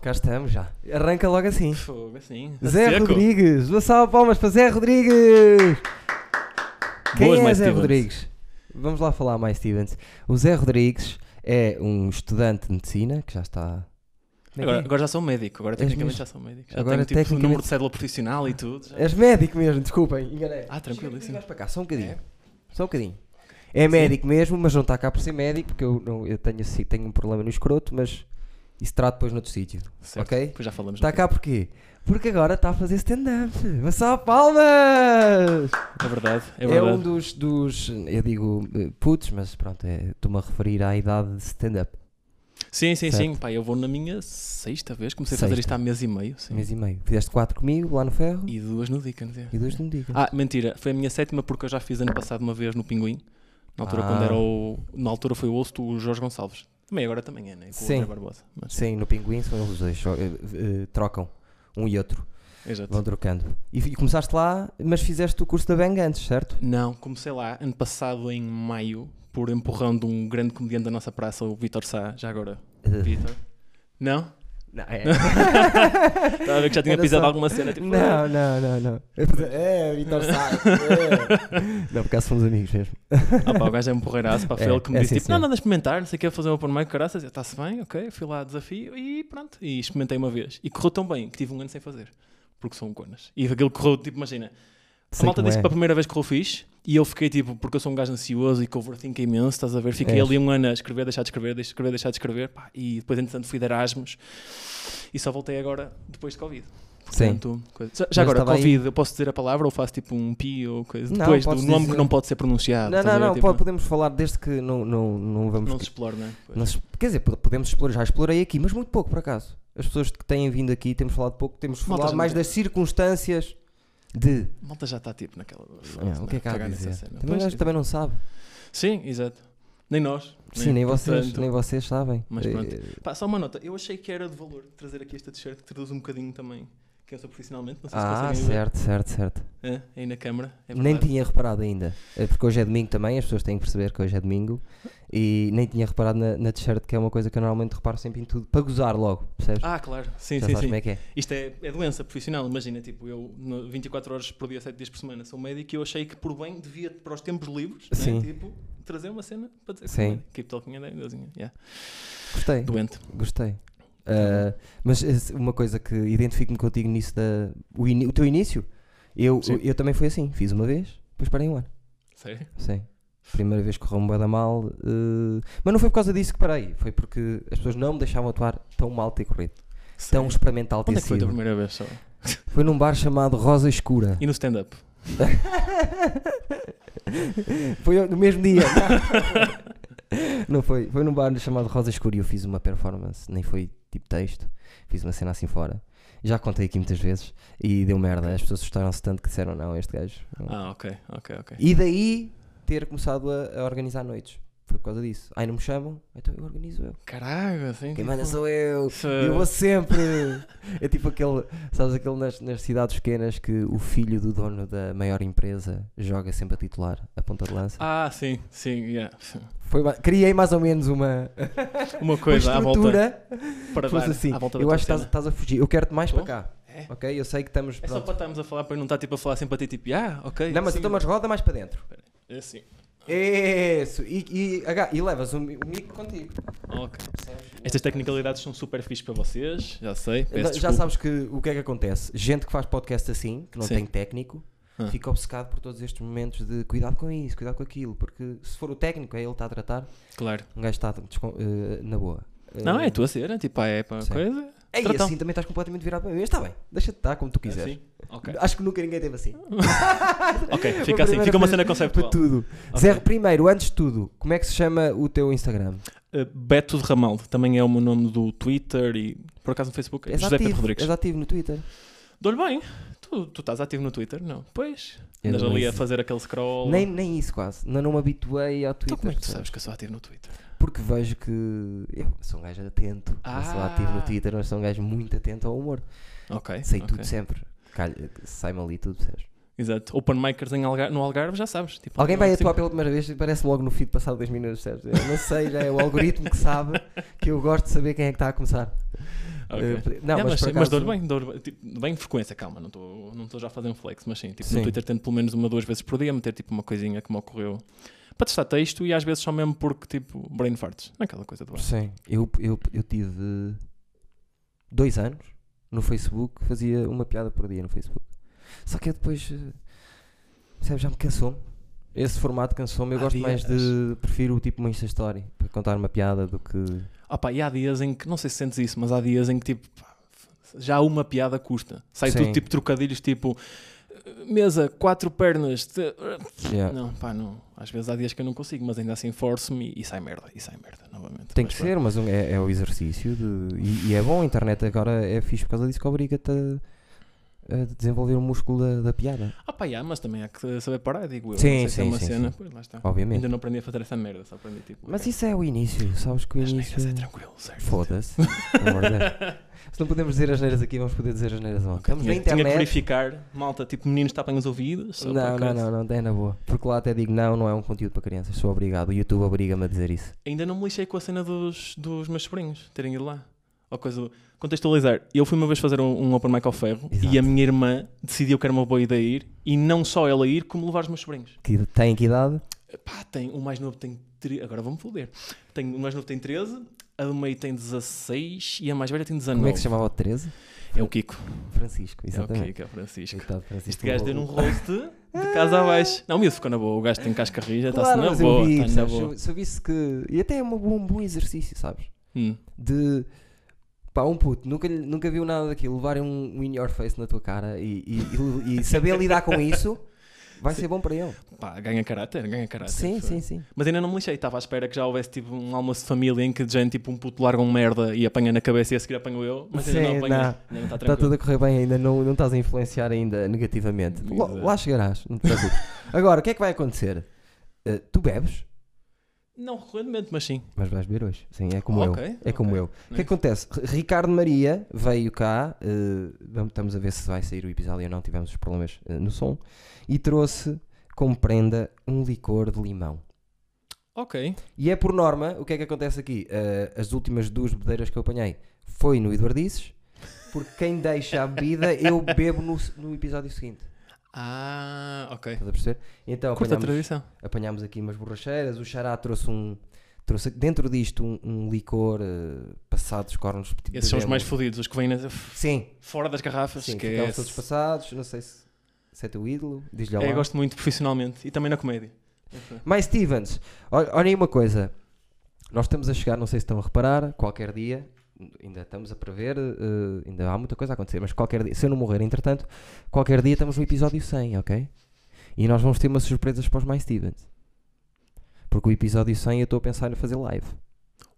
Cá estamos já. Arranca logo assim. Fogo, assim. Zé seco. Rodrigues. Uma salva de palmas para Zé Rodrigues. Quem Boas, é Zé Stevens. Rodrigues? Vamos lá falar mais Stevens. O Zé Rodrigues é um estudante de medicina que já está. Como é que Agora, é? agora já sou médico, agora tecnicamente já sou médico. Já Agora tenho tipo tecnicamente- número de cédula profissional e tudo. já. És médico mesmo, desculpem, enganei. Ah, isso. vais para cá, só um bocadinho. É? Só um bocadinho. É médico mesmo, mas não está cá por ser médico, porque eu, não, eu tenho, assim- tenho um problema no escroto, mas isso trato depois noutro sítio. Certo. Ok? Depois já falamos. Está cá porquê? Porque agora está a fazer stand-up. Salva de palmas! É verdade, é É, verdade. um dos, dos, eu digo eh, putos, mas pronto, é- estou-me a referir à idade de stand-up. Sim, sim, Certo. sim. Pá, eu vou na minha sexta vez. Comecei a fazer Sexta. isto há mês e meio. Sim. Mês e meio. Fizeste quatro comigo lá no ferro e, E duas no Dickens. é. dois no diga. Ah, mentira. Foi a minha sétima porque eu já fiz ano passado uma vez no Pinguim. Na altura, Ah. quando era o. Na altura foi o host o Jorge Gonçalves. Também agora também é, né? Com Sim. o André Barbosa. Mas, Sim, no pinguim são eles dois, só, eh, eh, trocam um e outro, Exato. vão trocando. E, e começaste lá, mas fizeste o curso da Bang antes, certo? Não, comecei lá ano passado em maio por empurrão de um grande comediante da nossa praça, o Vitor Sá, já agora. Vitor? Não? Não, é. Estava a ver que já tinha Era pisado só- alguma cena. Tipo, Não, não, não, não. É, Vitor Sá. É. Não, por acaso somos amigos mesmo. Ah, pá, o gajo é um porreiraço, pá, foi É, ele que me é disse, sim, tipo, sim. não, nada a experimentar, não sei o que, a fazer um open mic, caraças, está-se bem, ok, fui lá, desafio, e pronto, e experimentei uma vez. E correu tão bem, que tive um ano sem fazer, porque sou um conas. E aquilo correu, tipo, imagina, a Sei malta como disse é. para a primeira vez que correu fixe, e eu fiquei, tipo, porque eu sou um gajo ansioso e que overthink imenso, estás a ver, fiquei És. ali um ano a escrever, deixar de escrever, deixar de escrever, deixar de escrever, pá, e depois, entretanto, fui de Erasmus, e só voltei agora, depois de Covid. Sim. Portanto, coisa- Já, agora, estava aí- Covid, eu posso dizer a palavra ou faço tipo um pi ou coisa? Não, Depois do nome dizer. que não pode ser pronunciado. Não, a não, não, Tipo, pode- podemos falar desde que não, não, não vamos. não se explora, não é? Pois. não se- quer dizer, pod- podemos explorar, já explorei aqui, mas muito pouco por acaso. As pessoas que têm vindo aqui, temos falado pouco, temos Malta falado já mais das circunstâncias de. A Malta já está tipo naquela. É, o que é que há a dizer? cena. Também, Pois, também não sabe. Sim, exato. Nem nós. Sim, nem vocês, nem vocês sabem. Mas pronto. Eh, Pá, só uma nota. Eu achei que era de valor trazer aqui esta t-shirt que traduz um bocadinho também quem eu sou profissionalmente. Não sei se Ah, conseguem ver. certo, certo, certo. É, aí na câmara. É nem verdade. tinha reparado ainda. Eh, Porque hoje é domingo também, as pessoas têm que perceber que hoje é domingo. E nem tinha reparado na, na t-shirt, que é uma coisa que eu normalmente reparo sempre em tudo, para gozar logo, percebes? Ah, claro. Sim, Já sim, sabes sim. como é que é. Isto é, é doença profissional, imagina, tipo, eu no 24 horas por dia, 7 dias por semana sou médico e eu achei que por bem devia, para os tempos livres, Sim. né, tipo, trazer uma cena para dizer que Sim. sou médico. Keep talking and I'm yeah. Gostei. Doente. Gostei. Ah, mas esse- uma coisa que identifico-me contigo nisso da o, ini- o teu início, eu, Sim. eu também fui assim, fiz uma vez, depois parei um ano. Sério? Sim. Primeira vez que correu um bué da mal, eh, mas não foi por causa disso que parei, foi porque as pessoas não me deixavam atuar tão mal ter corrido, tão experimental ter Onde é que foi a primeira vez só? Foi num bar chamado Rosa Escura. E no stand-up? Foi no mesmo dia. não foi, foi num bar chamado Rosa Escura e eu fiz uma performance, nem foi tipo texto, fiz uma cena assim fora. Já contei aqui muitas vezes e deu merda. As pessoas assustaram-se tanto que disseram não, este gajo. não." Ah, ok, ok, ok. E daí ter começado a, a organizar noites. Foi por causa disso. Ai, não me chamam? Então eu organizo eu. Caraca, assim. Quem tipo, manda sou eu. se- Eu vou sempre. É tipo aquele, sabes, aquele nas, nas cidades pequenas que o filho do dono da maior empresa joga sempre a titular, a ponta de lança. Ah, sim, sim, yeah. Foi, criei mais ou menos uma, Uma uma coisa à volta para dar assim. à volta Eu acho que estás, a fugir. Eu quero-te mais para cá. É? Ok? Eu sei que estamos. É só pronto. para estarmos a falar, para não estar tipo a falar sempre a ti, tipo, ah, ok. Não, mas sim, então mas roda mais para dentro. É assim. Isso. E, e, e levas o, mi- o mico contigo. Ok. Estas tecnicalidades são super fixe para vocês, já sei. Peço Já desculpa. sabes que o que é que acontece? Gente que faz podcast assim, que não Sim. tem técnico, Ah. fica obcecado por todos estes momentos de cuidado com isso, cuidado com aquilo, porque se for o técnico, é ele que está a tratar, Claro. um gajo está descon- eh, na boa. Não, Eh, é a tua cena, tipo, é para Sim. coisa. É, e Tratão. assim também estás completamente virado para mim. Mas está bem, deixa-te estar como tu quiseres. Assim? Ok. Acho que nunca ninguém teve assim. Ok, fica assim, fica uma cena Para conceptual. tudo. Ok. Zé, primeiro, antes de tudo, como é que se chama o teu Instagram? Uh, Beto de Ramaldo, também é o meu nome do Twitter e por acaso no Facebook é És José Pedro ativo, Rodrigues. és ativo no Twitter. Dou-lhe bem. Tu, tu estás ativo no Twitter? Não. Pois. Eu Andas não ali a isso. fazer aquele scroll. Nem, nem isso quase. Não, não me habituei ao Twitter. Então como é que tu sabes que eu sou ativo no Twitter? Porque vejo que eu sou um gajo atento. Não sou Ah. ativo no Twitter, mas sou um gajo muito atento ao humor. Ok. Sei ok. tudo sempre. Sai-me ali tudo, percebes? Exato. Open makers em Algar- no Algarve já sabes. Tipo, Alguém vai tipo- atuar pela primeira vez e parece-me logo no feed passado dois minutos, percebes? Eu não sei, já é o algoritmo que sabe que eu gosto de saber quem é que está a começar. Ok. Eh, não, Yeah, mas, mas, sim, mas acaso- dou-lhe bem, dou bem, tipo, bem frequência, calma, não estou não já a fazer um flex, mas sim, tipo, Sim. no Twitter tento pelo menos uma ou duas vezes por dia meter tipo uma coisinha que me ocorreu para testar texto e às vezes só mesmo porque tipo brain farts, naquela coisa do ar. Sim, eu, eu, eu tive dois anos no Facebook, fazia uma piada por dia no Facebook. Só que eu depois, eh, percebes, já me cansou-me. Esse formato cansou-me. Eu Há gosto mais dias. de. Prefiro tipo uma Insta Story para contar uma piada do que. Ah pá, e há dias em que, não sei se sentes isso, mas há dias em que tipo, pá, já uma piada custa. Sai Sim. tudo tipo trocadilhos, tipo, mesa, quatro pernas. te- Yeah. Não, pá, não. Às vezes há dias que eu não consigo, mas ainda assim forço-me e, e sai merda, e sai merda, novamente. Tem Mas que pronto. ser, mas um- é, é o exercício de, e, e é bom. A internet agora é fixe por causa disso que obriga-te a, a desenvolver o músculo da, da piada. Ah pá, já, mas também há que saber parar, digo eu. Sim, não é sim, uma sim, cena, sim. pois lá está. Obviamente. Ainda não aprendi a fazer essa merda, só aprendi tipo. Mas isso é o início. Sabes que o as início. neiras é tranquilo, certo? Foda-se. Se não podemos dizer as neiras aqui, vamos poder dizer as neiras onde? Estamos na Tinha, tinha que internet. verificar, malta, tipo, meninos tapem os ouvidos. Não, não, coisa. não, não, é na boa. Porque lá até digo, não, não é um conteúdo para crianças, sou obrigado. O YouTube obriga-me a dizer isso. Ainda não me lixei com a cena dos, dos meus sobrinhos terem ido lá. Ou coisa do- Contextualizar, eu fui uma vez fazer um, um Open Mic ao ferro Exato. e a minha irmã decidiu que era uma boa ideia ir e não só ela ir, como levar os meus sobrinhos. Que tem que idade? Pá, tem, o mais novo tem. tre- Agora vou-me foder. Tem, o mais novo tem 13, a do meio tem 16 e a mais velha tem 19. Como é que se chamava o 13? É o Kiko. Francisco, É o exatamente. Kiko, é o Francisco. Coitado Francisco. Este gajo deu-lhe um roast de casa abaixo. Não, o miúdo ficou na boa. O gajo tem casca rija, está-se Claro, na boa. vi, na boa. eu visse que. E até é um bom exercício, sabes? Hum. De. Pá, um puto, nunca, nunca viu nada daquilo, levarem um, um in your face na tua cara e, e- e- e saber lidar com isso vai ser bom para ele. Pá, ganha caráter, ganha caráter. Sim, foi. sim, sim. Mas ainda não me lixei. Estava à espera que já houvesse tipo um almoço de família em que de gente tipo um puto larga um merda e apanha na cabeça e a seguir apanho eu. Mas ainda Sim, não apanhei. não. Ainda não está tranquilo. tudo a correr bem ainda, não, não estás a influenciar ainda negativamente. Lá, lá chegarás, não te preocupes. Agora, o que é que vai acontecer? Uh, tu bebes, Não recorrentemente, mas sim. mas vais beber hoje. Sim, é como Ok, eu. É como ok. eu. O que é acontece? Ricardo Maria veio cá, uh, estamos a ver se vai sair o episódio ou não, tivemos os problemas uh, no som, e trouxe como prenda um licor de limão. Ok. E é por norma, o que é que acontece aqui? Uh, as últimas duas bebedeiras que eu apanhei foi no Eduardices, porque quem deixa a bebida eu bebo no, no episódio seguinte. Ah, ok. Estás a perceber? Então Curta a tradição. apanhámos aqui umas borracheiras, o Xará trouxe um. Trouxe dentro disto um, um licor uh, passado dos cornos. tipo, Esses são os mais fodidos, os que vêm na- Sim, fora das garrafas. sim, que é todos passados. Não sei se, se é teu ídolo. Diz-lhe É, eu gosto muito profissionalmente e também na comédia. Mais Stevens, olhem uma coisa. Nós estamos a chegar, não sei se estão a reparar, qualquer dia, ainda estamos a prever, eh, ainda há muita coisa a acontecer, mas qualquer dia, se eu não morrer entretanto, qualquer dia estamos no episódio 100, ok? E nós vamos ter umas surpresas para os mais Stevens. Porque o episódio 100 eu estou a pensar em fazer live.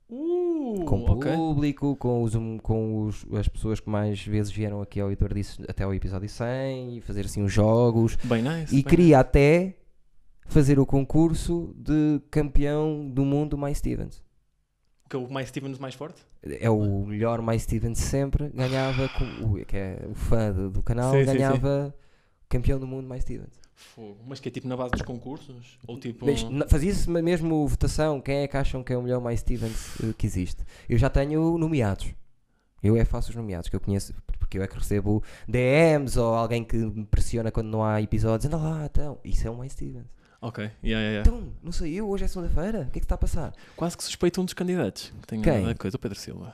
Uh, Com ok. público, com, os, com os- as pessoas que mais vezes vieram aqui ao até ao episódio 100 e fazer assim uns jogos. Bem nice. E bem queria até fazer o concurso de campeão do mundo mais Stevens. nice. Que é o mais Stevens mais forte? É o melhor mais Stevens sempre, ganhava, com, o, que é o fã do, do canal, Sim, sim, ganhava campeão do mundo mais Stevens. Fogo. Mas que é tipo na base dos concursos? Ou tipo. Mas Fazia-se mesmo votação, quem é que acham que é o melhor mais Stevens eh, que existe? Eu já tenho nomeados. Eu é faço os nomeados, que eu conheço, porque eu é que recebo DMs ou alguém que me pressiona quando não há episódios. Anda lá, então. Isso é o mais Stevens. Ok, yeah, yeah, yeah. Então, não saiu, hoje é segunda-feira, o que é que está a passar? Quase que suspeito um dos candidatos. Que tem Quem? a coisa, o Pedro Silva.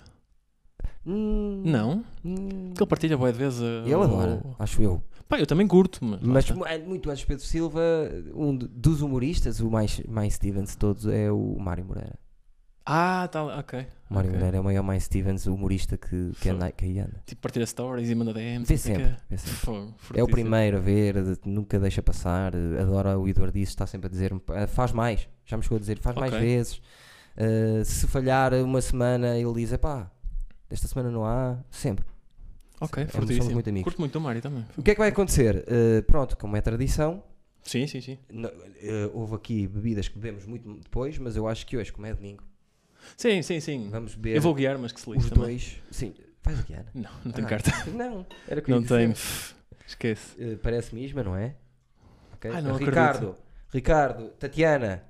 Hum, Não? hum, ele partilha boa de vezes. uh, Ele o- adora, acho eu. Pá, eu também curto, mas. Mas é muito antes Pedro Silva, um dos humoristas, o mais, mais Stevens de todos é o Mário Moreira. Ah, tá, ok. Mário ok. Moreira é o maior mais Stevens humorista que, que, anda, que aí anda. Tipo, partilha stories e manda DMs. Vê sempre, quê. vê sempre. Fogo, É o primeiro a ver, nunca deixa passar, adora o Eduardice, está sempre a dizer-me, "Ah, faz mais, já me chegou a dizer, faz mais Ok. vezes. Eh, se falhar uma semana, ele diz, pá, esta semana não há, sempre. Ok, É, fortíssimo. muito amigos. Curto muito o Mário também. O que é que vai acontecer? Eh, pronto, como é tradição, Sim, sim, sim. houve aqui bebidas que bebemos muito depois, mas eu acho que hoje, como é domingo, Sim, sim, sim. vamos beber Eu vou guiar, mas que se os lixe também. dois. Sim, vais guiar. Não, não tenho Ah, carta. Não, era o que eu Não ia tenho. dizer. Esquece. Eh, Parece-me Isma, não é? Ok. Ai, não Ricardo, Ricardo, Tatiana,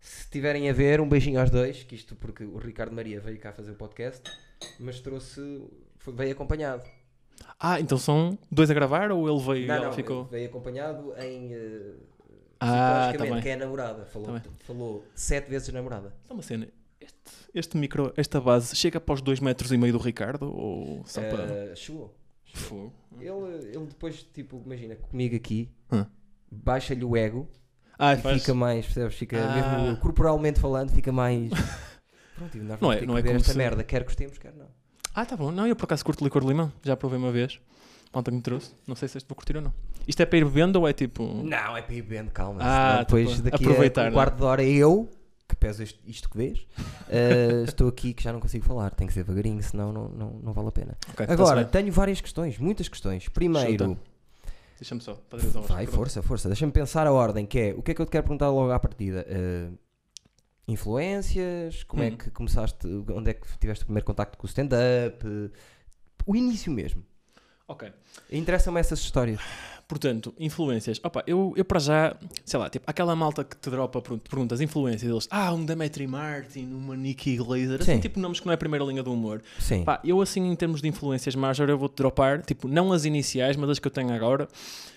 se estiverem a ver, um beijinho aos dois, que isto porque o Ricardo Maria veio cá fazer o podcast, mas trouxe, foi- veio acompanhado. Ah, então são dois a gravar ou ele veio e ela ficou. veio acompanhado em. eh, Ah, tá psicologicamente, bem. que é a namorada. Falou, Tá falou sete vezes namorada. Só uma cena. Este, este micro, esta base, chega para os 2 metros e meio do Ricardo? Ou só para. Eh, chegou. Fogo. Ele, ele depois, tipo, imagina, comigo aqui, Hã. baixa-lhe o ego Ah, e faz. fica mais, percebes? Fica Ah. mesmo corporalmente falando, fica mais. Pronto, nós Não é- não é como esta se- merda, quer gostemos, quer não. Ah, tá bom. Não, eu por acaso curto licor de limão. Já provei uma vez. Que me trouxe. Não sei se este vou curtir ou não. Isto é para ir bebendo ou é tipo. Não, é para ir bebendo, calma. Ah, senão depois tipo, daqui aproveitar, a um é? quarto de hora eu, que peso isto, isto que vês, eh, estou aqui que já não consigo falar. Tem que ser devagarinho, senão não, não, não vale a pena. Ok, tá-se Agora, tenho várias questões, muitas questões. Primeiro, Chuta. Deixa-me só. Vai, força, força. Deixa-me pensar a ordem, que é, o que é que eu te quero perguntar logo à partida? Eh, influências, como é Hum. que começaste, onde é que tiveste o primeiro contacto com o stand-up, eh, o início mesmo. Ok. Interessa-me essas histórias. Portanto, influências. Opa, eu, eu para já, sei lá, tipo, aquela malta que te dropa pergun- perguntas, influências deles. Ah, um Demetri Martin, uma Nikki Glaser, assim, Sim. tipo nomes que não é a primeira linha do humor. Sim. Pá, eu assim, em termos de influências major, eu vou-te dropar, tipo, não as iniciais, mas as que eu tenho agora.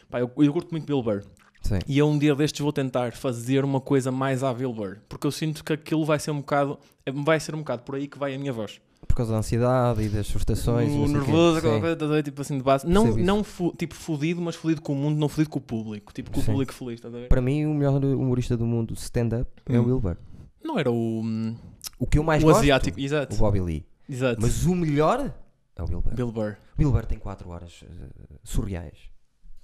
Pá, eu, eu curto muito Bill Burr. Sim. E eu um dia destes vou tentar fazer uma coisa mais à Bill Burr. Porque eu sinto que aquilo vai ser um bocado, vai ser um bocado por aí que vai a minha voz. Por causa da ansiedade e das frustrações. o nervoso, aquela coisa, estás a ver, tipo assim de base. Não, Percebo não fu- tipo fudido, mas fudido com o mundo, não fudido com o público. Tipo com o Sim. público feliz, estás a ver? Para mim, o melhor humorista do mundo stand-up é o Hum. Will Burr. Não era o, hum, O que eu mais o gosto, asiático, exato. o Bobby Lee. exato. Mas o melhor é o Will Burr. Bill Burr. Will Burr tem 4 horas eh, surreais.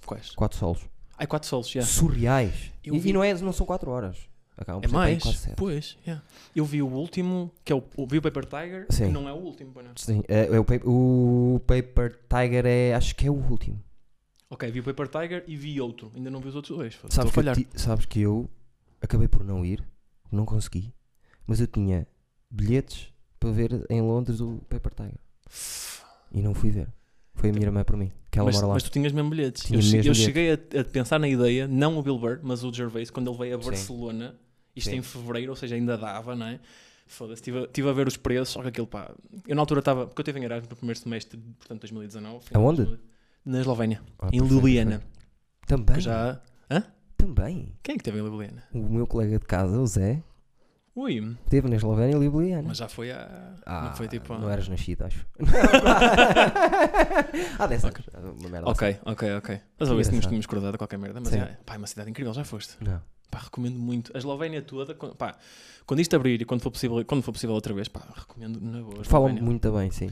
Quais? 4 solos. Ai, quatro solos, já. Surreais. Eu E, vi- e não, é, não são 4 horas. Acabam por É ser para aí mais? quase sete. Pois, yeah. Eu vi o último, que é o, o vi o Paper Tiger, Sim. que não é o último, pois não. Sim, eh, é o, o Paper Tiger é, acho que é o último. Ok, vi o Paper Tiger e vi outro. Ainda não vi os outros dois. Sabes que, eu ti- sabes que eu acabei por não ir, não consegui, mas eu tinha bilhetes para ver em Londres o Paper Tiger. E não fui ver. Foi a minha irmã por mim, que ela Mas, mora lá. mas tu tinhas mesmo bilhetes. Tinha eu mesmo eu bilhetes. cheguei a, a pensar na ideia, não o Bill Burr, mas o Gervais, quando ele veio a Sim. Isto Sim. em fevereiro, ou seja, ainda dava, não é? Foda-se, estive a, estive a ver os preços, só que aquilo pá. Eu na altura estava, porque eu estive em Erasmus no primeiro semestre, de, portanto 2019. final de Aonde? 2000, Na Eslovénia, Ah, em Ljubljana. Também, já. também. Quem é que esteve em Ljubljana? O meu colega de casa, o Zé, Ui, esteve na Eslovénia e Ljubljana. mas já foi a. Ah, não foi tipo. a- Não eras nascido, acho. Há 10 anos. Uma merda assim. Ok, ok, ok. Mas se tínhamos, tínhamos a qualquer merda. Mas Sim. é, pá, é uma cidade incrível, já foste. Não. Pá, recomendo muito. A Eslovénia toda, quando, pá, quando isto abrir e quando for possível, quando for possível outra vez, pá, recomendo na boa. Falam muito bem, sim.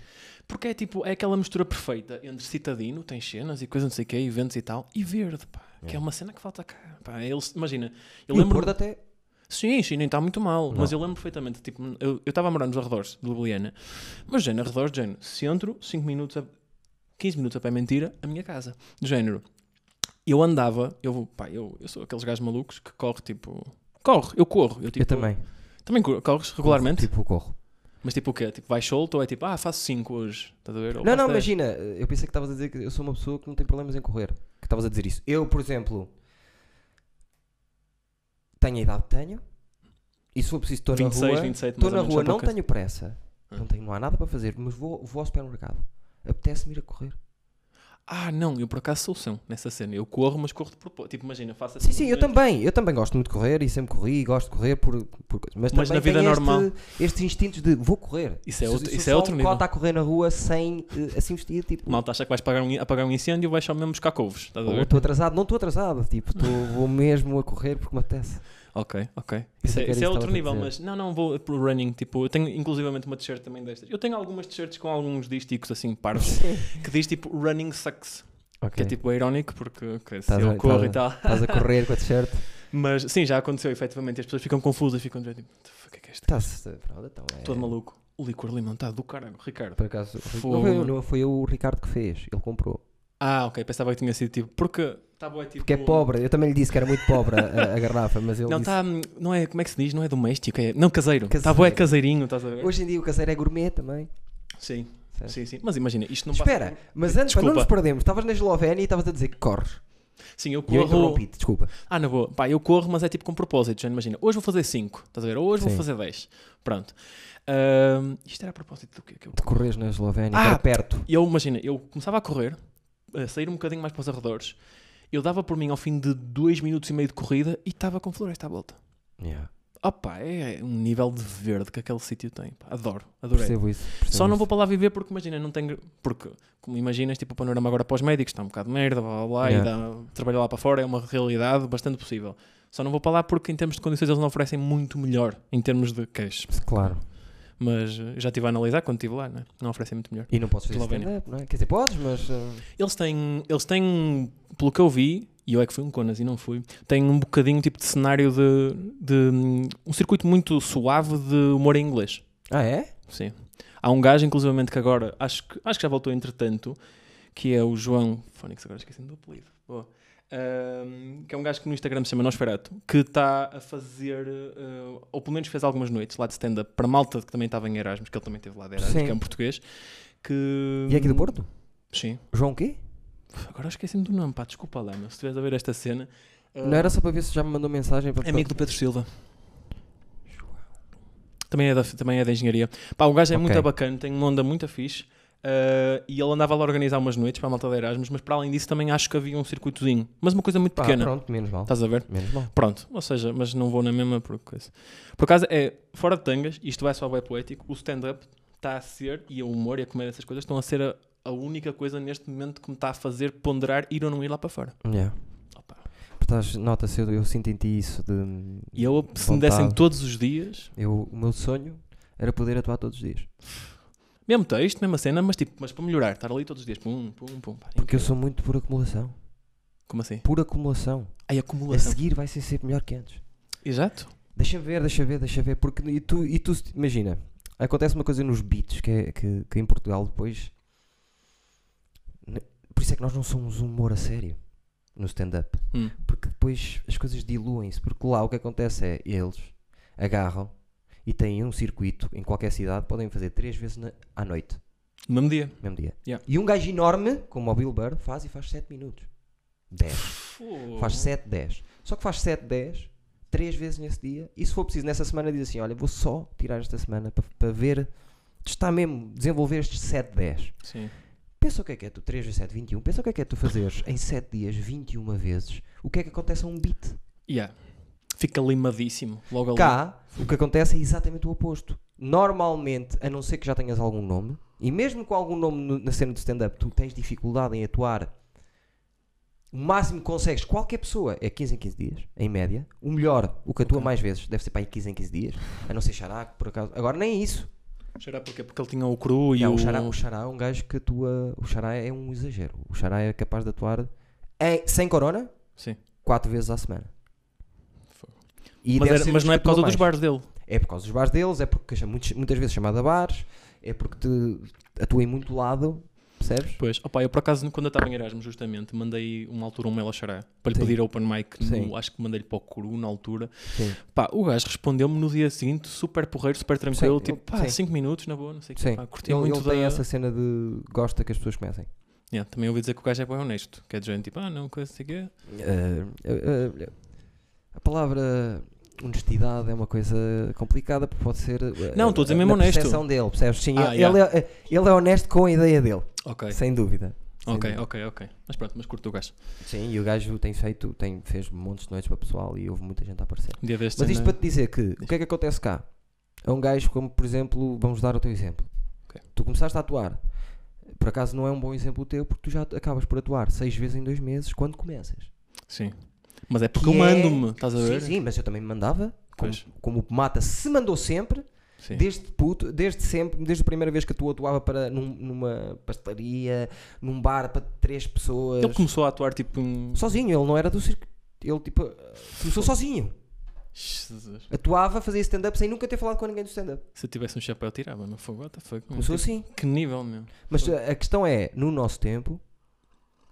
Porque é tipo, é aquela mistura perfeita entre citadino, tem cenas e coisas não sei o quê, eventos e tal, e verde, pá. Que É. é uma cena que falta cá. Pá, eles, imagina, eu E o lembro. Porto até. Sim, sim, nem está muito mal. Não. Mas eu lembro perfeitamente, tipo, eu estava a morar nos arredores de Ljubljana, mas género, arredores, de género, centro, 5 minutos, a, 15 minutos a pé mentira, a minha casa. De género, eu andava, eu, pá, eu, eu sou aqueles gajos malucos que corre, tipo, corre, eu corro. Eu, tipo, eu também. Também cor- corres regularmente? Tipo, corro. Mas tipo o quê? Tipo, vais solto ou é tipo, ah, faço 5 hoje, estás a ver? Ou Não, não, faço 10. imagina. Eu pensei que estavas a dizer que eu sou uma pessoa que não tem problemas em correr. Que estavas a dizer isso. Eu, por exemplo, tenho a idade que tenho. E se for preciso, estou na 26, rua. 27, Estou na rua, não tenho pressa. Ah. Não, tenho, não há nada para fazer, mas vou, vou ao supermercado. Apetece-me ir a correr. Ah, não, eu por acaso sou são nessa cena. Eu corro, mas corro de propósito. Tipo, imagina, faço assim. Sim, sim, eu também. Eu também gosto muito de correr e sempre corri e gosto de correr por, por. Mas, Mas também na vida tenho este- normal. Estes instintos de vou correr. Isso é outro- isso é outro um nível. cota a correr na rua sem eh, assim vestir, tipo. Malta acha que vais apagar um, apagar um incêndio e vais só mesmo buscar couves. Estou atrasado, não estou atrasado, tipo, estou- vou mesmo a correr porque me apetece. Ok, ok. Isso é, que isso é isso que outro nível, mas não, não vou pro running. Tipo, eu tenho inclusivamente uma t-shirt também destas. Eu tenho algumas t-shirts com alguns dísticos assim, parvos, que diz tipo running sucks. Que Ok. é tipo é irónico porque ok, se Estás a- eu corro e tal. Estás a correr com a t-shirt. Mas sim, já aconteceu efetivamente. As pessoas ficam confusas, ficam tipo, "What the fuck é que é isto? Estás. Pronto, então é. Todo maluco. O licor limão está do caralho, Ricardo. Por acaso. Fogo. Não foi, eu- não foi o Ricardo que fez, ele comprou. Ah, ok, pensava que tinha sido tipo. Porque está boa, tipo. Porque é pobre, eu também lhe disse que era muito pobre a, a garrafa, mas ele Não, disse. tá, não é, como é que se diz? Não é doméstico, é. Não, caseiro. Está boa, é caseirinho, estás a ver? Hoje em dia o caseiro é gourmet também. Sim, Certo. sim, sim. Mas imagina, isto não Espera, passa. mas antes para não nos perdermos, estavas na Eslovénia e estavas a dizer que corres. Sim, eu E eu corro. interrompi desculpa. Ah, na boa. Pá, eu corro, mas é tipo com propósito. Já imagina, hoje vou fazer 5, estás a ver? Hoje vou Sim. fazer 10. Pronto. Ahm, isto era a propósito do quê? Que eu... De correres na Eslovénia, Ah! era perto. eu, imagina, eu começava a correr, a sair um bocadinho mais para os arredores, eu dava por mim ao fim de 2 minutos e meio de corrida e estava com floresta à volta. Yeah. Opa, é um nível de verde que aquele sítio tem. Pá, adoro, adorei. Percebo isso. percebo Só não vou para lá viver porque imagina, não tenho. Porque, como imaginas, tipo, o panorama agora para os médicos está um bocado de merda, blá blá blá, Yeah. e dá, trabalhar lá para fora é uma realidade bastante possível. Só não vou para lá porque, em termos de condições, eles não oferecem muito melhor em termos de cash. Claro. Mas eh, já estive a analisar quando estive lá, né? não oferecem muito melhor. E não podes fazer stand-up, não é? Quer dizer, podes, mas. uh, Eles têm, eles têm, pelo que eu vi, e eu é que fui um conas e não fui, têm um bocadinho tipo de cenário de, de um circuito muito suave de humor em inglês. Ah, é? Sim. Há um gajo, inclusivamente, que agora, acho que, acho que já voltou entretanto, que é o João. Fónix, agora esqueci do apelido. Boa. Ahm, que é um gajo que no Instagram se chama Nosferatu, que está a fazer, eh, ou pelo menos fez algumas noites lá de stand-up para malta que também estava em Erasmus, que ele também teve lá de Erasmus, Sim. que é um português. Que... E é aqui do Porto? Sim. João quê? Agora esqueci-me do nome, pá, desculpa lá, meu. se estiveres a ver esta cena. ah, Não era só para ver se já me mandou mensagem para. é amigo do Pedro Silva. Também é da, também é da engenharia. Pá, o gajo é Ok. muito bacana, tem uma onda muito fixe. ah, e ele andava lá a organizar umas noites para a malta de Erasmus, mas para além disso também acho que havia um circuitozinho. Mas uma coisa muito Pá, pequena. pronto, menos mal. Estás a ver? Menos mal. Pronto, ou seja, mas não vou na mesma por coisa. Por acaso, é fora de tangas, isto vai só web poético, o stand-up está a ser, e o humor e a comédia, essas coisas, estão a ser a, a única coisa neste momento que me está a fazer ponderar ir ou não ir lá para fora. Yeah. Nota-se, eu, eu sinto em ti isso de. E eu, se me dessem vontade. todos os dias, Eu, o meu sonho era poder atuar todos os dias. mesmo texto, mesma cena, mas tipo, mas para melhorar, estar ali todos os dias, pum, pum, pum. pá, Porque eu sou muito por acumulação. Como assim? Por acumulação. Ai, A acumulação. seguir vai ser sempre melhor que antes. Exato. Deixa ver, deixa ver, deixa ver. Porque e tu, e tu imagina, acontece uma coisa nos beats que, é, que, que em Portugal depois. Por isso é que nós não somos um humor a sério no stand-up. Hum. Porque depois as coisas diluem-se. Porque lá o que acontece é eles agarram e têm um circuito em qualquer cidade, podem fazer três vezes na- à noite, No mesmo dia. mesmo dia. Yeah. E um gajo enorme, como o Bill Burr, faz e faz 7 minutos. 10. Faz 7, 10. Só que faz 7, 10, 3 vezes nesse dia. E se for preciso, nessa semana, diz assim: Olha, vou só tirar esta semana para, para ver, testar mesmo, desenvolver estes 7, 10. Sim. Pensa o que é que é tu 3 vezes 7, 21. Pensa o que é que é tu fazeres em 7 dias, 21 vezes. O que é que acontece a um beat? Yeah. Fica limadíssimo. Logo ali. Cá, o que acontece é exatamente o oposto. Normalmente, a não ser que já tenhas algum nome, e mesmo com algum nome no- na cena de stand-up, tu tens dificuldade em atuar. O máximo que consegues, qualquer pessoa, é 15 em 15 dias, em média. O melhor, o que atua Ok. mais vezes, deve ser para aí 15 em 15 dias, a não ser Xará, por acaso. Agora, nem isso. Será porquê? Porque ele tinha o cru e Não, o... Xará, o Xará é um gajo que atua. O Xará é um exagero. O Xará é capaz de atuar em- sem corona, Sim. 4 vezes à semana. Mas, era- mas não é por causa dos bares dele. É por causa dos bares deles, é porque muitas, muitas vezes chamada bares, é porque te atua em muito lado, percebes? Pois, opa, eu por acaso, quando eu estava em Erasmus, justamente, mandei uma altura um mail ao Xará para lhe Sim. pedir open mic. no- acho que mandei-lhe para o Curu na altura. Sim. Pá, o gajo respondeu-me no dia seguinte, super porreiro, super tranquilo. Sim, tipo, pá, sim. 5 minutos na boa, não sei o que. Pá, curti Ele, muito ele tem da- essa cena de gosta que as pessoas comecem. Yeah, também ouvi dizer que o gajo é bem honesto. Que é de gente, tipo, ah, não, coisa assim que é. Eh, eh, eh, a palavra honestidade é uma coisa complicada porque pode ser. eh, Não, estou a dizer mesmo honesto. percepção dele, percebes? Sim, Ah, ele, ele é, ele é honesto com a ideia dele, Ok, sem dúvida. Sem ok, dúvida. ok, ok. Mas pronto, mas curto o gajo. Sim, e o gajo tem feito, tem, fez montes de noites para o pessoal e houve muita gente a aparecer. Um. Mas isto ainda- para te dizer que o que é que acontece cá? É um gajo como, por exemplo, vamos dar o teu exemplo. Ok. Tu começaste a atuar. Por acaso não é um bom exemplo teu porque tu já acabas por atuar seis vezes em dois meses quando começas. Sim. Mas é porque Que eu é- mando-me, estás a ver? Sim, sim, mas eu também me mandava. Como, como o Mata se mandou sempre, Sim. desde puto, desde sempre, desde a primeira vez que tu atuava para num- numa pastelaria, num bar para três pessoas. Ele começou a atuar tipo um. Sozinho, ele não era do circo. Ele tipo começou sozinho. Jesus. Atuava, fazia stand-up sem nunca ter falado com ninguém do stand-up. Se eu tivesse um chapéu, tirava, meu fogo. What the fuck? Começou Tipo, assim. Que nível, meu? Mas a a questão é, no nosso tempo,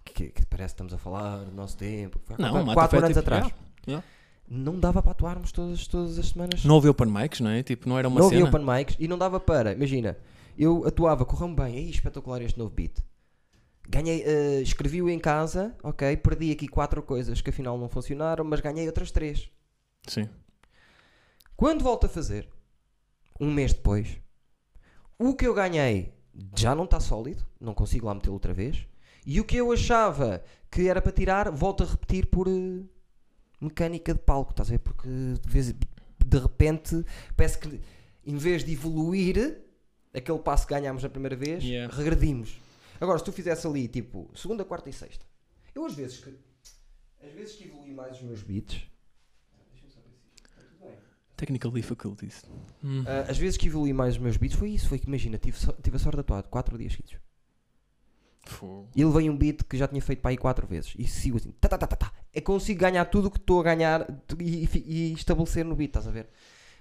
que, que parece que estamos a falar do nosso tempo, foi Não, quatro, quatro foi anos tipo, atrás, yeah, yeah. Não dava para atuarmos todas, todas as semanas. Não havia open mics, não é? Tipo, não era uma Não havia cena. open mics e não dava para, imagina, eu atuava, correu-me bem, Ei, espetacular este novo beat. Ganhei, eh, escrevi-o em casa, ok, perdi aqui quatro coisas que afinal não funcionaram, mas ganhei outras três. Sim. Quando volto a fazer, um mês depois, o que eu ganhei já não está sólido, não consigo lá metê-lo outra vez, e o que eu achava que era para tirar, volto a repetir por eh, mecânica de palco, estás a ver? Porque de, vez, de repente parece que em vez de evoluir aquele passo que ganhámos na primeira vez, Yeah. regredimos. Agora, se tu fizesse ali tipo segunda, quarta e sexta, eu às vezes que às vezes que evolui mais os meus beats. Technical difficulties. Hum. Ah, às vezes que evolui mais os meus beats foi isso, foi que imagina, tive, so- tive a sorte de atuar 4 dias seguidos. E ele veio um beat que já tinha feito para aí 4 vezes. E sigo assim, tá, tá, tá, tá, tá. Eu consigo ganhar tudo o que estou a ganhar e, e estabelecer no beat, estás a ver?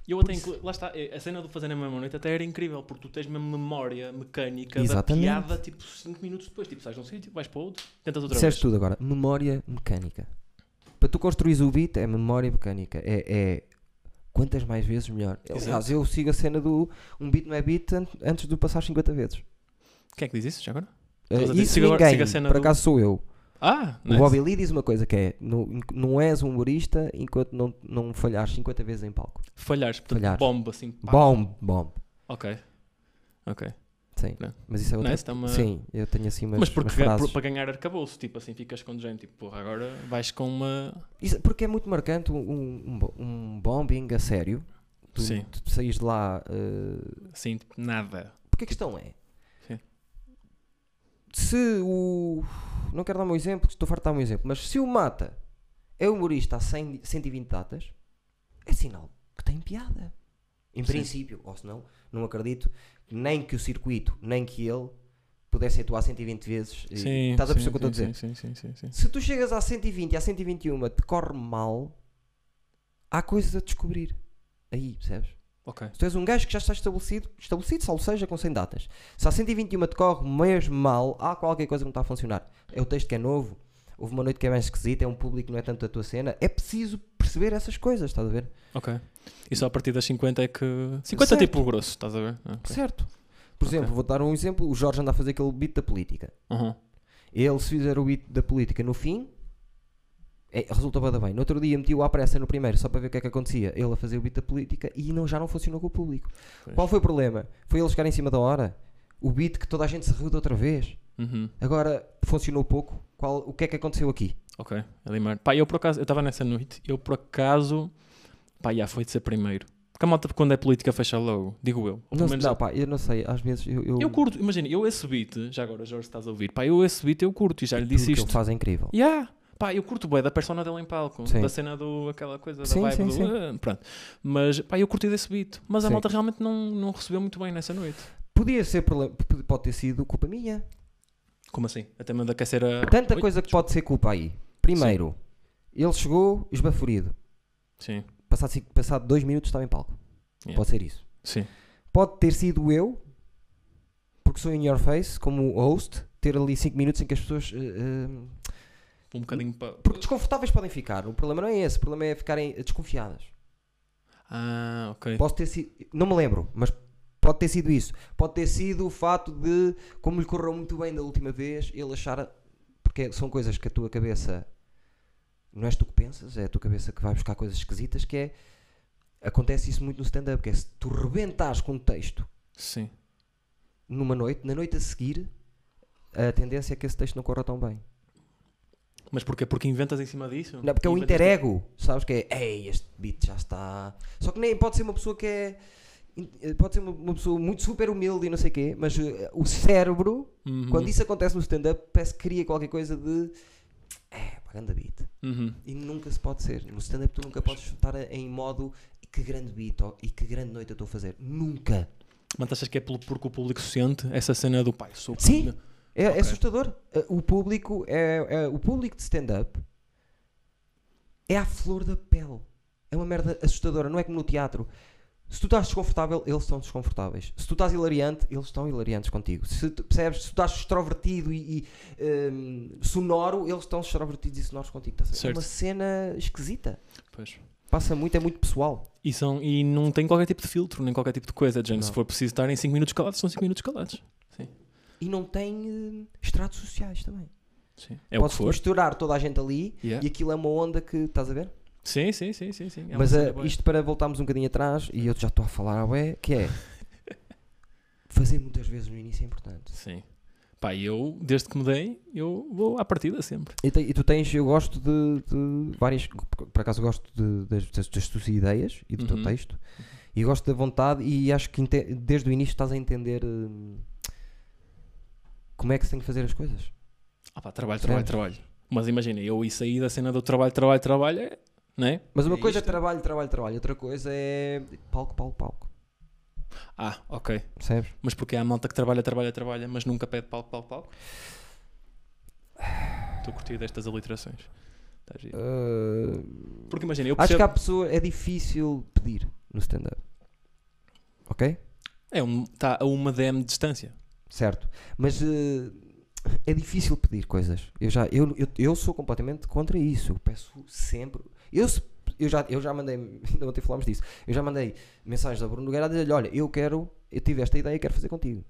Eu até isso-. Lá está, eh, a cena do fazer na mesma noite até era incrível, porque tu tens mesmo memória mecânica Exatamente. da piada, tipo 5 minutos depois, tipo, sais de um sítio, vais para outro, tentas outra Disseste vez. tudo agora. Memória mecânica. Para tu construís o beat é memória mecânica. É, é quantas mais vezes melhor. Aliás, eu sigo a cena do um beat não é beat an- antes de passar 50 vezes. Quem é que diz isso já agora? Uh, isso agora- ninguém, siga a cena por do- acaso sou eu. Ah, O nice. Bobby Lee diz uma coisa que é: não, não és um humorista enquanto não, não falhares 50 vezes em palco. Falhares, portanto, Falhares. bomba assim. pá. Bom, bom. Ok. Ok. Sim. Não. Mas isso é outra Nice, tá uma- Sim, eu tenho assim umas, Mas porque umas frases. para ganhar arcabouço, tipo assim, ficas com gente, tipo, porra, agora vais com uma. Isso- porque é muito marcante um, um, um bo- bombing a sério. Tu, Sim. tu saís de lá. uh, Assim, tipo, nada. porque a questão é: Sim. Se o. Não quero dar um exemplo, estou farto de dar um exemplo, mas se o Mata é humorista a 100, 120 datas, é sinal que tem piada. Em Sim. princípio, ou se não, não acredito nem que o circuito, nem que ele pudesse atuar 120 vezes. E- Sim. Estás a perceber o que eu estou a dizer? sim, Sim, sim, sim, sim. Se tu chegas à 120 e à 121 te corre mal, há coisas a descobrir. Aí, percebes? Ok. Se tu és um gajo que já está estabelecido, estabelecido, salvo seja, com 100 datas. Se à 121 te corre mesmo mal, há qualquer coisa que não está a funcionar. É o texto que é novo, houve uma noite que é mais esquisita, é um público que não é tanto a tua cena. É preciso perceber essas coisas, estás a ver? Ok. E só a partir das 50 é que. 50 é Certo. tipo o grosso, estás a ver? Ah, ok. Certo. Por Ok. exemplo, vou dar um exemplo: o Jorge anda a fazer aquele beat da política. Uhum. Ele, se fizer o beat da política no fim, é, resulta bada bem. No outro dia meti-o à pressa no primeiro, só para ver o que é que acontecia. Ele a fazer o beat da política e não, já não funcionou com o público. Pois. Qual foi o problema? Foi ele chegar em cima da hora. O beat que toda a gente se riu de outra vez. Uhum. Agora funcionou pouco. Qual, o que é que aconteceu aqui? Ok, a limar. Pá, eu por acaso, eu estava nessa noite, eu por acaso, pá, já foi de ser primeiro. Porque a malta, quando é política, fecha logo, digo eu. Ou Não, menos não, pá, eu não sei. Às vezes eu. Eu, Eu curto, imagina, eu esse beat, já agora, Jorge, estás a ouvir, pá, eu esse beat eu curto e já lhe tudo disse que ele isto. faz é incrível. Yeah. Pá, eu curto bem da persona dele em palco, Sim. da cena do, aquela coisa da Sim, vibe sim, do. ah, pronto. Mas, pá, eu curti desse beat. Mas a malta realmente não, não recebeu muito bem nessa noite. Podia ser. Pode ter sido culpa minha. Como assim? Até me aquecer a. Tanta Oi? coisa que pode ser culpa aí. Primeiro, ele chegou esbaforido. Sim, Passado, cinco- passado dois minutos estava em palco. Yeah. Pode ser isso. sim. Pode ter sido eu, porque sou in your face, como host, ter ali 5 minutos em que as pessoas. eh, eh, Um bocadinho para. porque desconfortáveis podem ficar. O problema não é esse, o problema é ficarem desconfiadas. Ah, ok. Posso ter sido. Não me lembro, mas pode ter sido isso. Pode ter sido o fato de, como lhe correu muito bem da última vez, ele achar. Porque são coisas que a tua cabeça. Não és tu que pensas, é a tua cabeça que vai buscar coisas esquisitas, que é. Acontece isso muito no stand-up, que é se tu rebentares com um texto Sim. numa noite, na noite a seguir, a tendência é que esse texto não corra tão bem. Mas porquê? Porque inventas em cima disso? Não, porque é o Inventas- interego, sabes? Que é, ei, este beat já está. Só que nem pode ser uma pessoa que é. Pode ser uma, uma pessoa muito super humilde e não sei o quê, mas eh, o cérebro, Uhum. quando isso acontece no stand-up, parece que cria qualquer coisa de. É, pá, grande beat. Uhum. E nunca se pode ser. No stand-up tu nunca podes estar em modo "E que grande beat ó, e que grande noite eu estou a fazer. Nunca. Mas achas que é pelo- porque o público sente essa cena do pai? Sou Sim. É, é Ok. assustador. Uh, O público é, é- o público de stand-up é à flor da pele. É uma merda assustadora. Não é como no teatro. Se tu estás desconfortável, eles estão desconfortáveis. Se tu estás hilariante, eles estão hilariantes contigo. Se tu, percebes? Se tu estás extrovertido e, e, um, sonoro, eles estão extrovertidos e sonoros contigo. Ver? É uma cena esquisita. Pois. Passa muito, é muito pessoal. E, são, e não tem qualquer tipo de filtro, nem qualquer tipo de coisa. Não. se for preciso estar em 5 minutos calados, são 5 minutos calados. E não tem uh, estratos sociais também. Sim. É o que Podes for. misturar toda a gente ali Yeah. e aquilo é uma onda que estás a ver? Sim, sim, sim, sim. sim. É Mas boa. isto para voltarmos um bocadinho atrás, e eu já estou a falar ao é, que é fazer muitas vezes no início é importante. Sim. Pá, eu, desde que mudei, eu vou à partida sempre. E, te- e tu tens, eu gosto de, de várias, por acaso gosto de- das, das, tuas ideias e do teu Uhum. texto, e gosto da vontade, e acho que desde o início estás a entender hum, como é que se tem que fazer as coisas. Ah pá, trabalho, trabalho, trabalho. Mas imagina, eu e sair da cena do trabalho, trabalho, trabalho, é, não é? Mas uma É coisa é isto. trabalho, trabalho, trabalho, outra coisa é palco, palco, palco. Ah, ok. Percebes? Mas porque há a malta que trabalha, trabalha, trabalha, mas nunca pede palco, palco, palco? Estou a curtir destas aliterações. Uh, Porque imagina, eu acho que percebo... há pessoa, é difícil pedir no stand-up. Ok? É um, está a uma DM de distância. Certo. Mas eh, é difícil pedir coisas. Eu, já, eu, eu, eu sou completamente contra isso. Eu peço sempre. Eu, eu, já, eu já mandei, ainda ontem falámos disso. Eu já mandei mensagens ao Bruno Nogueira a dizer-lhe: Olha, eu quero, eu tive esta ideia e quero fazer contigo.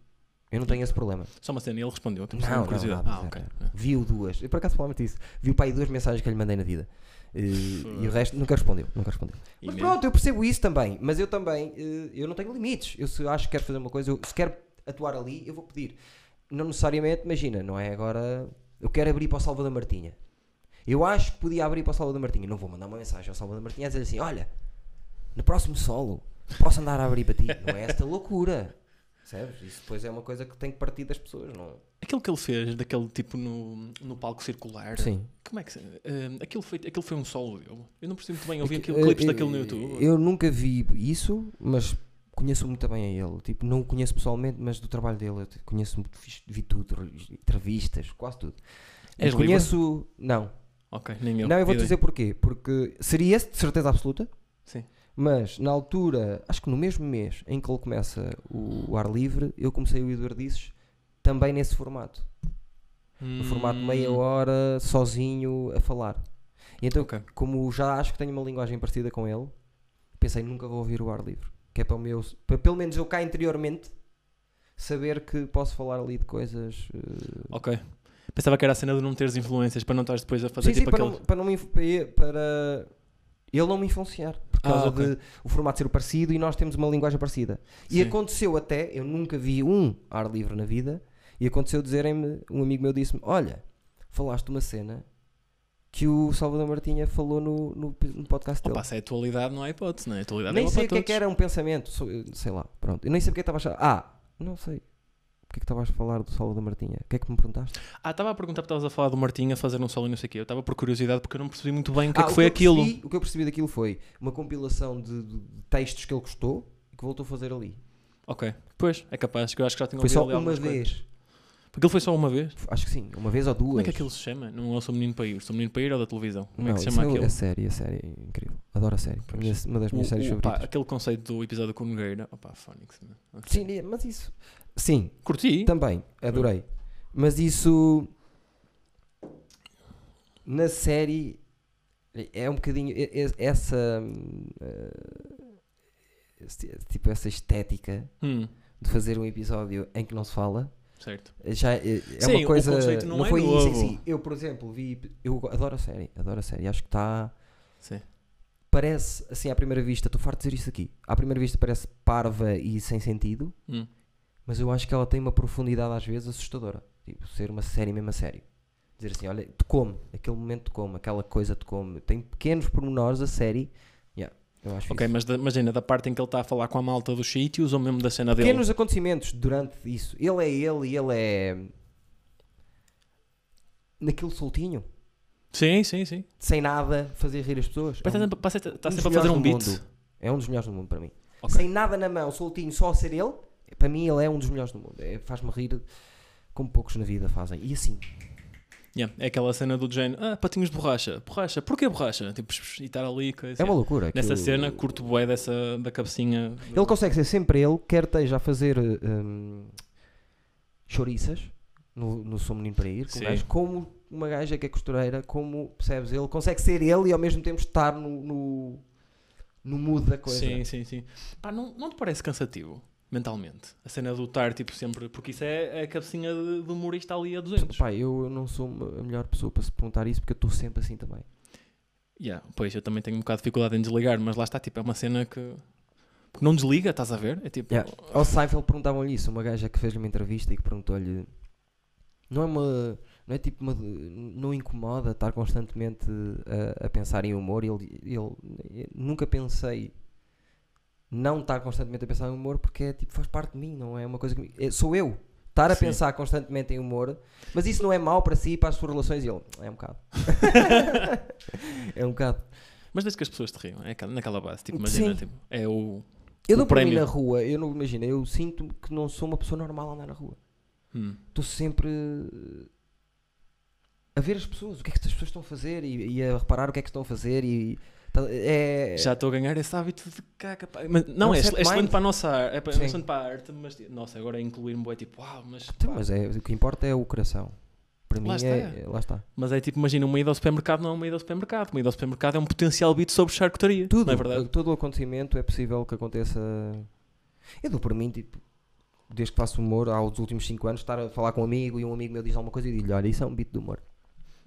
Eu não tenho esse problema. Só uma cena, e ele respondeu. Não, não, curiosidade. nada, ah, ok. Viu duas. Eu por acaso falámos disso. Viu para aí duas mensagens que eu lhe mandei na vida. Eh, e o resto nunca respondeu. Nunca respondeu. E Mas mesmo- pronto, eu percebo isso também. Mas eu também, eh, eu não tenho limites. Eu se acho que quero fazer uma coisa, eu, se quero atuar ali, eu vou pedir. Não necessariamente, imagina, não é agora. Eu quero abrir para o Salvador Martinha. Eu acho que podia abrir para o Salvador Martinha. Não vou mandar uma mensagem ao Salvador Martinha a dizer assim: olha, no próximo solo, posso andar a abrir para ti. Não é esta loucura. Percebes? Isso depois é uma coisa que tem que partir das pessoas, não? Aquilo que ele fez, daquele tipo no, no palco circular. Sim. Como é que eh, aquilo, foi, aquilo foi um solo dele. Eu não percebi muito bem. Eu vi É aquilo, clipes eh, daquele no YouTube. Eu nunca vi isso, mas conheço muito bem a ele. Tipo, não o conheço pessoalmente, mas do trabalho dele eu conheço muito, vi tudo, re- entrevistas, quase tudo. És conheço. Não. Ok, nem eu. Não, eu vou-te dizer porquê. Porque seria esse de certeza absoluta, Sim. mas na altura, acho que no mesmo mês em que ele começa o, o ar livre, eu comecei o Eduardices também nesse formato. No formato meia Hum, hora, sozinho, a falar. E então, Ok. como já acho que tenho uma linguagem parecida com ele, pensei nunca vou ouvir o ar livre. Que é para o meu. Para pelo menos eu cá interiormente saber que posso falar ali de coisas. eh, Ok. Pensava que era a cena de não teres influências para não estares depois a fazer sim, sim, tipo para, aquele. não, para não me inf- para, para ele não me influenciar. Por Ah, causa ok. de o formato ser parecido e nós temos uma linguagem parecida. E Sim. aconteceu até, eu nunca vi um ar livre na vida, e aconteceu dizerem-me, um amigo meu disse-me: Olha, falaste uma cena que o Salvador Martinha falou no, no, no podcast dele. Opa, se é atualidade, não há hipótese, não é? Atualidade nem é sei o que é que era um pensamento, sei lá, pronto. Eu nem sei porque é que estava a achar. Ah, não sei. O que é que estavas a falar do Salvador Martinha? O que é que me perguntaste? Ah, estava a perguntar porque estavas a falar do Martinho a fazer um solo e não sei o quê. Eu estava por curiosidade porque eu não percebi muito bem o que é Ah, que foi eu aquilo. percebi- o que eu percebi daquilo foi uma compilação de, de textos que ele gostou e que voltou a fazer ali. Ok. Pois, é capaz, que eu acho que já tinha Foi só uma vez. coisas. Porque aquilo foi só uma vez? Acho que sim, uma vez ou duas. Como é que aquilo se chama? Não é o Sou Menino para Ir. Sou Menino para Ir ou da televisão? Como Não, é que se chama é, aquilo? é série, é série, é incrível. Adoro a série. Minha- Uma das minhas O- séries o- pá, favoritas. aquele conceito do episódio com o Nogueira. Opá, Phonics. né? Sim, é- mas isso. Sim, Curti. também, adorei. Mas isso. Na série. É um bocadinho. Essa. eh, tipo, essa estética Hum, de fazer um episódio em que não se fala. Certo. Já é, é Sim, uma o coisa. conceito não é foi isso em novo. si. Eu, por exemplo, vi. Eu adoro a série. Adoro a série. Acho que está. Sim. Parece, assim, à primeira vista. Estou farto de dizer isto aqui. À primeira vista parece parva e sem sentido. Hum. Mas eu acho que ela tem uma profundidade às vezes assustadora. Tipo, ser uma série mesmo a sério. Dizer assim, olha, te come, aquele momento te come, aquela coisa te come. Tem pequenos pormenores a série. Ok, isso. mas da, imagina da parte em que ele está a falar com a malta dos sítios ou mesmo da cena dele? Pequenos acontecimentos durante isso. Ele é ele e ele é. Naquilo soltinho, Sim, sim, sim. sem nada, fazer rir as pessoas. Mas É um- está sempre, está um dos sempre a fazer um beat. mundo. É um dos melhores do mundo para mim. Ok. Sem nada na mão, soltinho, só a ser ele, para mim ele é um dos melhores do mundo. É, Faz-me rir como poucos na vida fazem. E assim, Yeah, É aquela cena do género, ah, patinhos de borracha. Borracha, porquê borracha? Tipo, e estar ali, coisa. é uma loucura. Nessa cena, curto bué dessa, da cabecinha. do- Ele consegue ser sempre ele, quer esteja a fazer hum, chouriças no, no Sou Menino para Ir, com gajo, como uma gaja que é costureira, como percebes? Ele consegue ser ele e ao mesmo tempo estar no, no, no mood da coisa. Sim, sim, sim. Pá, não, não te parece cansativo? Mentalmente? A cena do estar, tipo, sempre. Porque isso é a cabecinha de, de humorista ali a 200. Pá, eu não sou a melhor pessoa para se perguntar isso porque eu estou sempre assim também. Yeah, pois, eu também tenho um bocado de dificuldade em desligar, mas lá está, tipo, é uma cena que. Porque não desliga, estás a ver? É tipo. Yeah. Ao Seinfeld perguntavam-lhe isso, uma gaja que fez-lhe uma entrevista e que perguntou-lhe não é uma não é tipo uma não incomoda estar constantemente a, a pensar em humor ele, ele nunca pensei não estar constantemente a pensar em humor porque é tipo faz parte de mim não é uma coisa que me- é- sou eu estar a Sim. pensar constantemente em humor mas isso não é mau para si e para as suas relações e ele é um bocado é um bocado Mas desde que as pessoas te riam, é aquela- naquela base. Tipo, imagina, tipo, é o. eu O dou para mim na rua eu não imagina eu sinto que não sou uma pessoa normal a andar na rua Hum. estou sempre a ver as pessoas, o que é que as pessoas estão a fazer e, e a reparar o que é que estão a fazer e tá- é Já estou a ganhar esse hábito de caca. Mas, não, é, é excelente mind. para a nossa arte, é, para- é excelente para a arte, mas nossa, agora incluir-me é tipo, uau, mas. Então, mas é, o que importa é o coração. Para mim Lá está. é, é- lá está. Mas é tipo, imagina, uma ida ao supermercado não é uma ida ao supermercado. Uma ida ao supermercado é um potencial beat sobre charcutaria. Tudo, Não é verdade? todo o acontecimento é possível que aconteça. Eu dou por mim, tipo, desde que faço humor, aos últimos 5 anos, estar a falar com um amigo e um amigo meu diz alguma coisa e digo-lhe: Olha, isso é um beat de humor.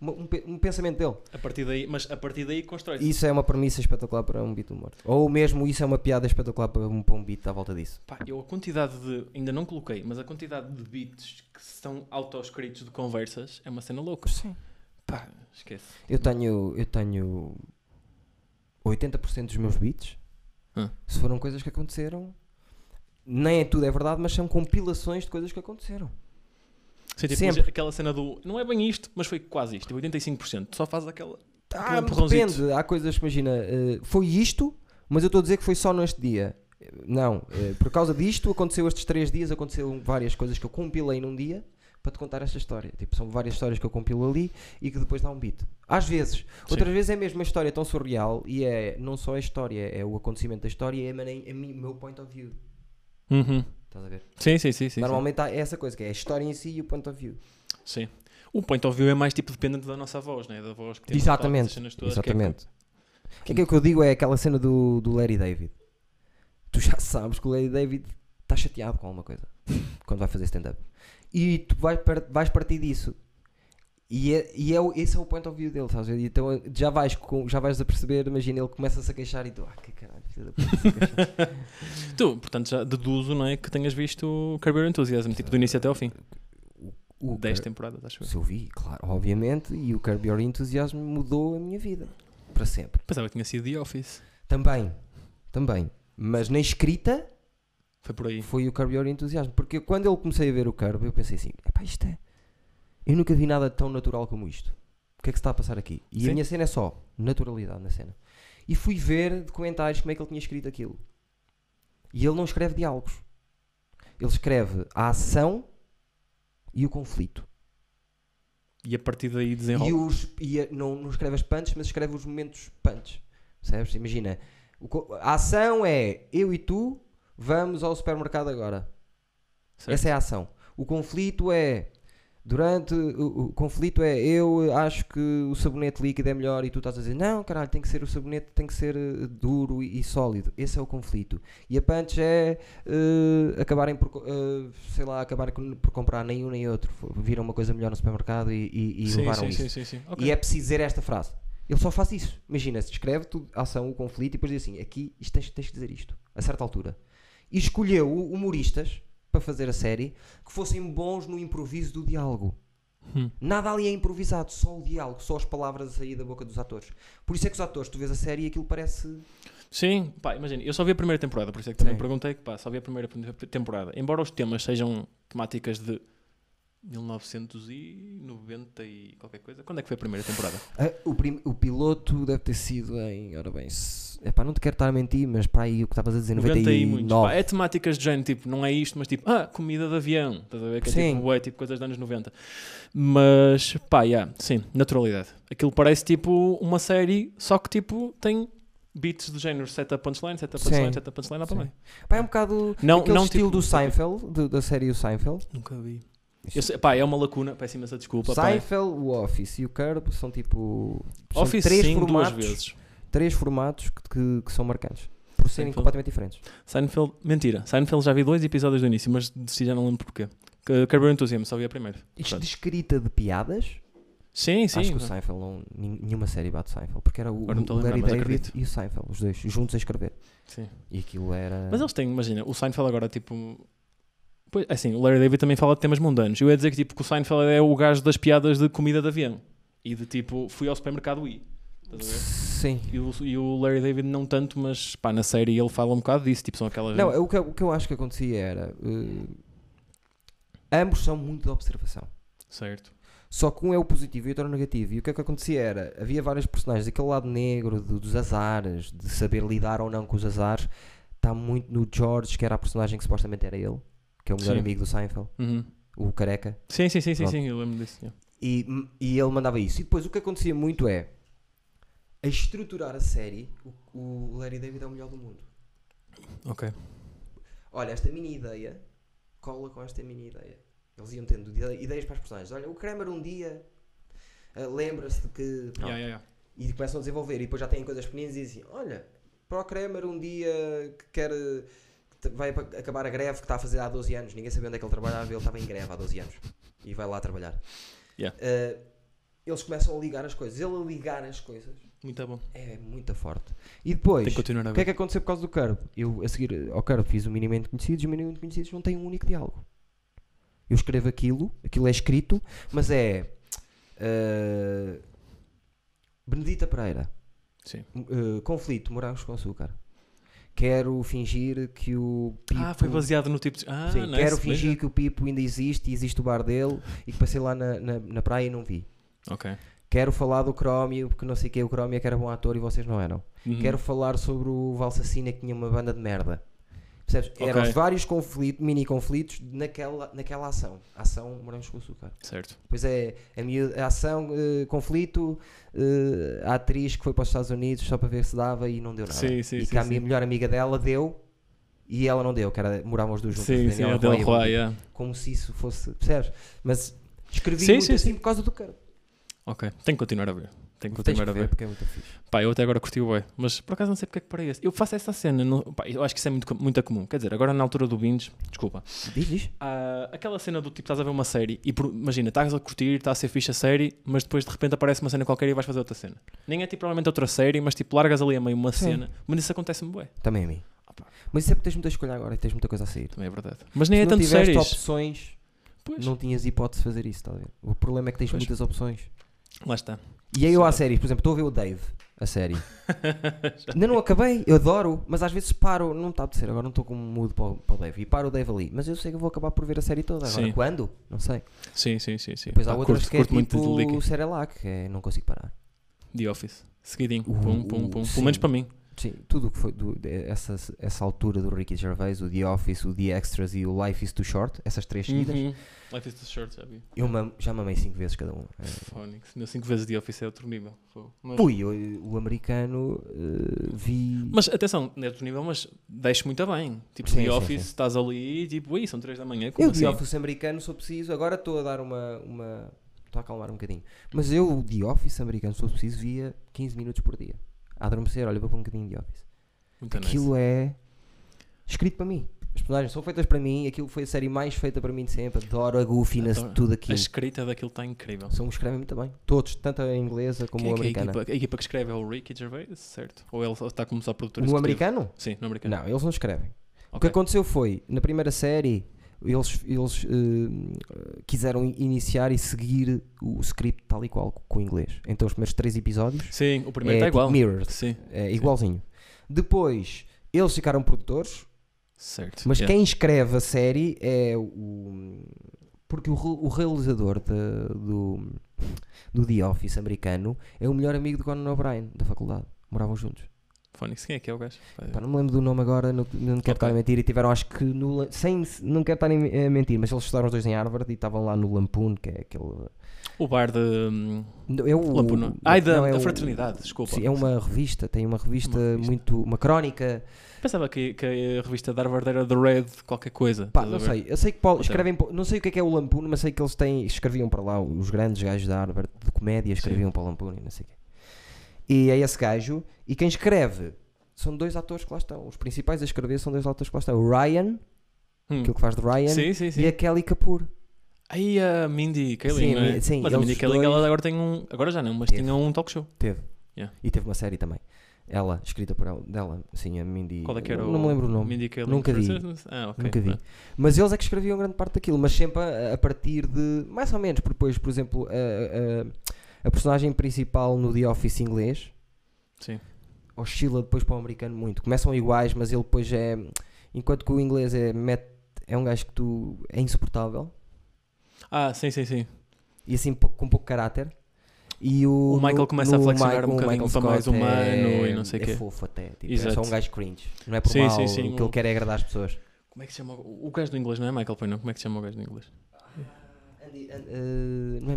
Um, um pe- pensamento dele. A partir daí, mas a partir daí constrói Isso é uma premissa espetacular para um beat humor. Ou mesmo isso é uma piada espetacular para um, para um beat à volta disso. Pá, eu a quantidade de. Ainda não coloquei, mas a quantidade de beats que são auto-escritos de conversas é uma cena louca. Sim. Pá, esquece. Eu tenho, eu tenho 80% dos meus beats. Se foram coisas que aconteceram, nem é tudo é verdade, mas são compilações de coisas que aconteceram. Sim, tipo, Sempre. aquela cena do. Não é bem isto, mas foi quase isto. 85%. Só faz aquela. Ah, Aquele empurrãozito. depende. Há coisas que imagina, eh, foi isto, mas eu estou a dizer que foi só neste dia. Eh, Não, eh, por causa disto aconteceu estes três dias, aconteceram várias coisas que eu compilei num dia para te contar esta história. Tipo, são várias histórias que eu compilo ali e que depois dá um beat. Às vezes, outras vezes é mesmo uma história tão surreal e é não só a história, é o acontecimento da história e é a maneira- a mim- o meu point of view. Uhum. Estás a ver? Sim, sim, sim. sim, Normalmente há essa coisa que é a história em si e o point of view. sim. O point of view é mais tipo dependente da nossa voz, né? Da voz que temos, Exatamente. cenas todas, que é- Exatamente. É que o que eu digo é aquela cena do, do Larry David. Tu já sabes que o Larry David está chateado com alguma coisa quando vai fazer stand-up. E tu vais partir disso. E, é, e é, o- esse é o point of view dele, sabes? E Então já vais, com, já vais a perceber, imagina, ele começa-se a queixar e tu, ah, que caralho, filho da puta, a queixar." Tu, portanto, já deduzo, não é? Que tenhas visto o Curb Your Enthusiasm, tipo do início até ao fim. o 10 Cur- temporadas, acho eu. Se eu vi, claro, obviamente, e o Curb Your Enthusiasm mudou a minha vida. Para sempre. Pensava que tinha sido The Office. Também, também. Mas na escrita Foi por aí. foi o Curb Your Enthusiasm. Porque quando eu comecei a ver o Curb, eu pensei assim: epá, isto é. Eu nunca vi nada tão natural como isto. O que é que se está a passar aqui? E Sim. a minha cena é só naturalidade na cena. E fui ver documentários como é que ele tinha escrito aquilo. E ele não escreve diálogos. Ele escreve a ação e o conflito. E a partir daí E, desenrola. os, e a- não, não escreve as punches, mas escreve os momentos punch. Percebes? Imagina, o a ação é eu e tu vamos ao supermercado agora. Certo? Essa é a ação. O conflito é durante o, o conflito é eu acho que o sabonete líquido é melhor e tu estás a dizer não, caralho, tem que ser o sabonete tem que ser eh, duro e, e sólido. Esse é o conflito. E a punch é eh, acabarem por eh, sei lá, acabarem por comprar nem um nem outro. Viram uma coisa melhor no supermercado e, e, e sim, levaram sim, isso. sim, sim, sim. Ok. E é preciso dizer esta frase. Ele só faz isso. Imagina, se descreve tudo, a ação, o conflito, e depois diz assim: aqui isto tens, tens que dizer isto, a certa altura. E escolheu humoristas para fazer a série que fossem bons no improviso do diálogo. Hum. Nada ali é improvisado, só o diálogo, só as palavras a sair da boca dos atores. Por isso é que os atores, tu vês a série e aquilo parece. Sim, pá, imagina, eu só vi a primeira temporada, por isso é que também Sim. perguntei que pá, só vi a primeira temporada. Embora os temas sejam temáticas de 1990 e qualquer coisa. Quando é que foi a primeira temporada? Ah, o, prim- o piloto deve ter sido em. Ora bem, se, epá, não te quero estar a mentir, mas para aí o que estavas a dizer, 90 e muitos. 99. Pá, é temáticas de género, tipo, não é isto, mas tipo, ah, comida de avião. Estás a ver? Que é Sim. tipo, é, tipo coisas dos anos 90. Mas, pá, yeah, sim, naturalidade. Aquilo parece tipo uma série, só que tipo tem beats do género setup punchline, setup punchline, Sim. setup punchline lá para meio. Pá, é um bocado Não, aquele não estilo tipo, do Seinfeld, do- da série o Seinfeld. Nunca vi. Eu pá, é uma lacuna, peço imensa desculpa. pá. Seinfeld, o Office e o Curb são tipo. são Office três sim, formatos, duas vezes. Três formatos que, que, que são marcantes. por serem Seinfeld. completamente diferentes. Seinfeld, mentira. Seinfeld já vi dois episódios do início, mas decidi já não lembro porquê. Curb Your Enthusiasm, só vi a primeira. Isto de escrita de piadas, Sim, sim. acho que o Seinfeld, não, nenhuma série bate Seinfeld, porque era o, o Larry lembrar, mas David acredito. e o Seinfeld, os dois juntos a escrever. Sim. E aquilo era. Mas eles têm, imagina, o Seinfeld agora, tipo. Pois, assim, o Larry David também fala de temas mundanos. Eu ia dizer que, tipo, que o Seinfeld é o gajo das piadas de comida de avião. E de tipo, fui ao supermercado e. Sim. E o, e o Larry David não tanto, mas pá, na série ele fala um bocado disso. Tipo, são aquelas. Não, o que, eu- o que eu acho que acontecia era. eh, ambos são muito de observação. Certo. Só que um é o positivo e outro é o negativo. E o que é que acontecia era, havia vários personagens, aquele lado negro do- dos azares, de saber lidar ou não com os azares, está muito no George, que era a personagem que supostamente era ele, que é o melhor Sim. amigo do Seinfeld, Uhum. o careca. Sim, sim, sim, sim, sim, eu lembro disso. yeah. E, e ele mandava isso. E depois o que acontecia muito é, a estruturar a série, o, o Larry David é o melhor do mundo. Ok. Olha, esta mini ideia cola com esta mini ideia. Eles iam tendo ide- ideias para os personagens. Olha, o Kramer um dia ah, lembra-se de que. yeah, yeah. E começam a desenvolver. E depois já têm coisas pequeninas e dizem: Olha, para o Kramer um dia que quer. Eh, vai acabar a greve que está a fazer há 12 anos. Ninguém sabia onde é que ele trabalhava. Ele estava em greve há 12 anos. E vai lá trabalhar. Yeah. Ah, eles começam a ligar as coisas. Ele a ligar as coisas Muito bom. é muito forte. E depois. O que é que aconteceu por causa do Curb? Eu, a seguir ao Curb, fiz o Minimamente Conhecidos e o Minimamente Conhecidos não tem um único diálogo. Eu escrevo aquilo, aquilo é escrito, mas é. eh, Benedita Pereira. Sim. eh, conflito, morangos com açúcar. Quero fingir que o Pipo. Ah, foi baseado no tipo de. Ah, Sim, nice, quero fingir que o Pipo ainda existe e existe o bar dele e que passei lá na, na, na praia e não vi. Ok. Quero falar do Crómio, porque não sei o que é o Crómio que era bom ator e vocês não eram. Uhum. Quero falar sobre o Valsacina que tinha uma banda de merda. Percebes? Eram Ok. os vários conflitos, mini conflitos naquela, naquela ação. Ação Morangos com Açúcar. Certo. Pois é, a, miú- a ação, eh, conflito, eh, a atriz que foi para os Estados Unidos só para ver se dava e não deu nada. Sim, sim, e sim, que a minha melhor amiga dela deu e ela não deu, que era moravam os dois juntos. Sim, sim, Roy Roy, Woody. yeah. Como se isso fosse. Percebes? Mas escrevi Sim, muito sim, assim sim. por causa do cara. Ok. Tenho que continuar a ver. Tenho que continuar a ver porque é muito fixe. Pá, eu até agora curti o bué, mas por acaso não sei porque é que parei esse. Eu faço essa cena, no- pá, eu acho que isso é muito, muito comum. Quer dizer, agora na altura do binge, desculpa, Diz, diz. há aquela cena do tipo, estás a ver uma série e por- imagina, estás a curtir, está a ser fixe a série, mas depois de repente aparece uma cena qualquer e vais fazer outra cena. Nem é tipo provavelmente outra série, mas tipo, largas ali a meio uma Sim. cena, mas isso acontece-me bué. Também a mim. Ah, pá. Mas isso é porque tens muita escolha agora e tens muita coisa a sair. Também é verdade. Mas nem Se é não tanto tiveste séries. opções, Pois, não tinhas hipótese de fazer isso, está a ver? O problema é que tens Pois. muitas opções. Lá está. E aí eu há séries, por exemplo, estou a ver o Dave, a série. Ainda não acabei, eu adoro, mas às vezes paro, não está a ser, agora não estou com um mood para, o- para o Dave. E paro o Dave ali, mas eu sei que vou acabar por ver a série toda. Agora, Sim. quando? Não sei. Sim, sim, sim. sim. Depois há Pá, outras curto, que é curto muito tipo de o Cerelac, que é não consigo parar. The Office. Seguidinho. O- pum, pum, pum. Pelo menos para mim. Sim, tudo o que foi do, essa, essa altura do Ricky Gervais, o The Office, o The Extras e o Life is Too Short, essas três seguidas, Uhum. Life is too short, já vi. eu mam- já mamei cinco vezes cada um. É. Phonics. Meu 5 vezes The Office é outro nível. Mas, Ui, o, o americano eh, vi. mas atenção, não é outro nível, mas deixe muito bem. Tipo, Sim, The sim, Office, sim. estás ali e tipo, ui, são 3 da manhã, como eu assim? The Office americano sou preciso, agora estou a dar uma. uma estou a acalmar um bocadinho. Mas eu, o The Office americano, sou preciso, via 15 minutos por dia. A adormecer, olha, vou para um bocadinho de Office. Muito nice. Aquilo é escrito para mim. As personagens são feitas para mim, aquilo foi a série mais feita para mim de sempre. Adoro a goofiness Adoro. de tudo A aquilo. escrita daquilo está incrível. São escrevem muito bem. Todos, tanto a inglesa como Quem a é é a, americana. equipa, a equipa que escreve é o Ricky Gervais, certo? Ou ele está como só produtor No executivo? americano? Sim, no americano. Não, eles não escrevem. O que aconteceu foi, na primeira série, eles, eles eh, quiseram in- iniciar e seguir o script tal e qual com o inglês. Então os primeiros três episódios Sim, o primeiro é está tipo igual. mirrored, Sim, é igualzinho. Depois eles ficaram produtores, certo. mas Yeah. quem escreve a série é o. Porque o, o realizador de- do, do The Office americano é o melhor amigo de Conan O'Brien, da faculdade. Moravam juntos. Phonics, quem é que é o gajo? Pá, não me lembro do nome agora, não, não quero Ok. estar a mentir. E tiveram, acho que, no, sem, não quero estar a mentir, mas eles estudaram os dois em Harvard e estavam lá no Lampoon, que é aquele. O bar de. não, É o, Lampoon, não. Ai, da, não, é da o- Fraternidade, desculpa. Sim, é uma revista, tem uma revista, Uma revista. muito. uma crónica. Pensava que, que a revista da Harvard era The Red, qualquer coisa. Pá, não sei. Eu sei que Paulo, escrevem. Não sei o que é que é o Lampoon, mas sei que eles têm, escreviam para lá, os grandes gajos da Harvard de comédia escreviam para o Lampoon e não sei o quê. E é esse gajo, e quem escreve são dois atores que lá estão. Os principais a escrever são dois atores que lá estão. O Ryan, Hum. aquele que faz de Ryan, Sim, sim, sim. e a Kelly Kapoor. Aí a Mindy Kaling, Sim, não é? sim, mas a Mindy Kaling dois- ela agora tem um. Agora já não, mas Teve. tinha um talk show. Teve. Yeah. E teve uma série também. Ela, escrita por ela, dela, sim, a Mindy. Qual é que era não, o. não me lembro o nome. Mindy Kaling. Nunca vi. Ah, ok. Nunca vi. Mas eles é que escreviam grande parte daquilo, mas sempre a, a partir de. Mais ou menos, porque depois, por exemplo, a, a, a personagem principal no The Office inglês Sim. oscila depois para o americano muito. Começam iguais, mas ele depois é. Enquanto que o inglês é, met- é um gajo que tu. é insuportável Ah, sim, sim, sim. e assim com pouco caráter. E o, O Michael no- começa a no flexionar Michael- um bocadinho Michael para mais humano é, e não sei o é quê. fofo até. Tipo, é Exato. só um gajo cringe. Não é por Sim, mal, sim, sim, o que ele quer é agradar as pessoas. Como é que se chama? O gajo do inglês não é Michael, pois não? Como é que se chama o gajo do inglês? Andy- an- eh,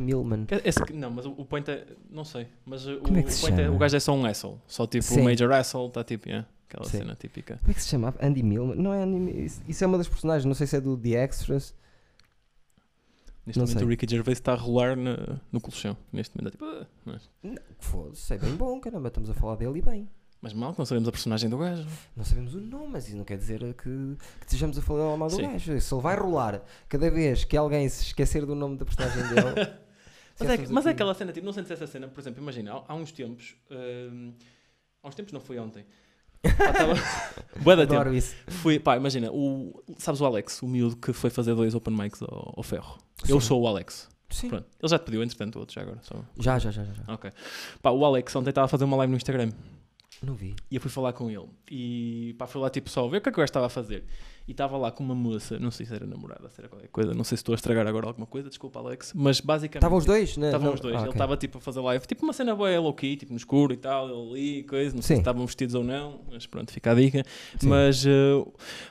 não é Milman. Que- esse não, mas o, o point é. Não sei. Mas o, Como é que o se point é. chama? O gajo é só um asshole. Só tipo Sim. o Major Asshole, está tipo. Yeah, aquela Sim. cena típica. Como é que se chamava? Andy Milman? Não é Andy isso, isso é uma das personagens, não sei se é do The Extras. Neste Não momento sei. o Ricky Gervais está a rolar na- no colchão. Neste momento é tipo. "Ah", mas, Não, Foda-se, é bem bom, caramba, estamos a falar dele e bem. mas mal que não sabemos a personagem do gajo. Não sabemos o nome, mas isso não quer dizer que, que estejamos a falar mal do Sim. gajo. Se ele vai rolar cada vez que alguém se esquecer do nome da personagem dele. Mas é, estamos mas é aqui- aquela cena, tipo, não sentes essa cena, por exemplo, imagina, há, há uns tempos, hum, há uns tempos não foi ontem. Pá, tava- Bué da tempo. Adoro isso. Fui, pá, imagina, o, sabes o Alex, o miúdo que foi fazer dois open mics ao, ao ferro. Eu Sim. sou o Alex. Sim. Pronto. Ele já te pediu, entretanto, outro já agora. Só... Já, já, já, já, já. Ok. Pá, o Alex ontem estava a fazer uma live no Instagram Não vi. e eu fui falar com ele. E pá, fui lá tipo só ver o que é que o gajo estava a fazer. E estava lá com uma moça, não sei se era namorada, se era qualquer coisa, não sei se estou a estragar agora alguma coisa, desculpa Alex, mas basicamente. Estavam os dois, né? Estavam os dois. Ah, Ele estava tipo a fazer live, tipo uma cena boa low key, tipo no escuro e tal, ele ali, coisa, não sei Sim. se estavam vestidos ou não, mas pronto, fica a dica. Sim. Mas eh,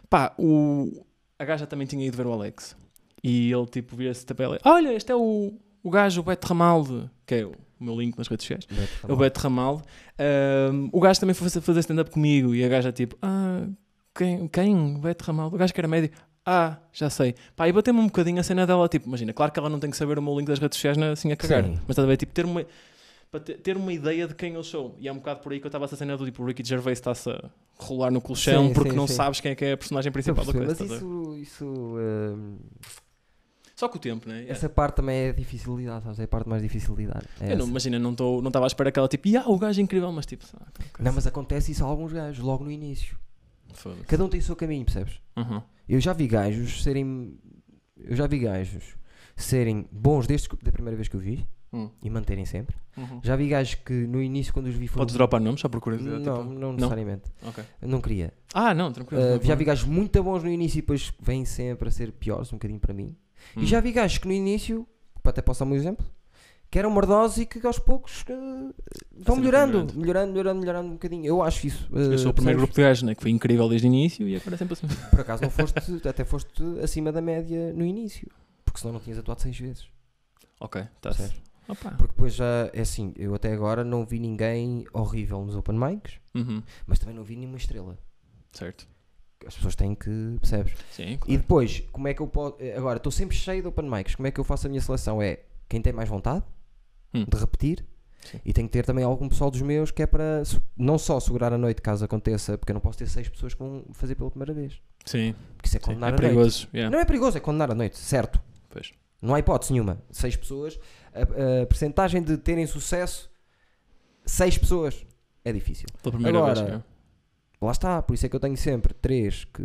pá, o, a gaja também tinha ido ver o Alex e ele tipo via-se tabela, olha, este é o, o gajo, o Beto Ramalde, que é o, o meu link nas redes sociais. Beto É o Ramalho. Beto Ramalde. Ahm, o gajo também foi fazer- fazer stand-up comigo e a gaja tipo, ah, quem? Quem? Beto Ramalde. O gajo que era médico. Ah, já sei. Pá, e bateu-me um bocadinho a cena dela, tipo, imagina, claro que ela não tem que saber o meu link das redes sociais né, assim a cagar, Sim. mas estás a ver, tipo, ter uma, para ter, ter uma ideia de quem eu sou. E é um bocado por aí que eu estava essa cena do tipo, o Ricky Gervais está-se a rolar no colchão Sim, porque sim, não sim. sabes quem é que é a personagem a principal da coisa. Mas a isso, isso hum, Só com o tempo, né? essa parte também é difícil de lidar, sabes? É a parte mais difícil de lidar. É Eu não, essa. imagina, não estava não à espera que ela tipo, ah, o gajo é incrível, mas tipo, ok, Não, mas acontece isso a alguns gajos, logo no início. Cada um tem o seu caminho, percebes? Uhum. Eu já vi gajos serem. Eu já vi gajos serem bons desde que- da primeira vez que eu vi Hum. e manterem sempre. Uhum. Já vi gajos que no início, quando os vi, foram. Podes dropar nomes só por curiosidade? Não, tipo? não necessariamente. Ok. Não queria. Ah, não, tranquilo. Não já vi gajos muito bons no início e depois vêm sempre a ser piores, um bocadinho para mim. Hum. E já vi gajos que no início, até posso dar um exemplo, que eram mordosos e que aos poucos uh, vão melhorando, melhorando. melhorando, melhorando, um bocadinho. Eu acho isso. uh, Eu sou o primeiro grupo de gajos, né? Que foi incrível desde o início e agora é sempre assim. Por acaso não foste, até foste acima da média no início, porque senão não tinhas atuado seis vezes. ok, tá percebes? Opa. Porque depois já, é assim, eu até agora não vi ninguém horrível nos open mics, Uhum. mas também não vi nenhuma estrela. Certo. As pessoas têm que, percebes? Sim, E claro. depois, como é que eu posso. Agora, estou sempre cheio de open mics. Como é que eu faço a minha seleção? É quem tem mais vontade Hum. de repetir Sim. e tenho que ter também algum pessoal dos meus que é para não só segurar a noite caso aconteça, porque eu não posso ter seis pessoas que vão fazer pela primeira vez. Sim, Porque isso é sim. condenar É a noite. perigoso. yeah. Não é perigoso, é condenar a noite, certo. Pois. Não há hipótese nenhuma. Seis pessoas, a, a percentagem de terem sucesso, seis pessoas, é difícil. Pela primeira Agora, vez. yeah. Lá está, por isso é que eu tenho sempre três que,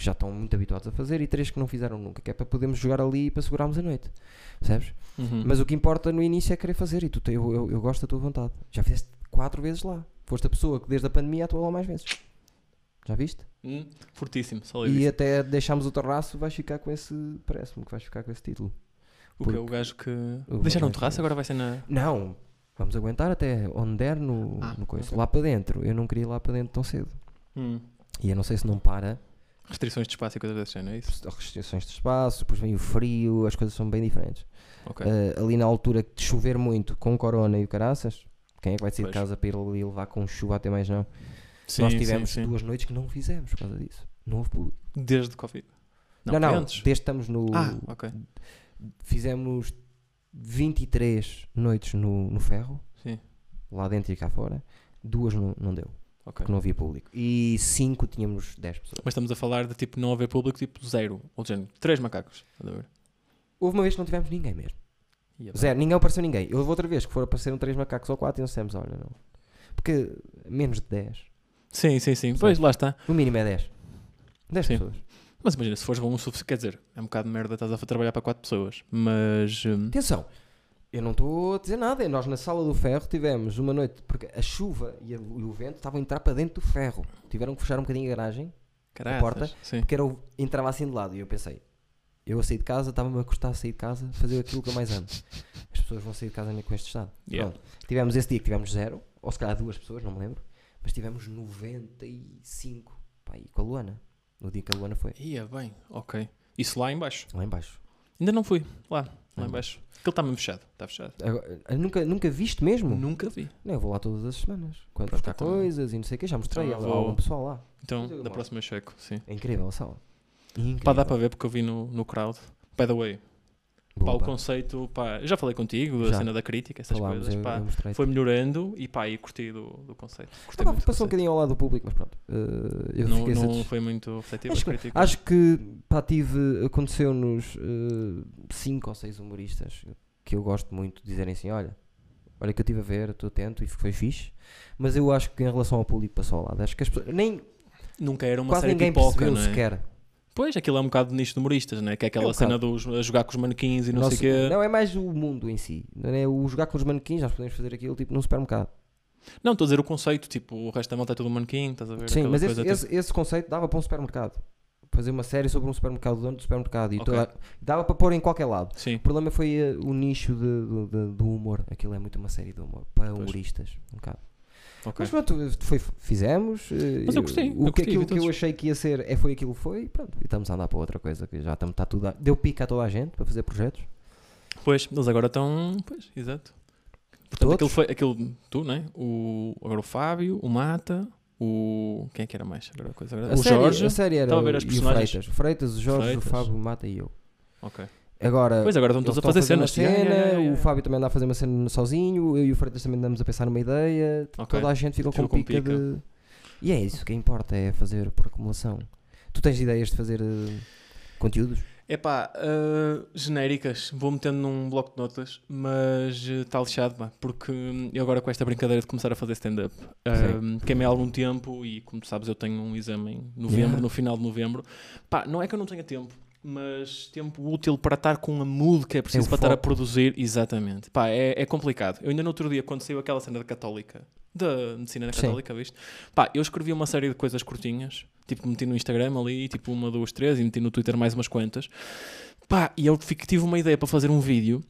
que já estão muito habituados a fazer e três que não fizeram nunca, que é para podermos jogar ali e para segurarmos a noite. Percebes? Uhum. Mas o que importa no início é querer fazer e tu, te- eu, eu, eu gosto da tua vontade. Já fizeste quatro vezes lá. Foste a pessoa que desde a pandemia atuou lá mais vezes. Já viste? Hum, fortíssimo, só E até deixámos o terraço, vais ficar com esse. Parece-me que vais ficar com esse título. O que é o gajo que. O Deixaram o gajo terraço, agora vai ser na. Não, vamos aguentar até onde der no, Ah, no coisa. ok. Lá para dentro. Eu não queria ir lá para dentro tão cedo. Hum. E eu não sei se não para. Restrições de espaço e coisas desse género, é isso? Restrições de espaço, depois vem o frio, as coisas são bem diferentes. Ok. Eh, ali na altura de chover muito com corona e o caraças, quem é que vai sair de casa para ir ali levar com chuva até mais não? sim, Nós sim, tivemos sim. duas noites que não fizemos por causa disso. Não houve público. Desde Covid. Não, Não, não, desde que estamos no. Ah, ok. Fizemos 23 noites no, no ferro, Sim. lá dentro e cá fora. Duas não, não deu. Ok. porque não havia público. E 5 tínhamos 10 pessoas. Mas estamos a falar de tipo não haver público, tipo zero. Ou de género, três macacos. Estás a ver? Houve uma vez que não tivemos ninguém mesmo. Ia bem. Zero, ninguém apareceu ninguém. Houve outra vez que foram apareceram 3 macacos ou 4 e nós dissemos, olha, não. Porque menos de 10. Sim, sim, sim. Pois, lá está. No mínimo é 10. 10 Sim. pessoas. Mas imagina, se fores bom o suficiente, quer dizer, é um bocado de merda, estás a trabalhar para quatro pessoas. Mas. hum, Atenção, eu não estou a dizer nada. Nós na sala do ferro tivemos uma noite, porque a chuva e, a- e o vento estavam a entrar para dentro do ferro. Tiveram que fechar um bocadinho a garagem, caraças, porta? Sim. porque era o- entrava assim de lado. E eu pensei, eu a sair de casa, estava-me a custar a sair de casa, fazer aquilo que eu mais amo. As pessoas vão sair de casa com este estado. Yeah. Pronto. Tivemos esse dia que tivemos zero, ou se calhar duas pessoas, não me lembro, mas tivemos 95. Pá, e com a Luana. No dia que a Luana foi. Ia bem, ok. Isso lá em baixo. Lá em baixo. Ainda não fui. Lá, lá Ah. em baixo. Aquilo está mesmo fechado. Está fechado. Agora, nunca, nunca viste mesmo? Nunca vi. Não, eu vou lá todas as semanas. Quando então- coisas e não sei o que, já mostrei então a, vou- algum pessoal lá. Então, da próxima checo, sim. É incrível a sala. Incrível. Pá, dá para ver porque eu vi no, no crowd. By the way, pá, Boa, o pá. conceito, pá, eu já falei contigo da cena da crítica, essas Falámos, coisas, eu- pá. eu mostrei. Foi melhorando e pá, e curti do, do conceito. Gostei Ah, pá, passou um conceito. bocadinho ao lado do público, mas pronto. eh, eu Não, não foi muito receptivo Acho que, acho que pá, tive, aconteceu-nos 5 ou 6 humoristas que eu gosto muito de dizerem assim: olha, olha que eu estive a ver, estou atento e foi fixe. Mas eu acho que em relação ao público passou ao lado. Acho que as pessoas, nem Nunca era uma quase série ninguém pipoca, percebeu não é? sequer. Pois, aquilo é um bocado de nicho de humoristas, né? Que é aquela É um cena dos a jogar com os manequins e não Nosso- sei o quê. Não, é mais o mundo em si. Não é o jogar com os manequins, nós podemos fazer aquilo tipo num supermercado. Não, estou a dizer o conceito, tipo, o resto da malta é tudo manequim, estás a ver? Sim, mas esse, coisa, tipo- esse, esse conceito dava para um supermercado. Fazer uma série sobre um supermercado, o dono do supermercado. E Ok. toda- dava para pôr em qualquer lado. Sim, O problema foi eh, o nicho de- do- de- do humor. Aquilo é muito uma série de humor. Para Pois. humoristas. Um bocado. Ok. Mas pronto, foi, fizemos. eh, Mas eu gostei, O eu que, curti, aquilo vi que eu achei que ia ser é, foi aquilo que foi. E pronto, e estamos a andar para outra coisa. Que já estamos, está tudo a- Deu pica a toda a gente para fazer projetos. Pois, eles agora estão. Pois, exato. Portanto, Todos? aquilo foi. Aquilo, tu, né? O, agora o Fábio, o Mata, o. Quem é que era mais? Agora a coisa. Agora, A o série, Jorge. a série era Estava a ver as e o personagens. Freitas. O Freitas, o Jorge, Freitas. o Fábio, o Mata e eu. Ok. Agora, Pois agora estão todos a fazer cenas. cena, Yeah, yeah, yeah. o Fábio também anda a fazer uma cena sozinho, eu e o Freitas também andamos a pensar numa ideia, Ok. toda a gente ficou Ficou com com pica, pica. de. E é isso que importa, é fazer por acumulação. Tu tens ideias de fazer eh, conteúdos? Epá, uh, genéricas, vou metendo num bloco de notas, mas está lixado, pá, porque hum, eu agora com esta brincadeira de começar a fazer stand-up, um, queimei algum tempo e, como sabes, eu tenho um exame em novembro, Yeah. no final de novembro. Pá, não é que eu não tenha tempo, mas tempo útil para estar com a mood que é preciso É o para estar a produzir, exatamente. Pá, é, é complicado. Eu ainda no outro dia, quando saiu aquela cena da Católica, da medicina da Sim. Católica, viste? Pá, eu escrevi uma série de coisas curtinhas, tipo, meti no Instagram ali, tipo, uma, duas, três, e meti no Twitter mais umas quantas. Pá, e eu tive uma ideia para fazer um vídeo,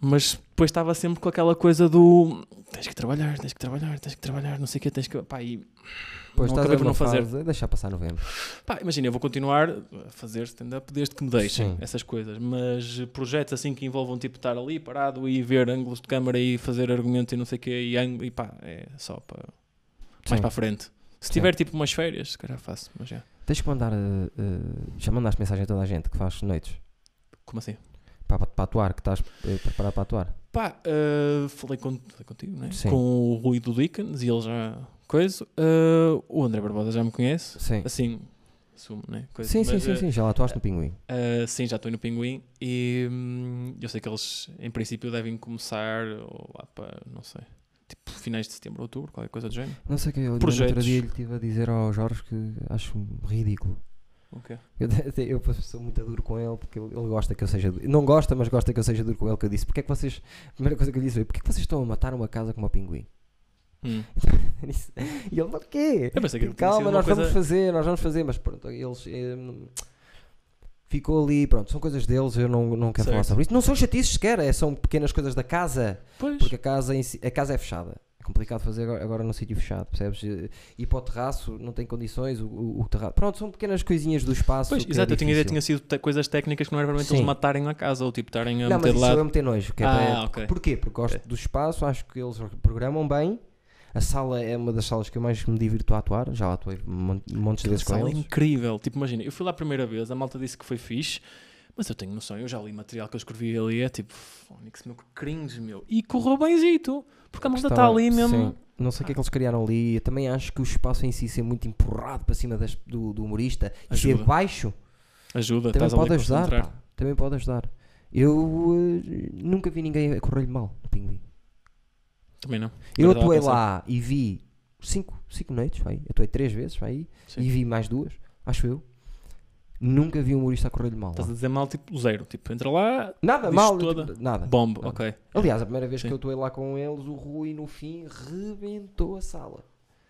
mas depois estava sempre com aquela coisa do tens que trabalhar, tens que trabalhar, tens que trabalhar, não sei o que, tens que. Pá, e Pois não acabei por não fazer. fazer. Deixar passar novembro. Pá, imagina, eu vou continuar a fazer stand-up desde que me deixem Sim. essas coisas, mas projetos assim que envolvam tipo estar ali parado e ver ângulos de câmara e fazer argumentos e não sei o que, e, e pá, é só para mais para a frente. Se Sim. tiver tipo umas férias, se calhar faço, mas já. Tens que mandar. eh, eh, já mandaste mensagem a toda a gente que faz noites Como assim? Para, para, atuar, que estás eh, preparado para atuar. Pá, uh, falei, com, falei contigo, né? Sim. Com o Rui do Dickens e ele já. Coisa. Uh, o André Barbosa já me conhece. Sim. Assim, assumo, né? Coisa. Sim, sim, Mas, sim, uh, sim, já lá atuaste no Pinguim. uh, sim, já estou no Pinguim e hum, eu sei que eles, em princípio, devem começar ou lá para, não sei, tipo finais de setembro, outubro, qualquer coisa do género. Não sei o que eu no outro dia lhe estive a dizer ao Jorge que acho ridículo. Ok. Eu, eu sou muito duro com ele porque ele ele gosta que eu seja duro. Não gosta, mas gosta que eu seja duro com ele. Que eu disse: Porquê é que vocês. A primeira coisa que eu disse foi: Porquê é que vocês estão a matar uma casa como o pinguim? Hum. Disse- e ele: Porquê? Calma, uma nós coisa- vamos fazer, nós vamos fazer. Mas pronto, eles. eh, ficou ali, pronto, são coisas deles. Eu não, não quero falar Certo. sobre isso. Não são chatices sequer, é, são pequenas coisas da casa. Pois. Porque a casa, si- a casa é fechada. É complicado fazer agora, agora num sítio fechado, percebes? E- Ir para o terraço não tem condições, o, o, o terraço. Pronto, são pequenas coisinhas do espaço. Pois, é exato, eu tinha ideia tinha sido te- coisas técnicas que não era realmente Sim. eles matarem na casa ou tipo estarem a Não, meter mas isso eu lado. meter nojo. Que é Ah, para- ok. Porquê? Porque gosto Ok. do espaço, acho que eles programam bem. A sala é uma das salas que eu mais me divirto a atuar. Já lá atuei mon- montes de vezes com é eles. incrível. Tipo, imagina, eu fui lá a primeira vez, a malta disse que foi fixe, mas eu tenho noção, eu já li material que eu escrevi ali, é tipo, Fónix, meu, que cringe, meu. E correu benzito, porque a malta está ali mesmo. sim. Não sei o que é que eles criaram ali. Eu também acho que o espaço em si ser muito empurrado para cima das- do, do humorista e ser baixo Ajuda, também pode ajudar. pá. Também pode ajudar. Eu eh, nunca vi ninguém a correr-lhe mal no pinguim. Também não. Eu Agora atuei lá e vi cinco, cinco noites, vai. Atuei três vezes, vai. E vi mais duas, acho eu. Nunca vi um humorista a correr-lhe mal. Estás lá. a dizer mal, tipo, zero. Tipo, entra lá, Nada, mal, toda. tipo, nada. bombo, Nada. ok. Aliás, a primeira vez Sim. que eu atuei lá com eles, o Rui no fim rebentou a sala.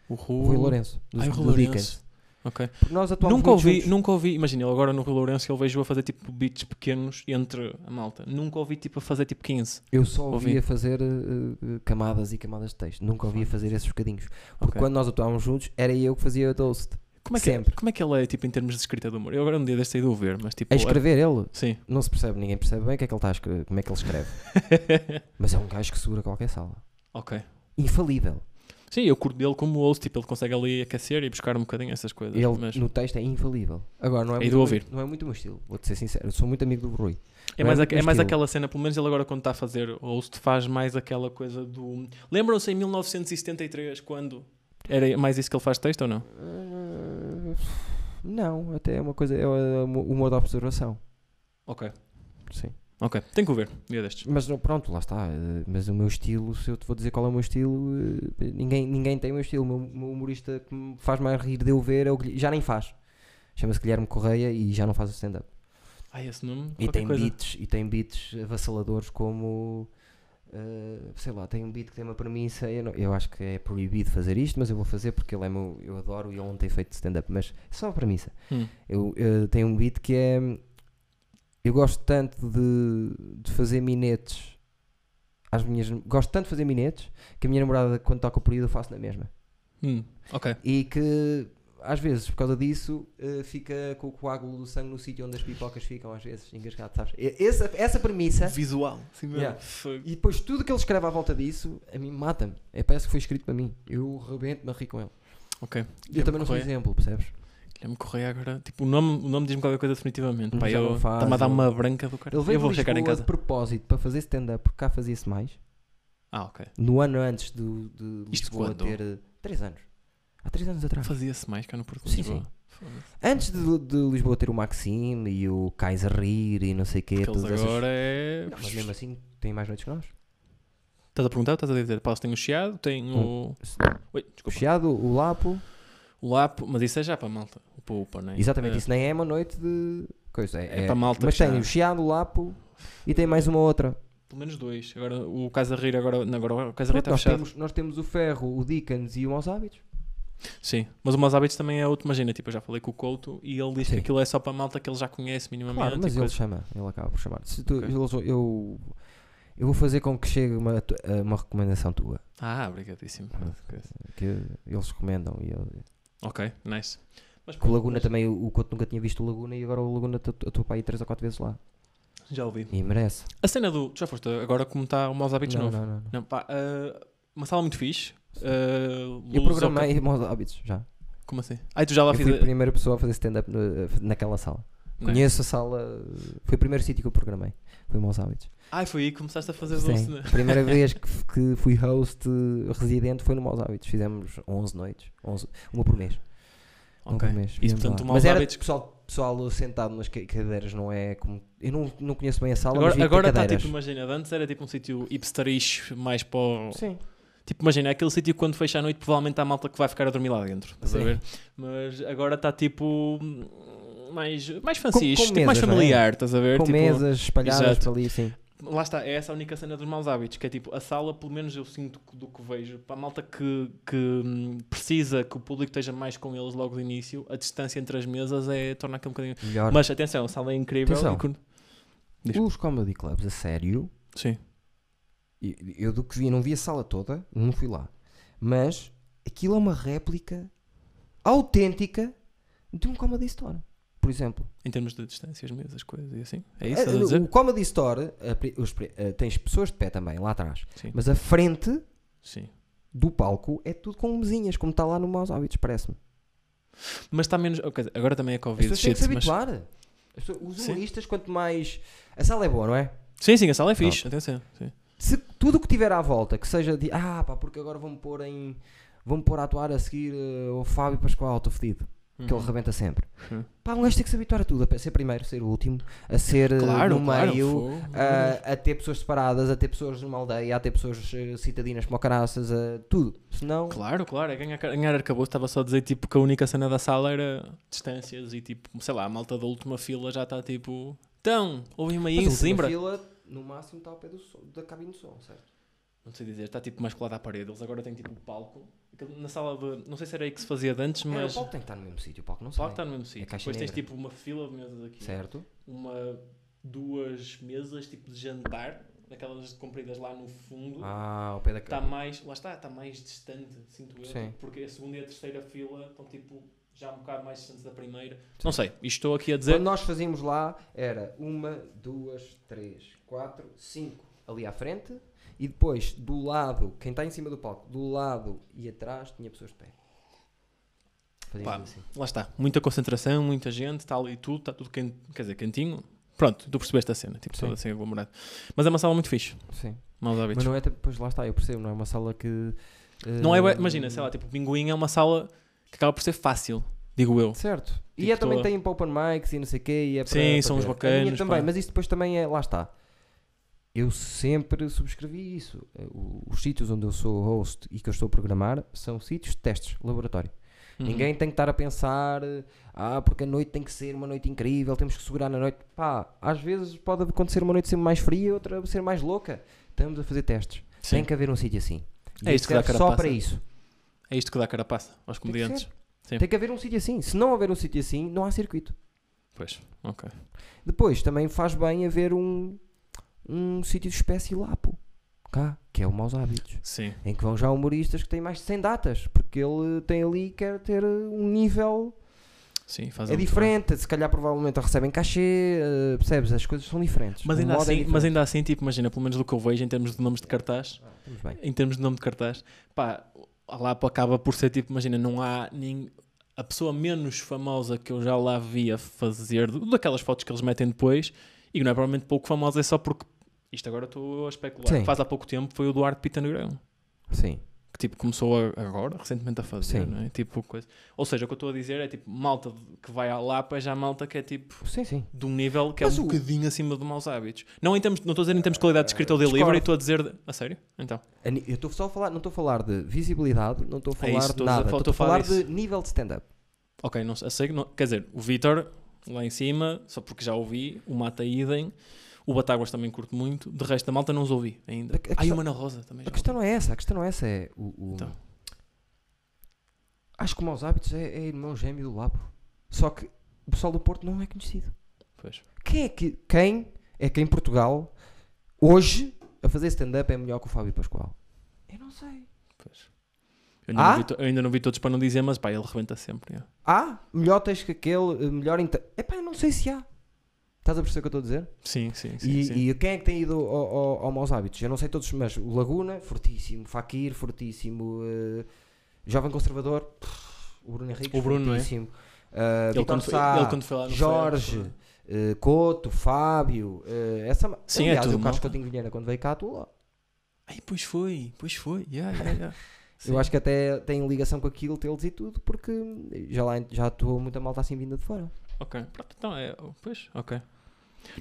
O O Rui. Rui Lourenço, do, Ai, o Rui Lourenço. Ok. Porque nós Nunca ouvi, juntos. nunca ouvi, imagina, ele agora no Rio Lourenço ele vejo a fazer tipo beats pequenos entre a malta. Nunca ouvi tipo a fazer tipo 15. Eu só Ouvi. ouvia fazer eh, eh, camadas e camadas de texto. Nunca ouvia fazer esses bocadinhos. Porque Ok. quando nós atuávamos juntos, era eu que fazia a toast. Como é, que, Sempre. como é que ele é tipo em termos de escrita de humor? Eu agora um dia deste de o ver, mas tipo. A escrever ele, Sim. não se percebe, ninguém percebe bem o que é que ele está a escrever, como é que ele escreve. Mas é um gajo que segura qualquer sala. ok. Infalível. Sim, eu curto dele como host, tipo, ele consegue ali aquecer e buscar um bocadinho essas coisas. Ele mas no texto é infalível. Agora, não é, muito, de ouvir. não é muito o meu estilo, vou-te ser sincero. Eu sou muito amigo do Rui. é não mais, é é mais estilo. aquela cena, pelo menos ele agora quando está a fazer host, faz mais aquela coisa do. Lembram-se em 1973 quando. Era mais isso que ele faz texto ou não? Eh, Não, até é uma coisa, é o humor da observação. Ok. Sim. Ok. Tem que o ver, dia destes. Mas pronto, lá está. eh, Mas o meu estilo, se eu te vou dizer qual é o meu estilo, eh, ninguém, ninguém tem o meu estilo. O meu, humorista que me faz mais rir de eu ver é o já nem faz. Chama-se Guilherme Correia e já não faz o stand-up. Ah, esse nome? E tem coisa. beats, e tem beats avassaladores como eh, sei lá, tem um beat que tem uma premissa. Eu, não- eu acho que é proibido fazer isto, mas eu vou fazer porque ele é meu, eu adoro e ele não tem feito stand-up. Mas só a premissa. Hum. Eu, eu tenho um beat que é. Eu gosto tanto de, de fazer minetes às minhas. Gosto tanto de fazer minetes que a minha namorada, quando toca o período, eu faço na mesma. Hum. Ok. E que às vezes, por causa disso, eh, fica com o coágulo do sangue no sítio onde as pipocas ficam, às vezes, engasgado, sabes? Essa, essa premissa. Visual. Sim, mesmo. Yeah. E depois tudo que ele escreve à volta disso, a mim mata-me. É, parece que foi escrito para mim. Eu rebento-me a rir com ele. Ok. Eu também não sou Correia. exemplo, percebes? Guilherme Correia agora. Tipo, o nome, o nome diz-me qualquer coisa definitivamente. Pá, Já eu não faz, está-me a dar uma branca do cara. Ele veio Eu vou de chegar em Lisboa casa. de propósito para fazer stand-up, porque cá fazia-se mais. Ah, ok. No ano antes do, de Isto Lisboa quando? ter. eh, Três anos. Há três anos atrás. Fazia-se mais cá no Porto de Sim, Lisboa. Antes de, de Lisboa ter o Maxime e o Kaiser Rir e não sei o quê. Porque eles todas essas- agora é. Não, mas mesmo assim têm mais noites que nós. Estás a perguntar? Estás a dizer? Paulo tem o Chiado, tem o. Oi, O desculpa. Chiado, o Lapo. O Lapo, mas isso é já para a malta. O Poupa, não é? Exatamente, É. isso nem é uma noite de. Coisa, é, É para malta Mas que já- tem o Chiado, o Lapo e tem mais uma outra. Pelo menos dois. Agora o Casa Rir, agora, não, agora o Casa Rir Pronto, está nós, fechado. temos, nós temos o Ferro, o Dickens e o Maus Hábitos. Sim, mas o Hábitos também é outro. Imagina, tipo, eu já falei com o Couto e ele diz que aquilo é só para a malta que ele já conhece minimamente. Claro, mas ele coisa. chama, ele acaba por chamar. Se tu- Ok. eles- eu, eu vou fazer com que chegue uma, tu- uma recomendação tua. Ah, obrigadíssimo. Que eles recomendam. E eu, Ok, nice. Mas que o Laguna mas também, o Couto nunca tinha visto o Laguna e agora o Laguna atua para aí 3 ou 4 vezes lá. Já ouvi. E merece. A cena do. tu Já foste agora como está o Não, novo? não, não, não. Não, pá, ah, uma sala muito fixe. Ah, Eu programei Maus Hábitos já. Como assim? Ai, tu já lá Eu fui a primeira pessoa a fazer stand-up no- naquela sala. Não? Conheço a sala. Foi o primeiro sítio que eu programei. Foi Maus Hábitos. Ai, foi aí que começaste a fazer Sim. né? A primeira vez que, que fui host eh, residente foi no Maus Hábitos. Fizemos 11 noites. 11, uma por mês. Uma Ok. por mês. Isso, portanto, o Maus Mas era Hábitos. pessoal, pessoal sentado nas ca- cadeiras, não é como. Eu não, não conheço bem a sala, Agora agora está tipo, imagina, antes era tipo um sítio hipsterish mais para o- Sim. Tipo, imagina, é aquele sítio que quando fecha a noite provavelmente há malta que vai ficar a dormir lá dentro. Estás a ver? Mas agora está tipo mais, mais com tipo, mais é? familiar, estás a ver? Com Tipo, mesas espalhadas por ali, sim. Lá está, é essa a única cena dos maus hábitos, que é tipo, a sala, pelo menos eu sinto do que vejo, para a malta que, que hum, precisa que o público esteja mais com eles logo de início, a distância entre as mesas é, torna aquilo um bocadinho... Melhor. Mas atenção, a sala é incrível. Atenção. e. Os comedy clubs, a sério, Sim. E- eu do que vi, não vi a sala toda, não fui lá. Mas aquilo é uma réplica autêntica de um comedy store. Por exemplo, Em termos de distâncias, mesas, coisas e assim. É isso? a Eh, dizer? o Comedy Store, a os pri- eh, tens pessoas de pé também lá atrás, Sim. mas a frente Sim. do palco é tudo com mesinhas, como está lá no Maus Hábitos, parece-me. Mas está menos. ok, agora também é As Covid. pessoas têm que se mas- habituar. As pessoas- os humoristas, quanto mais. A sala é boa, não é? Sim, sim, a sala é fixe. Atenção. Sim. Se tudo o que tiver à volta, que seja de ah, pá, porque agora vão-me pôr em. Vão-me pôr a atuar a seguir eh, o Fábio Pascoal, estou fedido. Que Uhum. ele rebenta sempre. Sim. Pá, um gajo tem que se habituar a tudo, a ser primeiro, a ser o último, a ser eh, Claro, no claro, meio, a, a ter pessoas separadas, a ter pessoas numa aldeia, a ter pessoas eh, citadinas como caraças, a tudo. Senão, Claro, claro, é ganhar, ganhar arcabouço. Estava só a dizer tipo, que a única cena da sala era distâncias e tipo, sei lá, a malta da última fila já está tipo. Então, ouvem-me aí em Zimbra. fila, no máximo está ao pé do som- da cabine de som, certo? Não sei dizer, está tipo mais colado à parede. Eles agora têm tipo o palco. Na sala de. Não sei se era aí que se fazia de antes, É, mas. o palco tem que estar no mesmo sítio, o palco não o sei. palco está no mesmo sítio. caixa Depois tens negra. tipo uma fila de mesas aqui. Certo? Uma. Duas mesas tipo de jantar. Daquelas compridas lá no fundo. Ah, ao pé da Está mais. Lá está, está mais distante, sinto eu. Sim. Porque a segunda e a terceira fila estão tipo. Já um bocado mais distantes da primeira. Não sei, isto estou aqui a dizer. Quando nós fazíamos lá, era uma, duas, três, quatro, cinco ali à frente e depois do lado, quem está em cima do palco, do lado e atrás tinha pessoas de pé. Pá. assim. Lá está, muita concentração, muita gente, está ali tudo, está tudo quente, quer dizer, quentinho. Pronto, tu percebeste a cena, tipo, Sim. toda assim aglomerado. Mas é uma sala muito fixe, Sim. maus hábitos. Mas não é, depois lá está, eu percebo, não é uma sala que. Não é, eh, imagina, sei lá, tipo, o Pinguim é uma sala que acaba por ser fácil, digo eu. Certo. e Tipo, é também tem para open mics e não sei o quê. E é para, Sim, para são. A bacanas, também, mas isso depois também é. Lá está. Eu sempre subscrevi isso. Eh, Os sítios onde eu sou host e que eu estou a programar são sítios de testes, laboratório. Uhum. Ninguém tem que estar a pensar, eh, ah, porque a noite tem que ser uma noite incrível, temos que segurar na noite. Pá, às vezes pode acontecer uma noite ser mais fria, outra ser mais louca. Estamos a fazer testes. Sim. Tem que haver um sítio assim. E É isto que dá só para isso. É isto que dá carapaça aos Tem que comediantes. ser. Sim. Tem que haver um sítio assim. Se não houver um sítio assim, não há circuito. Pois, ok. Depois também faz bem haver um, um sítio de espécie lá, pô. Cá, que é o Maus Hábitos. Sim, Em que vão já humoristas que têm mais de 100 datas. Porque ele tem ali quer ter um nível. sim, faz É muito bem. diferente. Se calhar provavelmente recebem cachê. eh, percebes? As coisas são diferentes. Mas ainda, é assim, mas diferente. ainda assim, tipo, imagina, pelo menos do que eu vejo em termos de nomes de cartaz, Ah, em termos de nome de cartaz, pá, lá pá, acaba por ser tipo, imagina, não há nem a pessoa menos famosa que eu já lá vi a fazer, daquelas fotos que eles metem depois, e não é provavelmente pouco famosa, é só porque, isto agora estou a especular, Sim. faz há pouco tempo foi o Duarte Pita Negrão, Sim. Que tipo começou a- agora, recentemente a fazer, Sim. não é? Tipo, coisa. Ou seja, o que eu estou a dizer é tipo, malta que vai à Lapa é já malta que é tipo Sim, sim. de um nível que Mas é um o- bocadinho acima de maus hábitos. Não, em termos, não estou a dizer em termos de qualidade de escrita ou delivery, estou a dizer. de- A sério? Então. Eu estou só a falar, não estou a falar de visibilidade, não estou a É falar isso, de estou a- nada. estou a falar de nível de stand-up. Ok, não sei, não- quer dizer, o Vitor, lá em cima, só porque já ouvi, o Mata Idem, o Batáguas também curto muito, de resto da malta não os ouvi ainda. A- a questão- o Mana Rosa também A questão não é essa, a questão não é essa. É o, o- Então. Acho que o Maus Hábitos é, é irmão gêmeo do Labo. Só que o pessoal do Porto não é conhecido. ouvi. Pois. Quem é que, quem é que em Portugal, hoje, a fazer stand-up é melhor que o Fábio Pascoal? Eu não sei. Pois. Eu ainda, Ah? não vi to- eu ainda não vi todos para não dizer, mas pá, ele rebenta sempre. é. Há melhor texto que aquele, eh, melhor. Inter... Epá, eu não sei se há. Estás a perceber o que eu estou a dizer? Sim, sim, sim. E, sim. e quem é que tem ido ao, ao, ao Maus Hábitos? Eu não sei todos, mas o Laguna, fortíssimo. Fakir, fortíssimo. eh, Jovem Conservador, pff, o Bruno Henrique, O Bruno, é? fortíssimo. Ele, quando foi, Sá, ele quando foi lá no Jorge, Ferro, eh, Couto, Fábio. essa, Sim, é aliás, tudo o Carlos malta. Coutinho Vilhena, quando veio cá, tu lá. Ai, pois foi, pois foi. Yeah, yeah, yeah. Eu acho que até tem ligação com aquilo, deles e tudo, porque já lá já estou muita malta assim vinda de fora. Ok, pronto, então é. Pois, ok.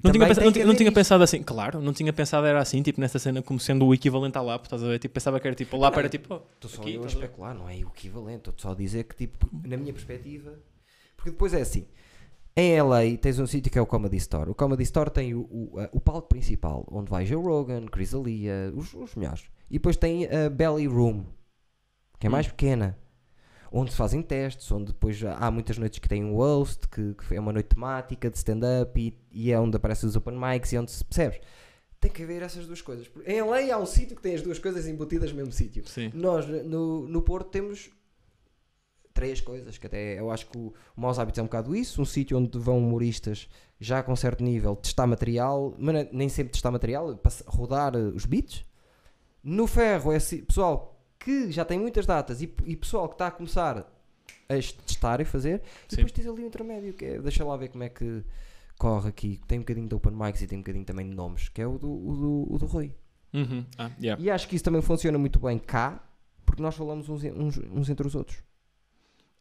Não tinha, também pensa- tem não, não tinha pensado assim, claro, não tinha pensado era assim, tipo, nessa cena como sendo o equivalente à LAP, estás a ver? Tipo, pensava que era tipo, a LAP Não, era tipo, oh, Estou só Aqui, eu a especular, não é o equivalente. Estou só a dizer que, tipo, na minha perspectiva. Porque depois é assim: em LA tens um sítio que é o Comedy Store. O Comedy Store tem o, o, a- o palco principal, onde vai Joe Rogan, Chris Alia, os, os melhores. E depois tem a Belly Room, que é mais Hum. pequena, onde se fazem testes, onde depois há muitas noites que tem um host, que, que é uma noite temática de stand-up e, e é onde aparecem os open mics e onde se percebes. Tem que haver essas duas coisas. Em LA há um sítio que tem as duas coisas embutidas no mesmo sítio. Nós no, no Porto temos três coisas que até eu acho que o, o Maus Hábitos é um bocado isso, um sítio onde vão humoristas já com certo nível testar material, mas nem sempre testar material, rodar eh, os beats. No Ferro é pessoal que já tem muitas datas e, e pessoal que está a começar a est- testar e fazer, e Sim. depois tens ali o intermédio que é, deixa lá ver como é que corre aqui, tem um bocadinho de open mics e tem um bocadinho também de nomes, que é o do, o do, o do Rui. Uhum. Ah, yeah. E acho que isso também funciona muito bem cá, porque nós falamos uns, uns, uns entre os outros.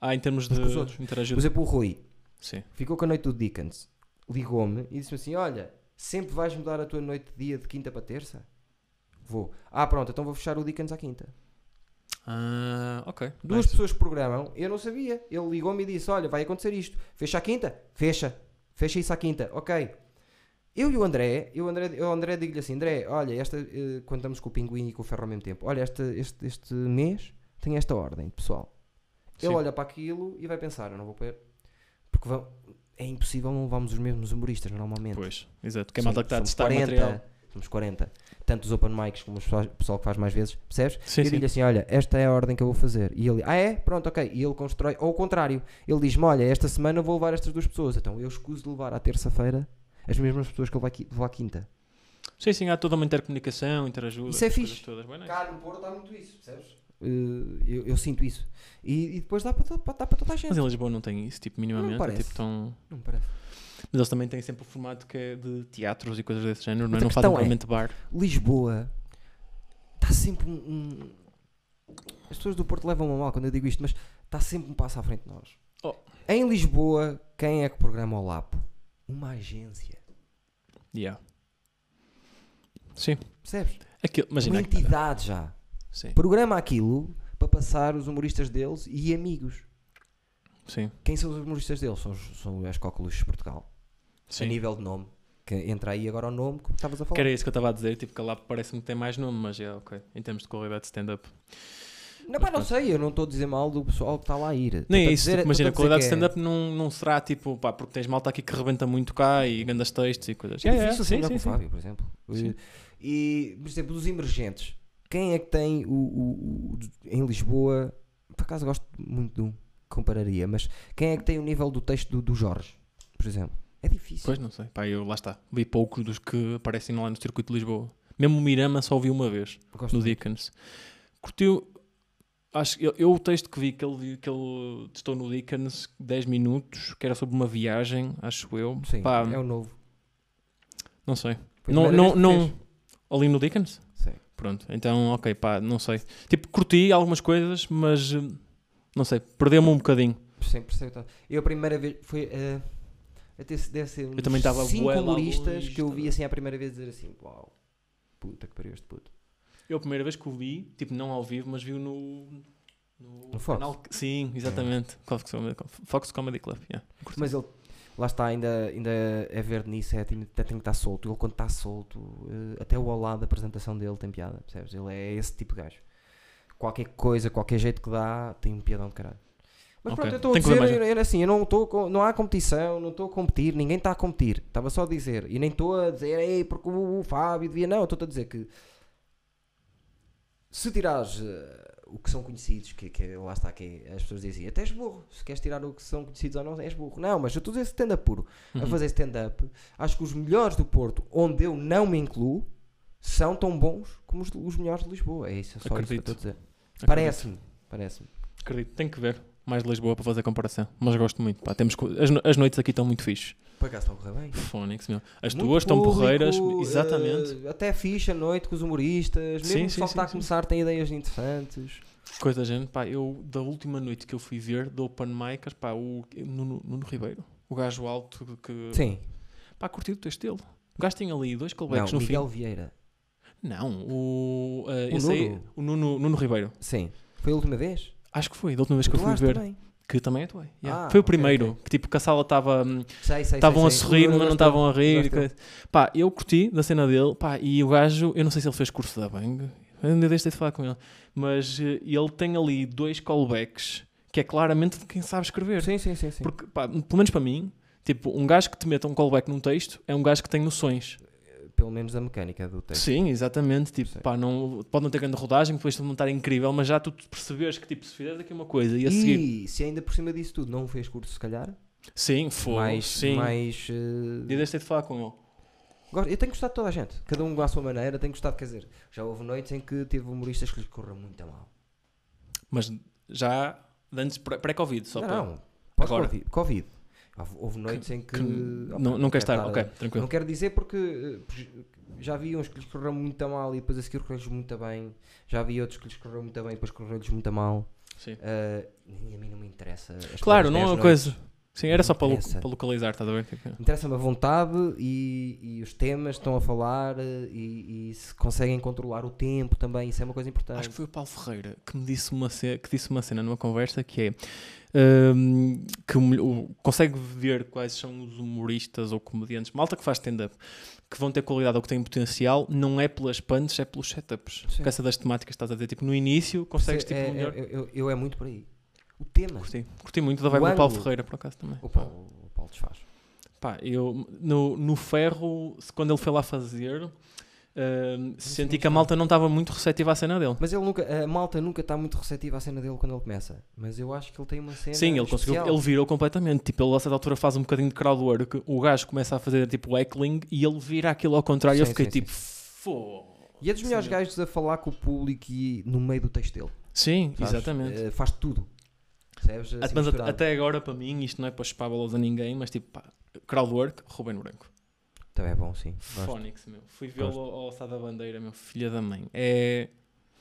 ah, em termos de interagir. Por exemplo, o Rui Sim. ficou com a noite do Dickens, ligou-me e disse-me assim: Olha, sempre vais mudar a tua noite de dia de quinta para terça? Vou. Ah, pronto, então vou fechar o Dickens à quinta. Ah, ok. Duas Nice. pessoas programam, eu não sabia. Ele ligou-me e disse: Olha, vai acontecer isto. Fecha a quinta? Fecha. Fecha isso à quinta. Ok. Eu e o André, eu, André, eu André digo-lhe assim: André, olha, esta, eh, quando estamos com o Pinguim e com o Ferro ao mesmo tempo, olha, este, este, este mês tem esta ordem, pessoal. Ele Sim. olha para aquilo e vai pensar: Eu não vou pôr. Porque vão- é impossível não levarmos os mesmos humoristas normalmente. Pois, exato. Que Somos- malta que está a testar 40, material. Somos 40. Tanto os open mics como o pessoal que faz mais vezes, percebes? Sim, eu digo-lhe assim: olha, esta é a ordem que eu vou fazer. E ele, ah é? Pronto, ok. E ele constrói, ou ao contrário, ele diz-me: olha, esta semana vou levar estas duas pessoas. Então eu escuso de levar à terça-feira as mesmas pessoas que eu vou à quinta. Sim, sim, há toda uma intercomunicação, interajuda. Isso é fixe. Todas. Bem, nice. Cá no Porto há muito isso, percebes? eu, eu sinto isso. E, e depois dá para, to- dá para toda a gente. Mas em Lisboa não tem isso, tipo, minimamente. é parece. tipo tão... Não parece. Mas eles também têm sempre o formato que é de teatros e coisas desse género, não, é? Não fazem questão é- bar. Lisboa está sempre um, um- As pessoas do Porto levam-me a mal quando eu digo isto, mas está sempre um passo à frente de nós. Oh. Em Lisboa, quem é que programa o LAP? Uma agência. Yeah. Sim. Percebes? Aquilo, imagina. uma entidade já. Sim, Programa aquilo para passar os humoristas deles e amigos. sim, Quem são os humoristas deles? São, os- são as Coqueluches de Portugal. A sim. nível de nome. Que entra aí agora o nome, como estavas a falar. Que era isso que eu estava a dizer, tipo, que lá parece-me que tem mais nome, mas é ok. Em termos de qualidade de stand-up. Não, não sei, eu não estou a dizer mal do pessoal que está lá a ir. Nem é a isso, dizer- tipo, imagina, a a qualidade de é- stand-up não, não será tipo, pá, porque tens malta aqui que rebenta muito cá e grandes textos e coisas. É yeah, ser sim, melhor sim. Fábio, por exemplo. Sim. E, por exemplo, dos emergentes. Quem é que tem o, o- o- em Lisboa? Por acaso gosto muito de um, compararia, mas quem é que tem o nível do texto do, do Jorge, por exemplo? É difícil. Pois não sei, pá, eu lá está. Vi poucos dos que aparecem lá no circuito de Lisboa. Mesmo o Mirama só ouvi uma vez, no. Dickens. Curtiu. Acho que eu, eu o texto que vi que ele, vi- que ele testou no Dickens 10 minutos, que era sobre uma viagem, acho eu. Sim, Pá, é o novo. não sei. Não, não, não. Ali no Dickens? Sim. Pronto, então, ok, pá, não sei. Tipo, curti algumas coisas, mas não sei, perdeu-me um bocadinho. Sim, percebo. tá. Eu a primeira vez foi. eh, até se deve ser uns também estava cinco humoristas que eu vi estava- assim à primeira vez dizer assim: Uau, puta que pariu este puto. Eu a primeira vez que o vi, tipo, não ao vivo, mas vi-o no. No, No Fox? canal- Sim, exatamente. Fox, Comedy, Fox Comedy Club. yeah. Mas ele, lá está, ainda, ainda é verde nisso, é, tem, até tem que estar solto. Ele, quando está solto, eh, até o ao lado da apresentação dele tem piada, percebes? Ele é esse tipo de gajo. Qualquer coisa, qualquer jeito que dá, tem um piadão de caralho. Mas Ok. pronto, eu estou a Tem dizer, era assim, eu não estou, com- não há competição, não estou a competir, ninguém está a competir. Estava só a dizer, e nem estou a dizer, ei, porque o, o Fábio devia, não, estou a dizer que se tirares eh, o que são conhecidos, que, que lá está, que é- as pessoas dizem, até és burro, se queres tirar o que são conhecidos ou não, és burro. Não, mas eu estou a dizer stand-up puro. A Uhum. fazer stand-up, acho que os melhores do Porto, onde eu não me incluo, são tão bons como os, os melhores de Lisboa. É isso, é só isso que eu Acredito. estou a dizer. Acredito. Parece-me, parece-me. Acredito, tenho que ver mais de Lisboa para fazer comparação. Mas gosto muito. Pá, temos, as, no- as noites aqui estão muito fixe. Por acaso está a correr bem. Fónix, meu. As Muito tuas estão porreiras. eh, Exatamente. até fixe a noite com os humoristas. Mesmo Sim, o pessoal sim, que está a sim, começar tem ideias interessantes. Coisa gente. Pá, eu, da última noite que eu fui ver, do Open Micers, pá, o Nuno, Nuno Ribeiro. O gajo alto que. Sim. Pá, curti o teu estilo. O gajo tem ali dois Não, callbacks no Miguel fim. Vieira. Não, o. eh, O esse aí, Nuno? o Nuno, Nuno Ribeiro. Sim. Foi a última vez? Acho que foi, da última vez que eu fui ver. também. Que também atuei. yeah. Ah, foi o primeiro. ok. Que tipo, que a sala estava. hum, Estavam a sorrir, mas não estavam a rir. Coisa. Pá, eu curti da cena dele. Pá, e o gajo, eu não sei se ele fez curso da Bang. Ainda deixei de falar com ele. Mas eh, ele tem ali dois callbacks que é claramente de quem sabe escrever. Sim, sim, sim. sim. Porque, pá, pelo menos para mim, tipo, um gajo que te meta um callback num texto é um gajo que tem noções. Pelo menos a mecânica do texto. Sim, exatamente. Tipo, Sim. pá, não, pode não ter grande rodagem, depois não estar incrível, mas já tu percebes que, tipo, se fizeres aqui uma coisa e a seguir. E se ainda por cima disso tudo não fez curso, se calhar, Sim, foi. mais. sim. mais eh, E deixei de falar com ele. Eu tenho gostado de toda a gente, cada um à sua maneira. Tenho gostado, quer dizer, já houve noites em que teve humoristas que lhes correram muito a mal. Mas já antes pré- pré-Covid, só não, para. não, pós-Covid. Covid. Houve, noites em que. que opa, não, não quer estar, estar ok, tranquilo. Não quero dizer porque eh, Já vi uns que lhes correram muito mal e depois a seguir correu-lhes muito bem. Já vi outros que lhes correram muito bem e depois correu-lhes muito mal. Sim. E a mim não me interessa. as Claro, não é 10 uma coisa. Sim, era só para, lo- para localizar, estás a ver? Interessa-me a vontade e, e os temas estão a falar eh, e, e se conseguem controlar o tempo também, isso é uma coisa importante. Acho que foi o Paulo Ferreira que me disse uma, que disse uma cena numa conversa que é hum, que o o- consegue ver quais são os humoristas ou comediantes, malta que faz stand-up, que vão ter qualidade ou que têm potencial, não é pelas punches, é pelos setups. Sim. Com essa das temáticas que estás a dizer, tipo, no início consegues Se- tipo é, melhor. é- eu, eu- eu é muito por aí. O tema. Curti, curti muito da O vibe do Paulo. Ferreira, por acaso também. O Paulo, o Paulo desfaz. Pá, eu no, no ferro, quando ele foi lá fazer, senti que a malta não estava muito receptiva à cena dele. Mas ele nunca, a malta nunca está muito receptiva à cena dele quando ele começa. Mas eu acho que ele tem uma cena. Sim, ele conseguiu, ele virou completamente. Tipo, ele a certa altura faz um bocadinho de crowdwork, o gajo começa a fazer tipo heckling e ele vira aquilo ao contrário. eu Sim, fiquei sim, tipo, fô. E é dos melhores gajos a falar com o público e no meio do texto dele. Sim, sabes? exatamente. Eh, faz tudo. Percebes? Assim, Mas misturado. até agora, para mim, isto não é para chupar bolas a ninguém, mas tipo, pá, crowdwork, Ruben Branco. Também é bom, sim. Phonics, meu. Fui vê-lo ao Sá da Bandeira, meu filho da mãe. É.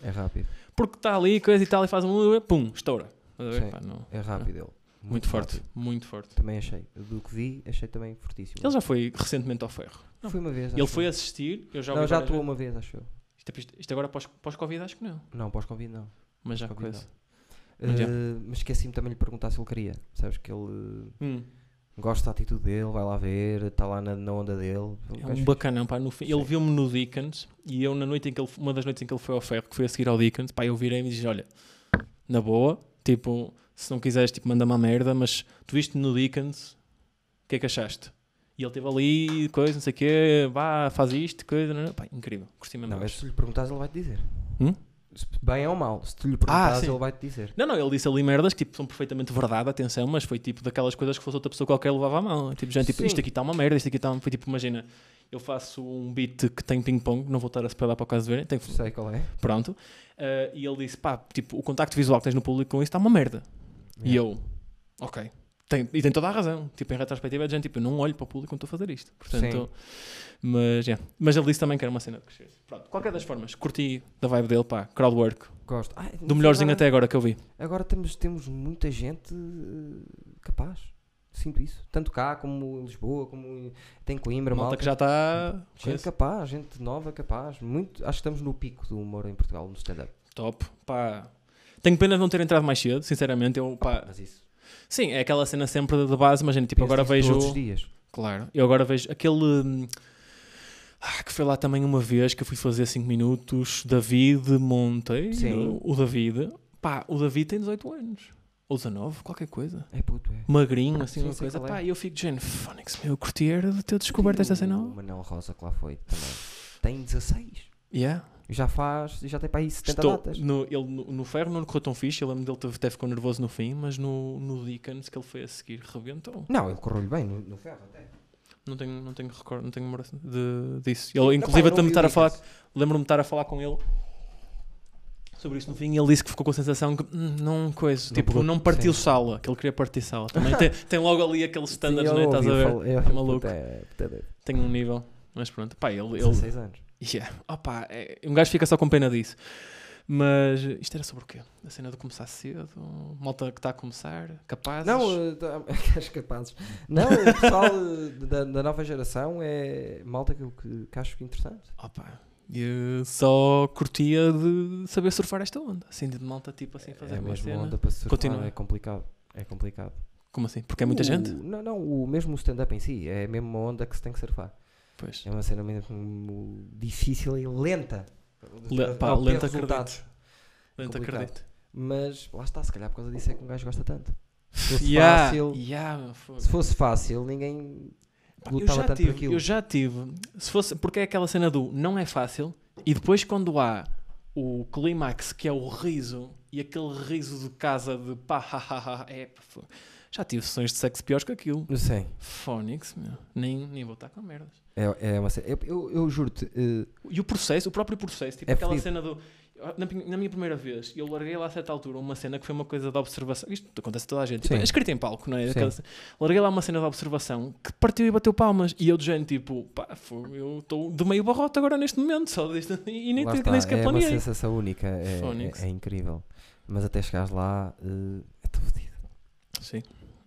É rápido. Porque está ali, coisa e tal, e faz um. Pum, estoura. Estás a ver? Sim. Pá, não. É rápido ele. Muito, forte, rápido. muito forte. Também achei. Do que vi, achei também fortíssimo. Ele já foi recentemente ao ferro. Não. Foi uma vez. Ele foi assistir, eu já Não, já atuou uma vez, acho eu. Isto, isto- isto agora pós- pós-Covid, acho que não. Não, pós-Covid não. Mas já coisa. não. Eh, mas esqueci-me também de lhe perguntar se ele queria. Sabes que ele Hum. Gosta da atitude dele, vai lá ver, está lá na, na onda dele. É um bacanão, pá. No fim, ele viu-me no Dickens e eu, na noite em que ele, uma das noites em que ele foi ao ferro, que foi a seguir ao Dickens, pá, eu virei-me e disse: Olha, na boa, tipo, se não quiseres, tipo, manda-me a merda, mas tu viste no Dickens, o que é que achaste? E ele teve ali, coisa, não sei o quê, vá, faz isto, coisa, não, não. Pá, incrível, curti mesmo. Não, mas se lhe perguntares, ele vai-te dizer. Hum? Bem ou mal, se tu lhe perguntares, sim. ele vai-te dizer. Não, não, ele disse ali merdas que tipo, são perfeitamente verdade, atenção, mas foi tipo daquelas coisas que fosse outra pessoa qualquer levava a mão. Tipo, gente, tipo, isto aqui está uma merda, isto aqui está. Foi tipo, imagina, eu faço um beat que tem ping-pong, não vou estar a spoiler para o caso de verem, tem que- Sei qual é. pronto. Eh, e ele disse, pá, tipo, o contacto visual que tens no público com isso está uma merda. E eu, ok. Tem, e tem toda a razão. Tipo, em retrospectiva, é gente, tipo, eu não olho para o público quando estou a fazer isto. Portanto, mas, yeah. mas ele disse também que era uma cena de crescer. Pronto, qualquer das formas, curti da vibe dele, pá, crowdwork, Gosto. Ah, do melhorzinho agora, até agora que eu vi. Agora temos, temos muita gente eh, capaz. Sinto isso. Tanto cá como em Lisboa, como tem Coimbra, Malta malta. que já está Gente capaz, gente nova, capaz. Muito, acho que estamos no pico do humor em Portugal, no stand-up. top. Pá. Tenho pena de não ter entrado mais cedo, sinceramente. Eu, pá, Mas isso. Sim, é aquela cena sempre de base, mas gente, tipo, agora vejo. Todos os dias. Claro, eu agora vejo aquele. hum, ah, que foi lá também uma vez que eu fui fazer 5 minutos. David Monteiro. Sim. O David. Pá, o David tem 18 anos. Ou 19, qualquer coisa. É puto, é. Magrinho, assim, Sim, uma coisa. é. Pá, e eu fico de género, Fónix, meu, eu curti era de ter descoberto esta cena. O Manel Rosa que lá foi também. Tem 16. Yeah. Já faz, já tem para aí 70 Estou datas. no, ele, no, no ferro não correu tão fixe, eu lembro dele teve- até ficou nervoso no fim, mas no, no Dickens que ele foi a seguir rebentou. Não, ele correu-lhe bem no, no ferro até. Não tenho, não tenho recordo, não tenho memória de, disso. Ele, inclusive, Não, até não me estar a falar, lembro-me de estar a falar com ele sobre isso no fim e ele disse que ficou com a sensação que hum, não coisa, Não tipo, pegou- não partiu sim. sala, que ele queria partir sala. Também tem, tem logo ali aqueles standards, Sim, né? eu Estás a ver? falo- eu- É maluco. é- puto, é doido. Tem um nível, mas pronto. Pá, ele, ele, 16 anos. Yeah. Opa, é- um gajo fica só com pena disso. Mas isto era sobre o quê? A cena de começar cedo? Malta que está a começar? Capazes? Não, eh, tá- és capazes. Não, o pessoal eh, da, da nova geração é malta que, eu- que, que acho interessante. Opa, eu só curtia de saber surfar esta onda. Assim, de malta tipo assim, fazer é uma mesmo cena. onda para surfar, Continua. é complicado. É complicado. Como assim? Porque é muita O- gente? Não, não, o mesmo stand-up em si é mesmo uma onda que se tem que surfar. Pois. É uma cena mesmo difícil e lenta. Le, pá, resultados. acredito. Complicado. acredito. Mas lá está, se calhar por causa disso é que um gajo gosta tanto. Se fosse Yeah, fácil, yeah, se fosse fácil, ninguém lutava tanto por tive, aquilo. eu já tive. Se fosse, porque é aquela cena do não é fácil e depois quando há o clímax que é o riso e aquele riso de casa de pá, ha, ha, ha, é. Já tive sessões de sexo piores que aquilo. Não sei. Phonics, meu. Nem, nem vou estar com merdas. É, é uma cena. Eu, eu, eu juro-te, eh, E o processo, o próprio processo, tipo É aquela fedido. cena do. na, na minha primeira vez, eu larguei lá a certa altura uma cena que foi uma coisa de observação. Isto acontece a toda a gente. Tipo, Sim. é escrito em palco, não é? Sim. Aquela larguei lá uma cena de observação que partiu e bateu palmas. E eu, de gente, tipo, pá, eu estou de meio barrote agora neste momento, só deste, e nem, Lá nem sequer é uma planeei. sensação única, é, é- é incrível. Mas até chegares lá, eh, é tão fodido. Sim,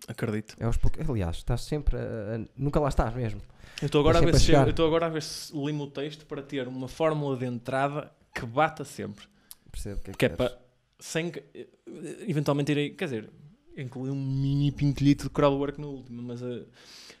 acredito. É aos poucos. Aliás, estás sempre. a- a- nunca lá estás mesmo. Eu estou agora, a ver se chegar. chego- eu estou agora a ver se limo o texto para ter uma fórmula de entrada que bata sempre. Percebo que é que, Que é para. Sem que- eventualmente irei. Quer dizer, incluir um mini pintelhito de crowdwork no último, mas eh,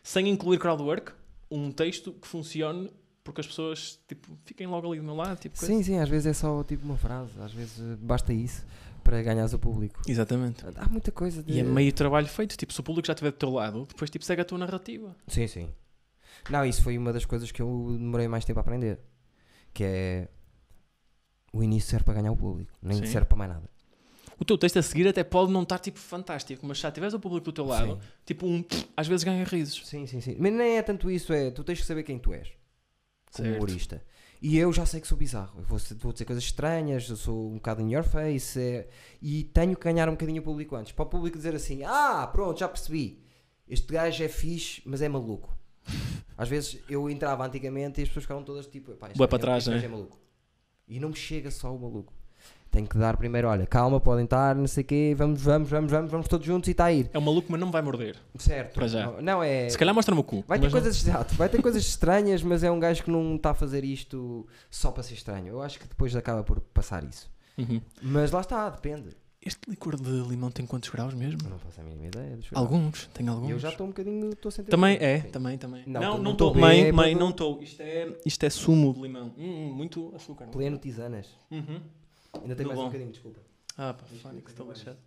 sem incluir crowdwork, um texto que funcione porque as pessoas tipo, fiquem logo ali do meu lado. Tipo, coisa. Sim, sim, às vezes é só tipo uma frase, às vezes basta isso para ganhares o público. Exatamente. Há muita coisa de. E é meio trabalho feito. Tipo, se o público já estiver do teu lado, depois tipo, segue a tua narrativa. Sim, sim. Não, isso foi uma das coisas que eu demorei mais tempo a aprender. Que é. O início serve para ganhar o público, nem Sim. serve para mais nada. O teu texto a seguir até pode não estar tipo fantástico, mas se já tiveres o público do teu lado, Sim. tipo um. às vezes ganha risos. Sim, sim, sim. Mas nem é tanto isso, é. Tu tens que saber quem tu és. Como Certo. humorista. E eu já sei que sou bizarro. Eu vou, vou dizer coisas estranhas, eu sou um bocado in your face. é, e tenho que ganhar um bocadinho o público antes. Para o público dizer assim: Ah, pronto, já percebi. Este gajo é fixe, mas é maluco. Às vezes eu entrava antigamente e as pessoas ficavam todas tipo: Pá, este Bué gajo para é- trás, né? é maluco. E não me chega só o maluco. Tenho que dar primeiro: Olha, calma, podem estar, não sei o quê, vamos, vamos, vamos, vamos, vamos todos juntos e está a ir. É um maluco, mas não me vai morder. Certo. Para já. Não, não é. Se calhar mostra-me o cu. Vai ter, não- coisas, exato, vai ter coisas estranhas, mas é um gajo que não está a fazer isto só para ser estranho. Eu acho que depois acaba por passar isso. Uhum. Mas lá está, depende. Este licor de limão tem quantos graus mesmo? Eu não faço a mínima ideia. Alguns, tem alguns. Eu já estou um bocadinho, estou sem Também tempo. é, Sim. também, também. Não, Não, estou. Mãe, mãe, não estou. Isto é, isto é sumo de limão. Hum, muito açúcar. Pleno tisanas. Uhum. Ainda tem Do mais um bom. bocadinho, desculpa. Ah, pá, Fónix, estou lixado.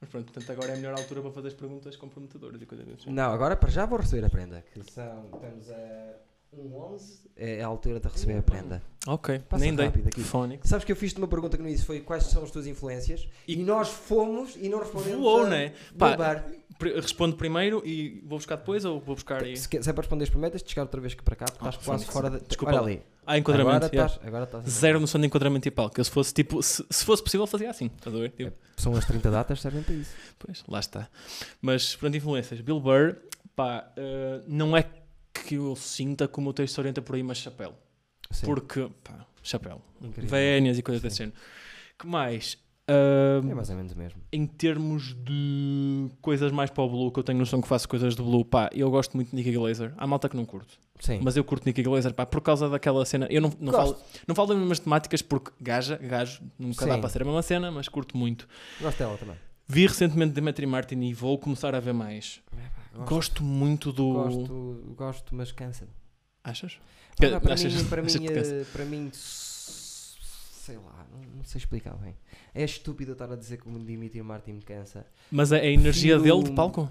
Mas pronto, portanto agora é a melhor altura para fazer as perguntas comprometedoras e coisas género. Não, agora para já vou receber a prenda. Que são, estamos a um 11, é a altura de receber a prenda. Ok, Passa nem dei. rápido aqui. Fónix. Sabes que eu fiz-te uma pergunta que no início foi quais são as tuas influências? E, E- nós fomos e não respondemos. Voou, a né? Pá. Pr- Respondo primeiro e vou buscar depois ou vou buscar aí? Se, se é para responder primeiro, tens de chegar outra vez que para cá, porque Ah, estás quase fora da. Desculpa Olha ali. Ah, enquadramento. Agora yeah. estás. Agora Zero noção de enquadramento e palco. Eu, se fosse tipo, se, se fosse possível, fazia assim. Estás a ver? Tipo, São as 30 datas, servem para isso. Pois, lá está. Mas, pronto, influências. Bill Burr, pá, eh, não é que eu sinta como o texto se orienta por aí, mas chapéu. Sim, Porque, pá, chapéu. incrível. Vénias e coisas Sim. desse género. que mais? Ah, É mais ou menos o mesmo. em termos de coisas mais para o Blue, que eu tenho noção que faço coisas de Blue, pá, eu gosto muito de Nicky Glazer. Há malta que não curto, Sim. mas eu curto Nicky Glazer, pá, por causa daquela cena. Eu não, não, falo, não falo das mesmas temáticas porque gaja, gajo, nunca dá Sim. para ser a mesma cena, mas curto muito. Gosto dela também. Vi recentemente Demetri Martin e vou começar a ver mais. Gosto, Gosto muito do. gosto, gosto, mas cansa. Achas? Que- para, achas- mim, para, achas mim, eh, para mim, sei lá, não, não sei explicar bem. É estúpido estar a dizer que o Dimitri Martin me cansa. Mas a, a energia Prefiro- dele de palco?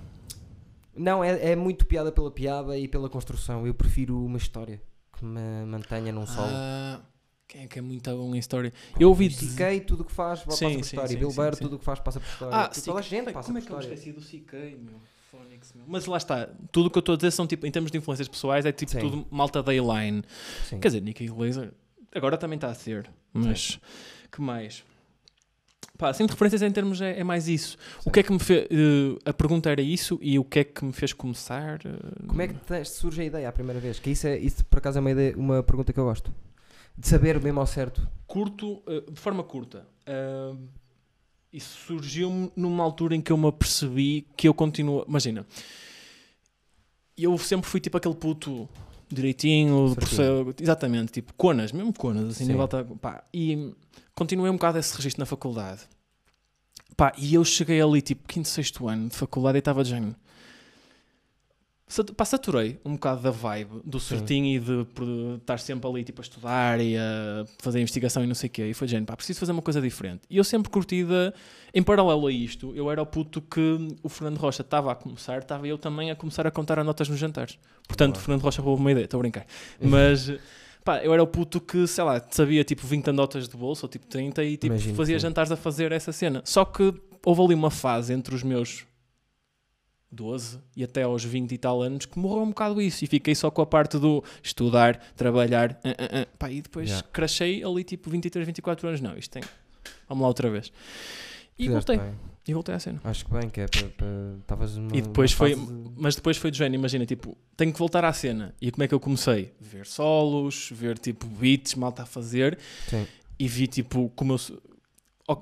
Não, é, é muito piada pela piada e pela construção. Eu prefiro uma história que me mantenha num solo. Ah, quem é que é muito bom em história? Eu ouvi dizer. CK, tudo o que faz passa Sim, por história. sim, Bill sim, Burr, tudo o que faz passa por história. Ah, Tipo, toda a gente passa Como é por que eu me esqueci do CK, meu? Phonics, meu? Mas lá está, tudo o que eu estou a dizer são tipo, em termos de influências pessoais, é tipo tudo malta da line. Quer dizer, Nicky Glazer agora também está a ser, mas que mais? Pá, assim de referências em termos é, é mais isso. O Sim. que é que me fez. eh, a pergunta era isso e o que é que me fez começar? eh, Como é que te surge a ideia a primeira vez? Que isso, é, isso por acaso é uma, ideia, uma pergunta que eu gosto. De saber mesmo ao certo. curto, eh, de forma curta. Isso surgiu-me numa altura em que eu me apercebi que eu continuo. Imagina, eu sempre fui tipo aquele puto direitinho, processo- exatamente, tipo conas, mesmo conas, assim, Sim. nível tá- pá, e continuei um bocado esse registro na faculdade. Pá, e eu cheguei ali, tipo, quinto, sexto ano de faculdade e estava de género. Pá, saturei um bocado da vibe do certinho e de, por estar sempre ali tipo, a estudar e a fazer investigação e não sei o quê. E foi de género, pá, preciso fazer uma coisa diferente. E eu sempre curti de, em paralelo a isto, eu era o puto que o Fernando Rocha estava a começar, estava eu também a começar a contar notas nos jantares. Portanto, Boa. Fernando Rocha roubou uma ideia, estou a brincar. Mas, pá, eu era o puto que, sei lá, sabia tipo 20 anedotas de bolsa ou tipo 30 e tipo, Imagino fazia sim. jantares a fazer essa cena. Só que houve ali uma fase entre os meus 12 e até aos 20 e tal anos que morreu um bocado isso e fiquei só com a parte do estudar, trabalhar, ah, ah, ah. Pá, e depois Yeah. crachei ali tipo 23, 24 anos. Não, isto tem. Vamos lá outra vez. E Fizeste voltei. bem. E voltei à cena. Acho que bem, que é para. Estavas numa. E depois foi- de- Mas depois foi do género, imagina, tipo, tenho que voltar à cena. E como é que eu comecei? Ver solos, ver tipo beats, malta a fazer. Sim. E vi tipo, como eu.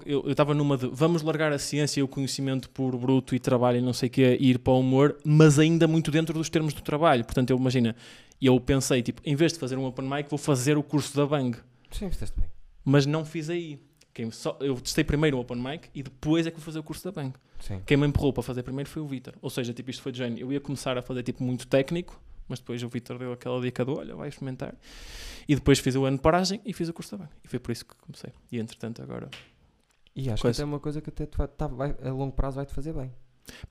Eu estava numa de vamos largar a ciência e o conhecimento por bruto e trabalho e não sei o que e ir para o humor, mas ainda muito dentro dos termos do trabalho. Portanto, eu imagina, eu pensei, tipo, em vez de fazer um open mic, vou fazer o curso da Bang. Sim, fizeste bem. Mas não fiz aí. Quem só, eu testei primeiro o open mic e depois é que vou fazer o curso da Bang. Sim. Quem me empurrou para fazer primeiro foi o Vitor. Ou seja, tipo, isto foi de género. Eu ia começar a fazer tipo muito técnico, mas depois o Vitor deu aquela dica do olha, vai experimentar. E depois fiz o ano de paragem e fiz o curso da Bang. E foi por isso que comecei. E entretanto agora. E acho Coisa. que até é uma coisa que até vai, tá- vai- a longo prazo vai-te fazer bem.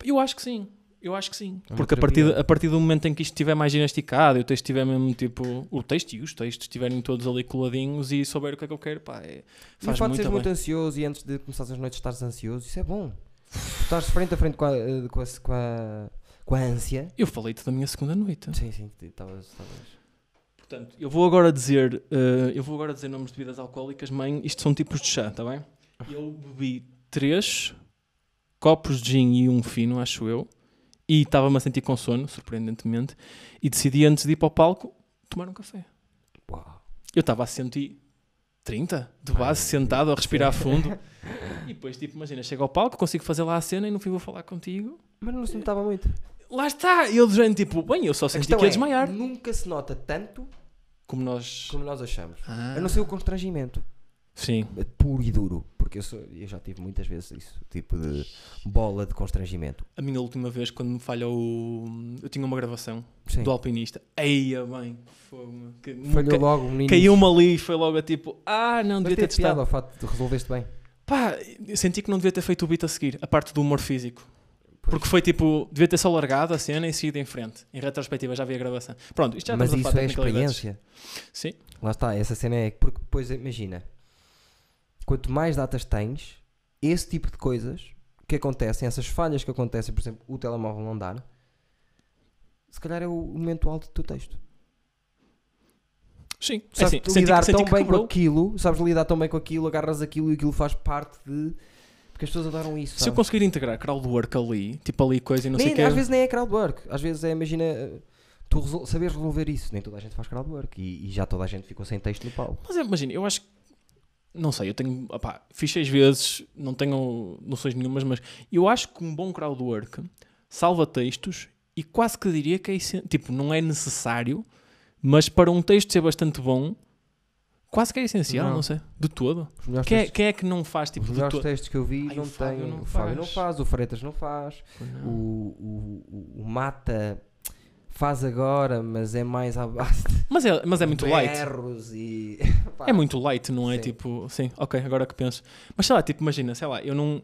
Eu acho que sim. Eu acho que sim. É Porque a partir, a partir do momento em que isto estiver mais ginasticado, e o texto estiver mesmo tipo. O texto e os textos estiverem todos ali coladinhos e souber o que é que eu quero, pá, é, faz facto de muito seres bem. muito ansioso e antes de começar as noites estares ansioso, isso é bom. Estás frente a frente com a, eh, com a, com a, com a ânsia. Eu falei-te da minha segunda noite. Sim, sim, estavas. Portanto, eu vou agora dizer, eh, eu vou agora dizer nomes de bebidas alcoólicas, mãe, isto são tipos de chá, está bem? Eu bebi três copos de gin e um fino, acho eu, e estava-me a sentir com sono, surpreendentemente, e decidi antes de ir para o palco tomar um café. Uau. Eu estava a 130 de Ai, base, sentado, a respirar fundo, e depois, tipo, imagina, chego ao palco, consigo fazer lá a cena e no fim vou falar contigo. Mas não se notava muito. Lá está! E eu de género, tipo, bem, eu só senti que ia é, desmaiar. nunca se nota tanto Como nós... como nós achamos. Ah, A não ser o constrangimento. Sim. Puro e duro. Porque eu, sou, eu já tive muitas vezes isso. Tipo de bola de constrangimento. A minha última vez, quando me falha o. Eu tinha uma gravação Sim. do alpinista. Eia, bem. Que- Falhou ca- logo o menino. Caiu-me ali e foi logo a tipo. Ah, não, devia ter testado. ao facto de resolveste bem. Pá, eu senti que não devia ter feito o beat a seguir. A parte do humor físico. Pois. Porque foi tipo. Devia ter só largado a cena e seguido em frente. Em retrospectiva já vi a gravação. Pronto, isto já Mas a isso falar é experiência. Sim. Lá está, essa cena é porque depois imagina, quanto mais datas tens, esse tipo de coisas que acontecem, essas falhas que acontecem, por exemplo, o telemóvel não dar, se calhar é o momento alto do teu texto. Sim. É Sabes assim, senti, lidar senti tão que bem com aquilo, sabes lidar tão bem com aquilo, agarras aquilo e aquilo faz parte de. Porque as pessoas adoram isso. Se eu conseguir integrar crowdwork ali, tipo ali coisa e não sei o Nem- que. às vezes nem é crowdwork, às vezes é, imagina, tu resol saberes resolver isso. Nem toda a gente faz crowdwork e, e já toda a gente ficou sem texto no palco. Mas imagina, eu acho que. Não sei, eu tenho. Opá, fiz seis vezes, não tenho noções nenhumas, mas eu acho que um bom crowdwork salva textos e quase que diria que é Tipo, não é necessário, mas para um texto ser bastante bom, quase que é essencial, não, Não. sei. De todo. Quem é, quem é que não faz tipo Os melhores todo? textos que eu vi Ai, não o Fábio tem. não o Fábio não faz. o Freitas não faz, o, o, o- o Mata faz agora, mas é mais à base de Mas é, mas é muito light. e. É muito light, não é? Sim. Tipo, sim, ok, agora que penso. Mas sei lá, tipo, imagina, sei lá, eu não.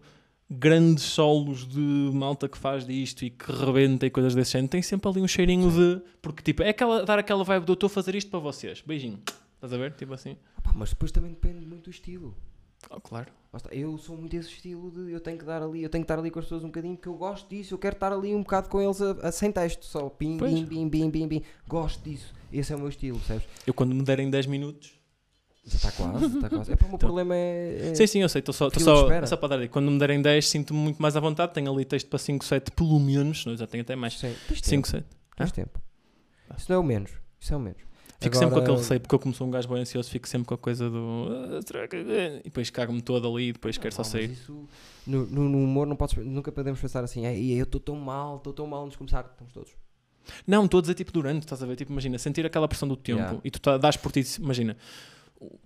Grandes solos de malta que faz disto e que rebenta e coisas desse género, tem sempre ali um cheirinho de. Porque, tipo, é aquela, dar aquela vibe do eu estou a fazer isto para vocês. Beijinho. Estás a ver? Tipo assim. pá, mas depois também depende muito do estilo. Oh, claro. Eu sou muito esse estilo de eu tenho que dar ali, eu tenho que estar ali com as pessoas um bocadinho, porque eu gosto disso, eu quero estar ali um bocado com eles a, a- sem texto, só pim, Pois. bim, bim, bim, bim, bim. Gosto disso. Esse é o meu estilo, percebes? Eu quando me derem 10 minutos. Já está quase, está quase. É para o meu Então. problema é. é- Sim, sim, eu sei, estou só, tô só, só para dar aí. Quando me derem 10, sinto-me muito mais à vontade. Tenho ali texto para 5, 7, pelo menos. Não, já tenho até mais. Sim, tens 5, tempo. 7. Tens Ah? tempo. Isso não é o menos. Isso é o menos. Fico sempre com Agora- aquele receio, porque eu como sou um gajo bem ansioso, fico sempre com a coisa do. "Ah, será que-" E depois cago-me todo ali e depois quero só Não, mas sair. isso, no, no- humor não podes, nunca podemos pensar assim, "Ei, eu estou tão mal, estou tão mal antes de começar. Estamos todos. Não, a dizer tipo durante, estás a ver? Tipo, imagina, sentir aquela pressão do tempo Yeah. e tu tá, dás por ti, imagina,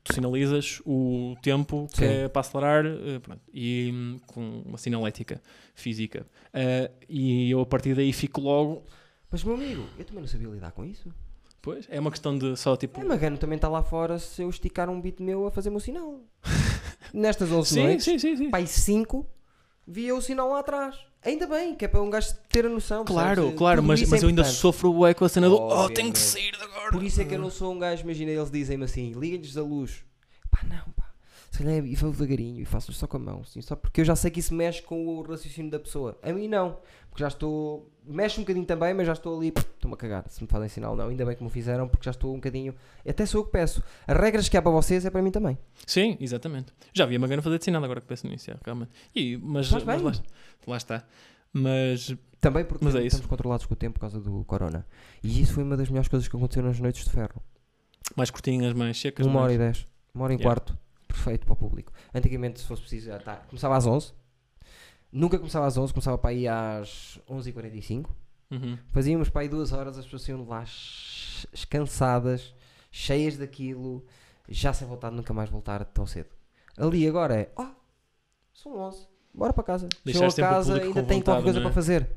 tu sinalizas o tempo que Sim. é para acelerar eh, pronto, e hum, com uma sinalética física. Eh, e eu a partir daí fico logo. Mas meu amigo, eu também não sabia lidar com isso. Pois, é uma questão de só tipo. É, Magano também está lá fora se eu esticar um beat meu a fazer-me o sinal. Nestas 11 Sim, noites, sim, sim, sim. pai 5, via o sinal lá atrás. Ainda bem, que é para um gajo ter a noção. Claro, percebes? claro, Tudo mas, isso mas é eu ainda importante. sofro bué com a cena do oh, Obviamente. tenho que sair de agora. Por isso é que eu não sou um gajo, imagina, eles dizem-me assim, liga-lhes a luz. Pá, não, pá. se calhar e vou devagarinho e faço só com a mão, assim, só porque eu já sei que isso mexe com o raciocínio da pessoa. A mim não, porque já estou. Mexe um bocadinho também, mas já estou ali. Estou-me a cagar. Se me fazem sinal, não. Ainda bem que me fizeram, porque já estou um bocadinho. Até sou eu que peço. As regras que há para vocês é para mim também. Sim, exatamente. Já vi a Magana fazer de sinal agora que penso nisso, é, realmente. E, mas, mas bem. lá, lá está. Mas Também porque Mas é isso. estamos controlados com o tempo por causa do corona. E isso foi uma das melhores coisas que aconteceu nas noites de ferro. mais curtinhas, mais secas. Uma hora mais... e dez. Uma hora e Yeah. quarto. Perfeito para o público. Antigamente, se fosse preciso, já tá. começava às 11. Nunca começava às 11, começava para aí às 11h45. Uhum. Fazíamos para aí duas horas, as pessoas iam lá cansadas, cheias daquilo, já sem vontade de nunca mais voltar tão cedo. Ali agora é, ó, são 11, bora para casa. A Deixar sempre o casa, ainda têm qualquer coisa é? para fazer.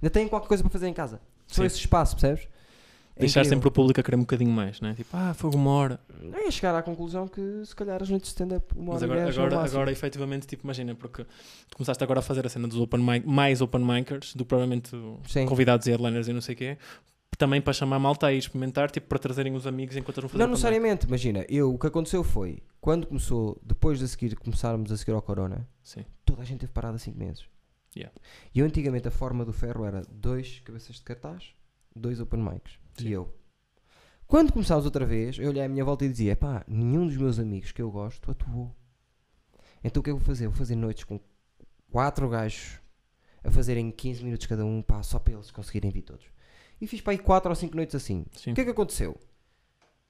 Ainda têm qualquer coisa para fazer em casa. Só esse espaço, percebes? Deixar sempre o público a querer um bocadinho mais, né? Tipo, ah, foi uma hora. É chegar à conclusão que se calhar as noites de stand-up uma Mas hora e agora, dez é agora, máximo. agora, efetivamente, tipo, imagina, porque tu começaste agora a fazer a cena dos open mic, mais open micers, do que provavelmente Sim. convidados e headliners e não sei o quê, também para chamar a malta ir experimentar, tipo, para trazerem os amigos enquanto eles vão fazer Não necessariamente, imagina, eu, o que aconteceu foi, quando começou, depois de seguir, começarmos a seguir ao Corona, Sim. toda a gente teve parada 5 meses. Yeah. E eu antigamente a forma do ferro era dois cabeças de cartaz, dois open mics. Sim. E eu. Quando começámos outra vez, eu olhei à minha volta e dizia: pá, nenhum dos meus amigos que eu gosto atuou. Então o que é que eu vou fazer? Vou fazer noites com quatro gajos a fazerem 15 minutos cada um, pá, só para eles conseguirem vir todos. E fiz para aí 4 ou 5 noites assim. Sim. O que é que aconteceu?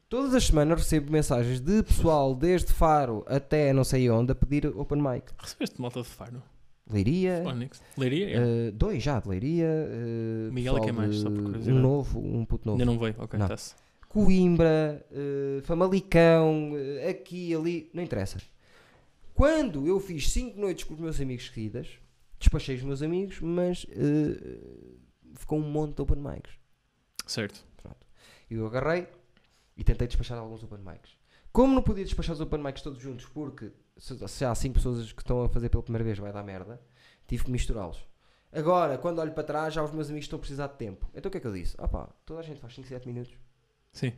Todas as semanas recebo mensagens de pessoal desde Faro até não sei onde a pedir open mic. Recebeste malta de Faro? Leiria? Leiria? Eh, dois já de Leiria, eh, Miguel é pessoal quem mais, só por um novo, um puto novo. Ainda não veio? Ok, está-se. Coimbra, eh, Famalicão, aqui, ali, não interessa. Quando eu fiz 5 noites com os meus amigos seguidas, despachei os meus amigos, mas ficou um monte de open mics. Certo. E eu agarrei e tentei despachar alguns open mics. Como não podia despachar os open mics todos juntos, porque se, se há 5 pessoas que estão a fazer pela primeira vez vai dar merda, tive que misturá-los. Agora, quando olho para trás, já os meus amigos estão a precisar de tempo. Então o que é que eu disse? Opá, toda a gente faz 5, 7 minutos. Sim.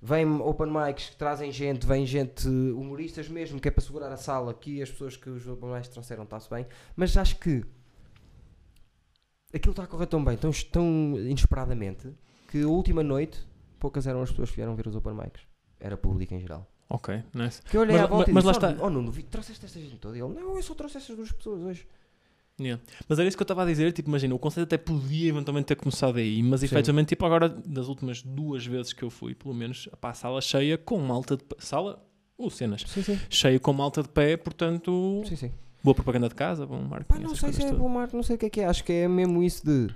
Vem open mics que trazem gente, vem gente, humoristas mesmo, que é para segurar a sala, que as pessoas que os open mics trouxeram está-se bem, mas acho que aquilo está a correr tão bem, tão, tão inesperadamente, que a última noite, poucas eram as pessoas que vieram ver os open mics. Era público em geral. Ok, nice. Que eu olhei Mas- à volta mas- e mas disse, lá "Oh, está." Oh Nuno, vi- trouxeste esta gente toda? E ele, não, eu só trouxe estas duas pessoas hoje. Yeah. Mas era isso que eu estava a dizer, tipo, imagina, o conceito até podia eventualmente ter começado aí, mas Sim. efetivamente, tipo, agora, das últimas duas vezes que eu fui, pelo menos, pá, a sala cheia com malta de pé. Sala? Uh, cenas. Sim, sim. Cheia com malta de pé, portanto, Sim, boa propaganda de casa, bom marketing, Pá, não sei se é todas. bom marco, não sei o que é que é. Acho que é mesmo isso de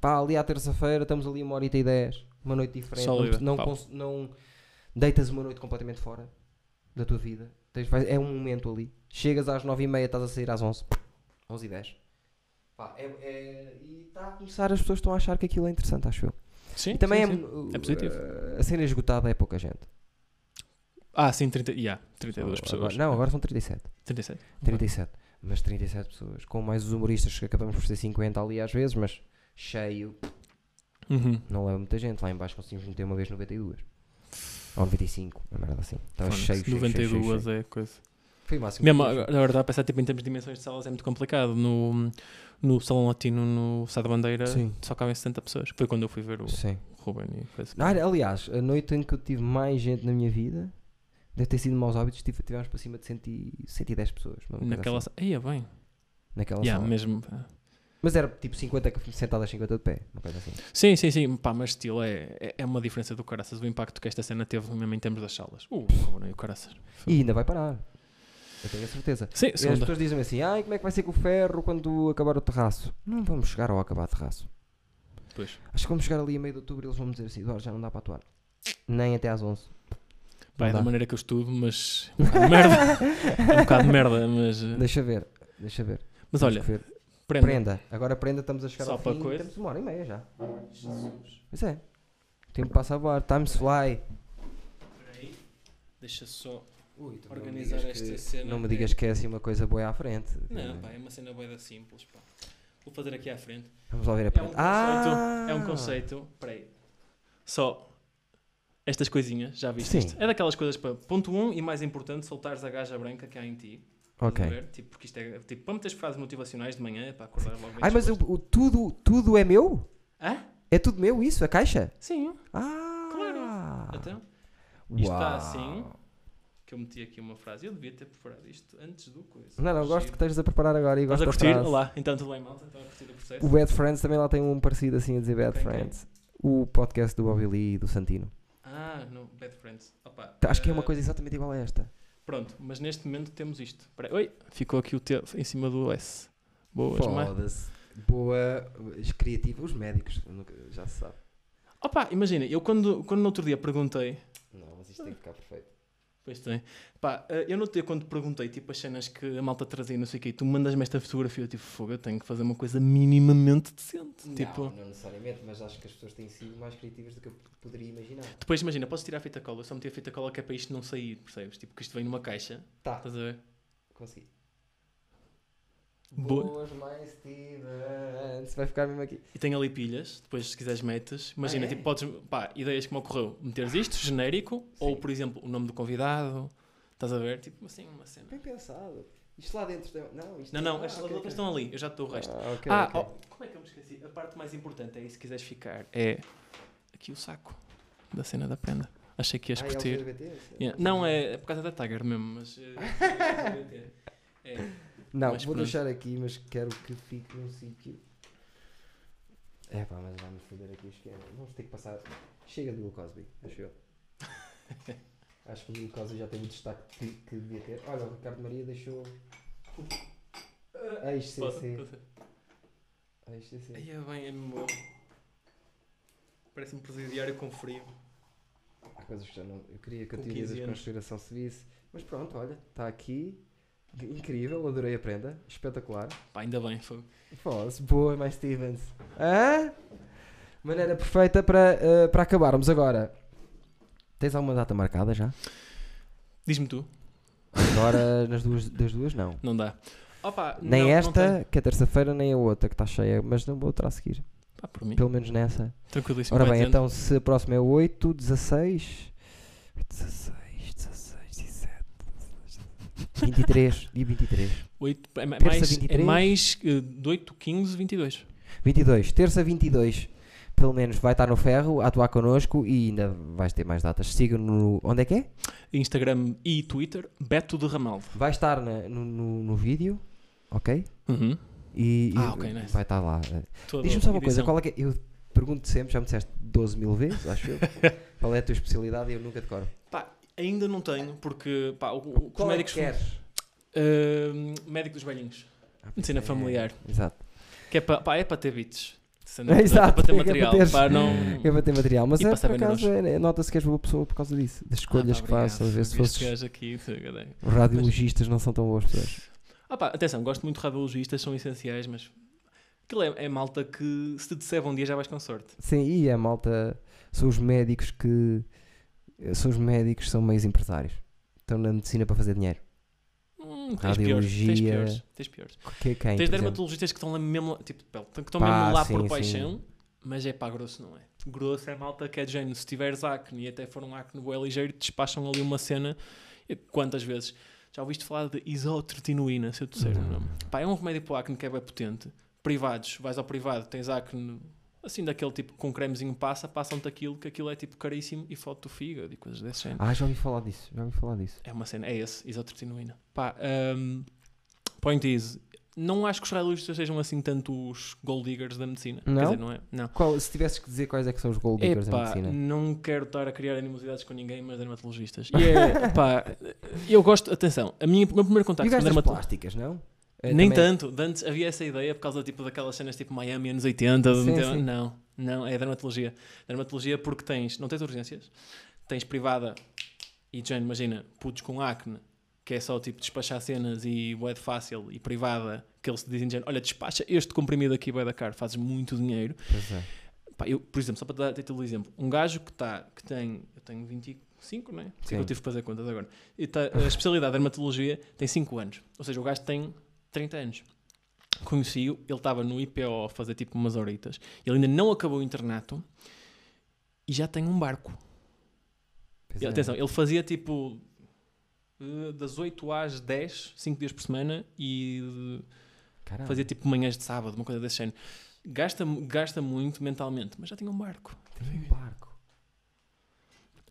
pá, ali à terça-feira estamos ali uma horita e dez, uma noite diferente. Sólida, não, não, não deitas uma noite completamente fora da tua vida. Tens- é um momento ali. Chegas às nove e meia, estás a sair às onze, onze e dez. Pá, é, é- e está a começar, as pessoas estão a achar que aquilo é interessante, acho eu. Sim, e também sim, é, sim. É positivo. uh, a cena esgotada é pouca gente. Ah, sim, 30, yeah, 32 Agora- pessoas. não, agora são 37. 37. 37. Mas 37 pessoas. Com mais os humoristas que acabamos por ser 50 ali às vezes, mas cheio. Uhum. Não leva muita gente. Lá em baixo conseguimos meter uma vez 92. Ou 95, uma merda assim. Estava cheio, cheio, cheio, cheio, 92 cheio. é coisa. Foi o máximo. Mesmo, fiz. agora estava a pensar tipo, em termos de dimensões de salas é muito complicado. No, no Salão Latino, no Sá da Bandeira, Sim. só cabem 70 pessoas. Foi quando eu fui ver o Sim. Ruben e coisa. Ah, aliás, a noite em que eu tive mais gente na minha vida, deve ter sido maus hábitos, tive, tivemos para cima de 100 e- 110 pessoas. Naquela assim. Ia bem. Naquela Yeah, sala. mesmo. Mas era tipo 50 que- sentadas, 50 de pé. Uma coisa assim. Sim, sim, sim. Pá, mas estilo é, é, é uma diferença do caraças. O impacto que esta cena teve mesmo em termos das salas. Uh, o caraças. E ainda vai parar. Eu tenho a certeza. Sim, E as pessoas dizem assim: ai, como é que vai ser com o ferro quando acabar o terraço? Não vamos chegar ao acabar o terraço. Pois. Acho que vamos chegar ali a meio de outubro e eles vão dizer assim: Eduardo, já não dá para atuar. Nem até às 11. Pá, é da maneira que eu estudo, mas. É um bocado de merda. É um bocado de merda, mas. eh, Deixa ver, deixa ver. Mas olha, ver. Prenda. prenda. Agora prenda, estamos a chegar Só ao para fim. coisa. Temos uma hora e meia já. Pois é. O tempo passa a voar. Times fly. Peraí, Deixa só. Ui, tu Organizar não me digas esta que- cena Não me é- digas que é assim uma coisa boa à frente. Não, pá, é uma cena boa simples. Pá. Vou fazer aqui à frente. Vamos lá ver a É um prenda. conceito. ah! É um conceito. Peraí. Só. Estas coisinhas, já viste Sim. isto? É daquelas coisas para. Ponto 1 um, e mais importante, soltares a gaja branca que há em ti. Estás Ok. a ver? Tipo, porque isto é. Tipo, para meter frases motivacionais de manhã, para acordar logo Ai, mas o, o- tudo, tudo é meu? Hã? É tudo meu isso, a caixa? Sim. Ah! Claro. Então, isto está Uau. assim. Que eu meti aqui uma frase. Eu devia ter preparado isto antes do coisa. Não, não, gosto que estejas a preparar agora e Estás gosto a da curtir? frase. Olá, então tudo bem, malta? Estão a curtir o processo? O Bad Friends também lá tem um parecido assim a dizer Bad quem? Friends. O podcast do Bobby Lee e do Santino. Ah, não, Bad Friends. Opa, Acho que é uma eh, coisa exatamente igual a esta. Pronto, mas neste momento temos isto. Oi, ficou aqui o T em cima do S. Boas? Foda-se. Boa, criativa. Os médicos, nunca- já se sabe. Opa, imagina, eu quando, quando no outro dia perguntei. Não, mas isto tem que ficar perfeito. Pois tem. Pá, eh, eu no outro dia quando perguntei, tipo, as cenas que a malta trazia, não sei o quê, e tu mandas-me esta fotografia, eu tipo, fogo, eu tenho que fazer uma coisa minimamente decente. tipo, não necessariamente, mas acho que as pessoas têm sido mais criativas do que eu poderia imaginar. depois imagina, posso tirar a fita cola, eu só meti a fita cola que é para isto não sair, percebes? Tipo, que isto vem numa caixa, Tá, estás a ver? consegui. Boa. Boas, mais Stevens. Vai ficar mesmo aqui. E tem ali pilhas, depois se quiseres metes. Imagina, Ah, é? tipo, podes, pá, ideias que me ocorreu, meteres isto, genérico, ou Sim. por exemplo, o nome do convidado, estás a ver? Tipo, assim, uma cena. Bem pensado. Isto lá dentro tem... Não, isto Não, não, ah, as ok, outras ok. estão ali, eu já te dou o resto. Ah, ok, ah, oh, como é que eu me esqueci? A parte mais importante é, se quiseres ficar, é aqui o saco da cena da prenda. Achei que ias Ah, é curtir. LGBT? Yeah. Não, é, é por causa da Tiger mesmo, mas. eh, é. Não, Mas vou pronto. deixar aqui, mas quero que fique num sítio. É pá, mas vai-me foder aqui o esquema. Vamos ter que passar. Chega do Bill Cosby, acho eu. acho que o Bill Cosby já teve o destaque que, que devia ter. Olha, o Ricardo Maria deixou. Posso? Ex-CC. Posso? Ex-CC. Aí é bem, é mesmo. eu. Parece-me presidiário com frio. Há coisas que já não. Eu queria que a teoria 15 da conspiração se visse. Mas pronto, olha, está aqui. Incrível, adorei a prenda. Espetacular. Pá, ainda bem, foi. Fosse, boa, mais Stevens. Hã? Maneira perfeita para, eh, para acabarmos agora. Tens alguma data marcada já? Diz-me tu, Agora nas duas, das duas não. não dá. Opa, Nem não, não esta, tenho. que é terça-feira, nem a outra que está cheia, mas não vou outra a seguir. Pá, por mim. Pelo menos nessa. Tranquilíssimo. Ora bem, então se a próxima é 8, 16, 16, 16, 17, 23, dia 23. Oito- é, ma- Terça, mais, é 23. mais eh, de 8, 15, 22. 22, terça 22. Pelo menos vai estar no ferro a atuar connosco e ainda vais ter mais datas. Sigam no. Onde é que é? Instagram e Twitter, Beto de Ramaldo. Vai estar na- no, no, no vídeo, ok? Uhum. E, e Ah, ok, nice. vai estar lá. Diz-me só uma coisa, edição. qual é que é? Eu pergunto sempre, já me disseste 12 mil vezes, acho eu. qual é a tua especialidade e eu nunca decoro. Ainda não tenho, porque pá, o, o, que os Qual é que? Ahm, médico dos velhinhos. Ah, Medicina é, familiar. Exato. Que é para é para ter bits. Exato, É para ter é que é material. para teres- pá, não... É para ter material, mas E é, para por saber acaso é- nota-se que és boa pessoa por causa disso, das escolhas Ah, que pá, fazes. Às obrigado. vezes fosses aqui, radiologistas não são tão boas pessoas. Ah pá, atenção, gosto muito de radiologistas, são essenciais, mas aquilo é, é malta que se te disser bom dia já vais com sorte. Sim, e a malta são os médicos que são os médicos que são meios empresários. Estão na medicina para fazer dinheiro. Hum, tens piores, tens Radiologia. piores, tens piores. Que, quem, tens dermatologistas que estão lá mesmo, tipo, de pele, que estão Pá, mesmo lá sim, por sim. paixão, mas é pá, grosso não é. Grosso é malta que é de género, se tiveres acne e até for um acne bué ligeiro, despacham ali uma cena, quantas vezes? Já ouviste falar de isotretinoína, se eu te disser o Não. nome? Pá, é um remédio para o acne que é bem potente. Privados, vais ao privado, tens acne assim daquele tipo com um cremezinho passa, passam-te aquilo, que aquilo é tipo caríssimo e fode-te o fígado e coisas desse género. Ah, já ouvi falar disso, já ouvi falar disso. É uma cena, é esse, isotretinoína. Pá, um, point is, não acho que os radiologistas sejam assim tanto os gold diggers da medicina. Não? Quer dizer, não é? Não. Qual, se tivesses que dizer quais é que são os gold diggers da medicina? não quero estar a criar animosidades com ninguém, mas dermatologistas. E é, pá, eu gosto, atenção, a minha, o meu primeiro contacto com dermatologistas. plásticas, não? É, Nem também- tanto, de antes havia essa ideia por causa tipo, daquelas cenas tipo Miami anos 80. Sim, de- sim. Não, não, é dermatologia. Dermatologia porque tens, não tens urgências, tens privada e já imagina, putos com acne, que é só tipo despachar cenas e de fácil e privada, que eles te dizem, de género, olha, despacha este comprimido aqui bué da caro, fazes muito dinheiro. Pois é. Pá, eu, por exemplo, só para dar título de exemplo, um gajo que está, que tem, eu tenho 25, não é? Isso é que Sim. eu tive que fazer contas agora. E tá- a especialidade de dermatologia tem 5 anos, ou seja, o gajo tem 30 anos. Conheci-o, ele estava no IPO a fazer tipo umas horitas, ele ainda não acabou o internato e já tem um barco. Pois é. Atenção, ele fazia tipo eh, das 8 às 10, 5 dias por semana e Caralho. fazia tipo manhãs de sábado, uma coisa desse género. Gasta, gasta muito mentalmente, mas já tinha um barco. Tem um barco.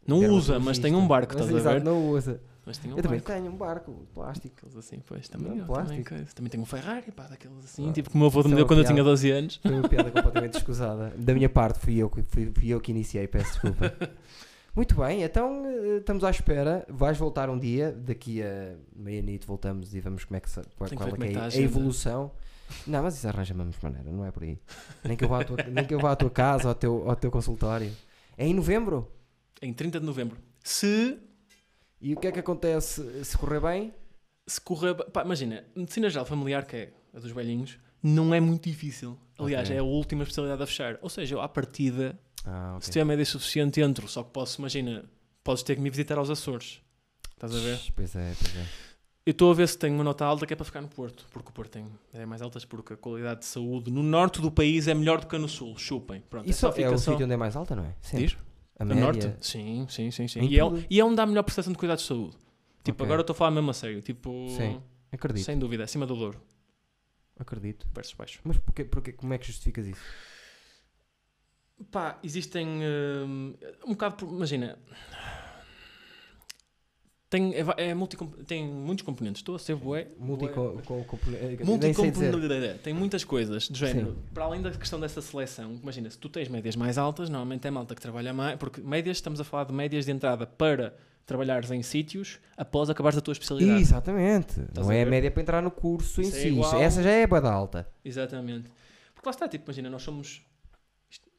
Não usa, Dermatologista. mas tem um barco, Mas, estás a exato, ver? não usa. Mas um eu também barco. tenho um barco de plástico. Aqueles assim, pois, também, Não, eu, também, plástico. coisa. também tenho um Ferrari, pá, daqueles assim, Claro. tipo que o meu avô me é deu quando eu piada. tinha 12 anos. Foi uma piada completamente escusada. Da minha parte, fui eu, que- fui, fui eu que iniciei, peço desculpa. Muito bem, então eh, estamos à espera. Vais voltar um dia, daqui a meia-noite voltamos e vamos como é que, qual, qual é, é que é está a evolução. Não, mas isso arranja-me maneira, não é por aí. Nem que eu vá à tua, nem que eu vá à tua casa, ao teu, ao teu consultório. É em novembro. Em 30 de novembro. Se, E o que é que acontece se correr bem? se correr. Pá, imagina, medicina geral familiar, que é a dos velhinhos, não é muito difícil. Aliás, Ok. é a última especialidade a fechar. Ou seja, eu à partida, Ah, se tiver média suficiente, entro. Só que posso, imagina, podes ter que me visitar aos Açores. Estás a ver? Pois é, pois é. Eu estou a ver se tenho uma nota alta que é para ficar no Porto, porque o Porto tem é mais altas porque a qualidade de saúde no norte do país é melhor do que no sul. Chupem. Pronto, Isso só é o só- sítio onde é mais alta, não é? Sempre. Diz? A média. norte? Sim, sim, sim. sim. E é, e é onde há a melhor prestação de cuidados de saúde. Tipo, Ok. agora eu estou a falar mesmo a sério. Tipo, Sim. Acredito, sem dúvida, acima do Douro, acredito. versus baixo. Mas porquê, porquê, como é que justificas isso? Pá, existem hum, um bocado, por- imagina, tem, é, é multicom- tem muitos componentes. Estou a ser bué. Multi bué- com, com, com, nem sei dizer. Multicomponente, tem muitas coisas, do género. Sim. Para além da questão dessa seleção, imagina, se tu tens médias mais altas, normalmente é malta que trabalha mais, porque médias, estamos a falar de médias de entrada para trabalhares em sítios após acabares a tua especialidade. Exatamente. Estás não a é a média para entrar no curso em Isso é si. Essa já é a bada alta. Exatamente. Porque lá está, tipo, imagina, nós somos. isto-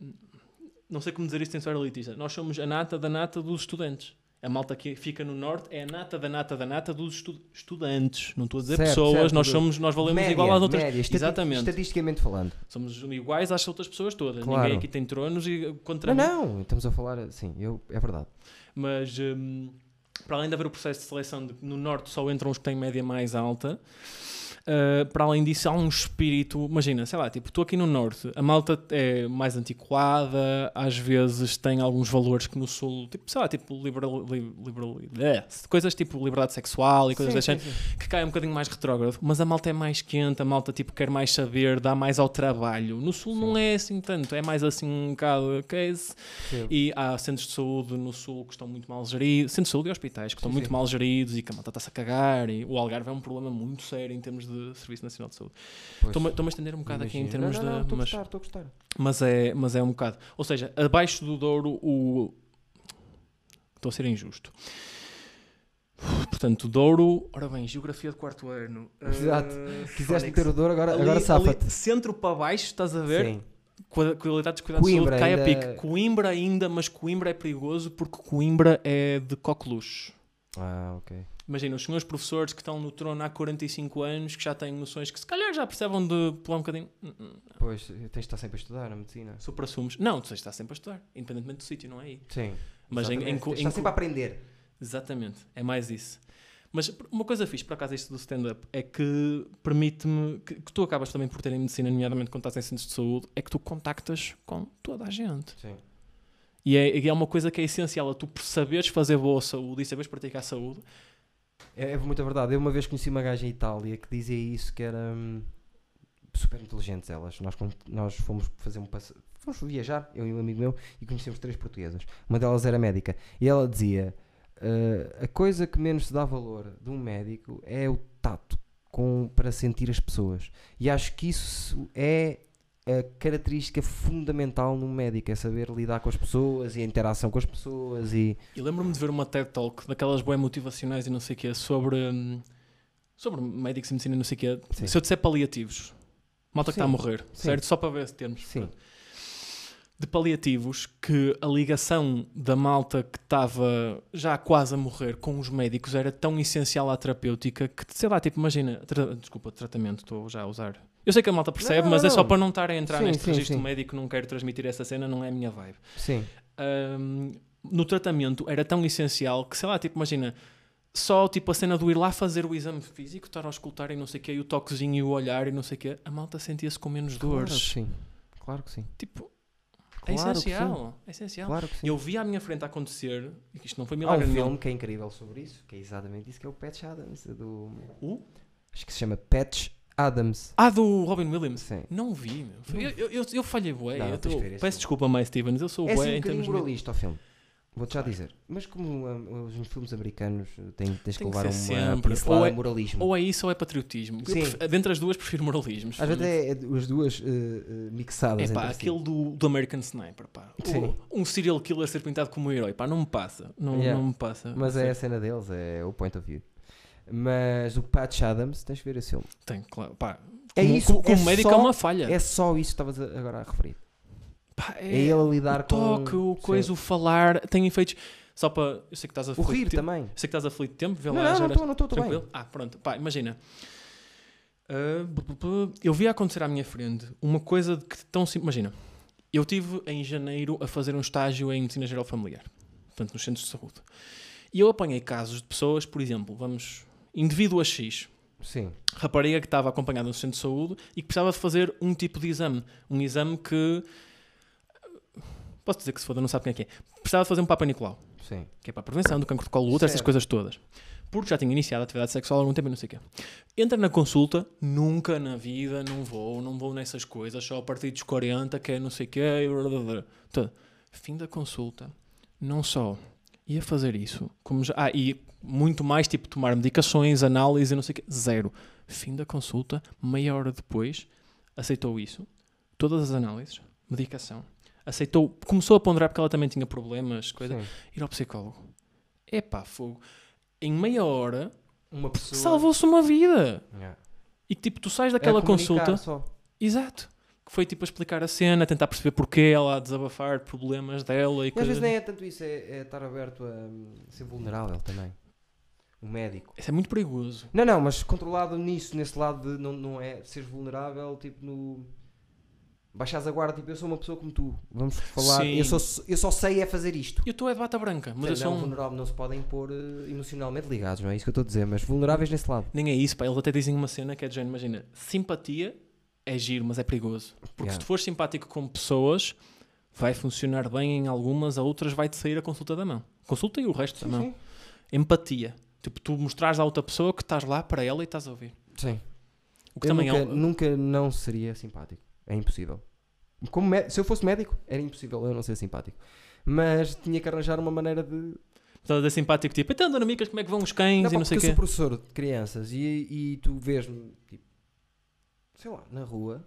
não sei como dizer isto sem ser elitista. Nós somos a nata da nata dos estudantes. A malta que fica no norte é a nata da nata da nata dos estu- estudantes. Não estou a dizer Certo, pessoas, certo, nós somos, nós valemos média, igual às outras. média, Exatamente. Estatisticamente falando. Somos iguais às outras pessoas todas. Claro. Ninguém aqui tem tronos e contra Não, mim. não. Estamos a falar assim. Eu, é verdade. Mas hum, para além de haver o processo de seleção de, no norte só entram os que têm média mais alta. Uh, para além disso, há um espírito. Imagina, sei lá, tipo, estou aqui no norte, a malta é mais antiquada, às vezes tem alguns valores que no sul, tipo, sei lá, tipo, liberal, li- liberal, é, coisas tipo liberdade sexual e coisas Sim, desse sim, género, sim. que cai um bocadinho mais retrógrado, mas a malta é mais quente, a malta tipo quer mais saber, dá mais ao trabalho. No sul não é assim tanto, é mais assim um bocado case. Sim. E há centros de saúde no sul que estão muito mal geridos, centros de saúde e hospitais que estão Sim, muito sim. mal geridos e que a malta está-se a cagar. E o Algarve é um problema muito sério em termos de Serviço Nacional de Saúde. Estou-me a estender um bocado aqui em termos não, não, não, de. Estou a mas, gostar, estou a gostar. mas, é, mas é um bocado. Ou seja, abaixo do Douro, o. Estou a ser injusto. Portanto, Douro. Ora bem, Geografia de quarto ano. Exato. Uh, Quiseste meter o Douro, agora, Ali- agora safa-te. centro para baixo, estás a ver? Sim. Qua- Qualidade dos cuidados Coimbra de saúde cai a ainda- pique. Coimbra ainda, mas Coimbra é perigoso porque Coimbra é de coqueluche. Ah, ok. Imagina, os senhores professores que estão no trono há 45 anos, que já têm noções que se calhar já percebem de pular um bocadinho. Hum, hum, Pois, tens de estar sempre a estudar na medicina. Supra-sumos. Não, tu tens de estar sempre a estudar, independentemente do sítio, não é aí. Sim. Mas em, em, em sempre a aprender. Exatamente, é mais isso. Mas uma coisa fixe, por acaso, isto do stand-up, é que permite-me, que, que tu acabas também por ter em medicina, nomeadamente quando estás em centros de saúde, é que tu contactas com toda a gente. Sim. E é, é uma coisa que é essencial, a tu saberes fazer boa saúde e saberes praticar saúde. É, é muita verdade. Eu uma vez conheci uma gaja em Itália que dizia isso, que era hum, super inteligentes elas. Nós, nós fomos fazer um passe... fomos viajar, eu e um amigo meu, e conhecemos três portuguesas. Uma delas era médica. E ela dizia: "Ah, a coisa que menos se dá valor de um médico é o tato com, para sentir as pessoas. E acho que isso é a característica fundamental num médico, é saber lidar com as pessoas e a interação com as pessoas e E lembro-me de ver uma TED Talk daquelas boas motivacionais e não sei o quê, sobre, hum, sobre médicos e medicina e não sei o quê. Sim. Se eu disser paliativos, malta que está a morrer, sim. certo? Só para ver se termos. Sim. De paliativos, que a ligação da malta que estava já quase a morrer com os médicos era tão essencial à terapêutica que, sei lá, tipo, imagina, tra- desculpa, tratamento, estou já a usar. Eu sei que a malta percebe, Não, mas não, é só para não estar a entrar Sim, neste sim, registro sim. médico, não quero transmitir essa cena, não é a minha vibe. Sim. Ahm, no tratamento era tão essencial que, sei lá, tipo, imagina, só tipo a cena do ir lá fazer o exame físico, estar a escutar e não sei o quê, e o toquezinho e o olhar e não sei o quê, a malta sentia-se com menos Claro dores. que sim. Claro que sim. Tipo, É Claro que essencial. É essencial. Claro que sim. Eu vi à minha frente acontecer, e isto não foi Há um milagre filme que é incrível sobre isso, que é exatamente isso, que é o Patch Adams. Do... O? Acho que se chama Patch Adams. Ah, do Robin Williams. Sim. Não vi, meu. Eu, eu, eu, eu falhei bué. Não, eu tô- Peço filme. desculpa, Mike Stevens. Eu sou É assim bué um em bocadinho termos de... moralista o filme. Vou-te já dizer. Mas como um, os filmes americanos têm, tens que Tem que levar uma pincelada Ou é- de moralismo. Ou é isso ou é patriotismo. Sim. pref- Dentre as duas, prefiro moralismo. Às vezes é, é as duas eh, mixadas É pá, entre si. aquele do, do American Sniper, pá. O- Sim. um serial killer ser pintado como um herói, pá, não me passa. Não, Yeah. não me passa. Mas é a cena deles, é o point of view. Mas o Patch Adams, tens de ver esse filme. Tem, claro. Pá, É como, isso, como, como é médico só- é uma falha. É só isso que estavas agora a referir. Pá, É, ele a lidar o com... toque, o coisa, Sim. o falar, tem efeitos. Só para. Eu sei que estás a O rir também. Eu sei que estás aflito de tempo, vê Não, lá. não, não não estou, bem. Ah, pronto. Pá, imagina. Bu- eu vi acontecer à minha frente uma coisa de que tão simples. Imagina, eu tive em janeiro a fazer um estágio em medicina geral familiar, portanto, nos centros de saúde. E eu apanhei casos de pessoas, por exemplo, vamos, indivíduo a X, Sim. rapariga que estava acompanhada no centro de saúde e que precisava de fazer um tipo de exame. Um exame que. Posso dizer que se foda, não sabe quem é que é. Precisava de fazer um Papa Nicolau Sim. que é para a prevenção do cancro de colo de útero, essas coisas todas. Porque já tinha iniciado a atividade sexual há algum tempo e não sei o quê. Entra na consulta, nunca na vida, não vou, não vou nessas coisas, só a partir dos 40, que é não sei o quê. blá, blá, blá. Então, fim da consulta, não só ia fazer isso, como já. Ah, e muito mais, tipo, tomar medicações, análise, não sei o quê. Zero. Fim da consulta, meia hora depois, aceitou isso, todas as análises, medicação. Aceitou, começou a ponderar porque ela também tinha problemas, coisa Sim. ir ao psicólogo. Epá, fogo. Em meia hora Uma pessoa... salvou-se uma vida. Yeah. E que tipo, tu sais É daquela comunicar consulta. Só. Exato. Foi tipo a explicar a cena, tentar perceber porquê ela a desabafar de problemas dela e E às vezes nem é tanto isso, é, é estar aberto a hum, ser vulnerável também. O médico. Isso é muito perigoso. Não, não, mas controlado nisso, nesse lado de não, não é seres vulnerável, tipo no. Baixares a guarda, tipo, eu sou uma pessoa como tu. Vamos falar. Sim. Eu, sou, eu só sei é fazer isto. Eu estou é de bata branca, mas eu sou não, um... vulnerável não se podem pôr eh, emocionalmente ligados, não é isso que eu estou a dizer, mas vulneráveis nesse lado. Nem é isso, pá. Eles até dizem uma cena que é de género, imagina, simpatia é giro, mas é perigoso. Porque Yeah. se tu fores simpático com pessoas, vai funcionar bem em algumas, a outras vai-te sair a consulta da mão. Consulta e o resto da mão. sim. Empatia. Tipo, tu mostrares à outra pessoa que estás lá para ela e estás a ouvir. Sim. O que Eu também nunca, é nunca não seria simpático. É impossível. Como mé- se eu fosse médico, era impossível eu não ser simpático. Mas tinha que arranjar uma maneira de. Estás a ser simpático, tipo, então, dona Micas, como é que vão os cães Não, e não sei o eu quê. sou professor de crianças e, e tu vês-me, tipo, sei lá, na rua.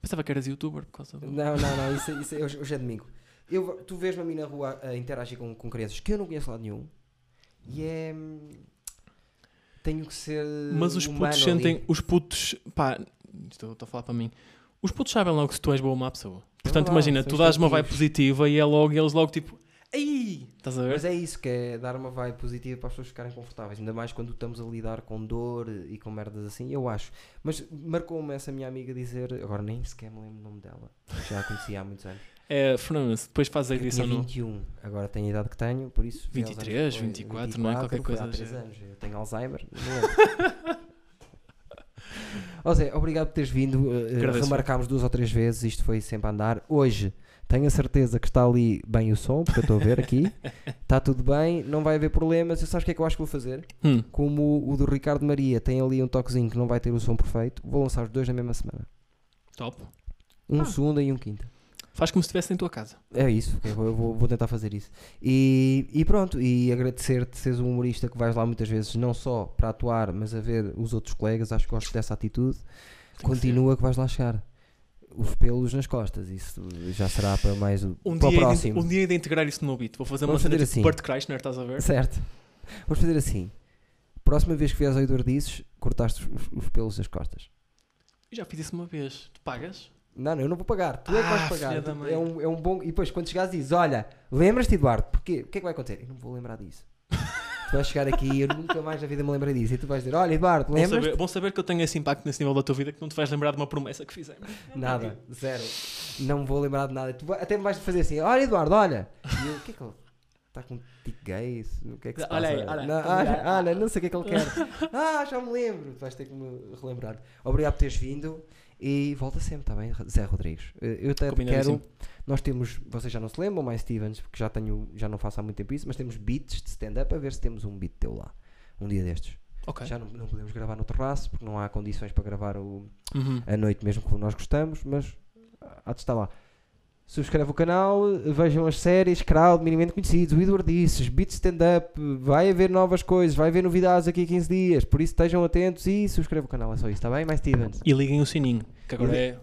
Pensava que eras youtuber por causa do... Não, não, não, isso, isso é- hoje, hoje é domingo. Eu, tu vês-me a mim na rua a interagir com, com crianças que eu não conheço lá nenhum e é. Tenho que ser. Mas os putos ali. sentem... Os putos... Pá, estou, estou a falar para mim. Os putos sabem logo se tu és boa ou má pessoa. Portanto, verdade, imagina, tu dás uma vibe positiva e é logo, eles logo tipo... Aí! Estás a ver? Mas é isso que é dar uma vibe positiva para as pessoas ficarem confortáveis, ainda mais quando estamos a lidar com dor e com merdas assim, eu acho. Mas marcou-me essa minha amiga dizer, agora nem sequer me lembro o nome dela, já a conhecia há muitos anos. É, Fernando, depois faz a edição no... 21, agora tenho a idade que tenho, por isso. foi aos 23, anos que foi, 24, não é? Qualquer coisa Há do 3 género. anos, eu tenho Alzheimer. Zé, obrigado por teres vindo. Agradeço. remarcámos duas ou três vezes, isto foi sempre a andar. Hoje tenho a certeza que está ali bem o som, porque eu estou a ver aqui. Está tudo bem, não vai haver problemas. Eu sabes o que é que eu acho que vou fazer? Hum, Como o do Ricardo Maria tem ali um toquezinho que não vai ter o som perfeito, vou lançar os dois na mesma semana. top. Um Ah. segunda e um quinta. Faz como se estivesse em tua casa. É isso, eu vou, vou tentar fazer isso. E, e pronto, e agradecer-te seres um humorista que vais lá muitas vezes, não só para atuar, mas a ver os outros colegas. Acho que gosto dessa atitude. Tem que Continua que, vais lá chegar. Os pelos nas costas, isso já será para mais o, Um para dia, de, próximo. um dia de integrar isso no meu beat. Vou fazer Vamos uma fazer tipo assim. Bert Kreischer, estás a ver? Certo. Vamos fazer assim. Próxima vez que vieres ao Eduardices, cortaste os, os pelos das costas. Eu já fiz isso uma vez. Tu pagas? Não, não, eu não vou pagar. Tu é que Ah, vais pagar. Tu- mãe. É um, é um bom. E depois, quando chegares, dizes: Olha, lembras-te, Eduardo? Porquê? O que é que vai acontecer? Eu não vou lembrar disso. tu vais chegar aqui e eu nunca mais na vida me lembrei disso. E tu vais dizer: Olha, Eduardo, Bom lembras? saber, bom saber que eu tenho esse impacto nesse nível da tua vida que não te vais lembrar de uma promessa que fizemos. Nada, zero. Não vou lembrar de nada. Tu até me vais fazer assim: Olha, Eduardo, olha. E eu: O que é que eu. está com um tique gay. O que é que se Olha aí, passa? olha, não, tá já- olha, não sei o que é que ele quer. ah, já me lembro. Vais ter que me relembrar. Obrigado por teres vindo e volta sempre, está bem, Zé Rodrigues? Eu até quero. Nós temos, vocês já não se lembram, mais Stevens, porque já tenho, já não faço há muito tempo isso, mas temos beats de stand-up a ver se temos um beat teu lá. Um dia destes. Ok. Já não, não podemos gravar no terraço porque não há condições para gravar o, Uhum. à noite mesmo como nós gostamos, mas há de estar lá. Subscreve o canal, vejam as séries, Crowd, minimamente conhecidos, o Eduardices, Beat Stand-Up, vai haver novas coisas, vai haver novidades aqui a 15 dias, por isso estejam atentos e subscreve o canal, é só isso, está bem? Mais Stevens. E liguem o sininho, que agora E li- é.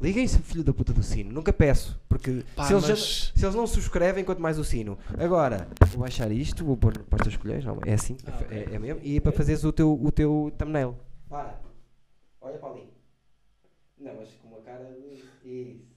Liguem-se, filho da puta do sino, nunca peço, porque Pá, se, eles já- mas- se eles não subscrevem, quanto mais o sino. Agora, vou baixar isto, vou pôr para as tuas colheres, não, é assim, Ah, é, é mesmo, e é para fazeres o teu, o teu thumbnail. Para, olha para ali. Não, mas com uma cara de... Isso.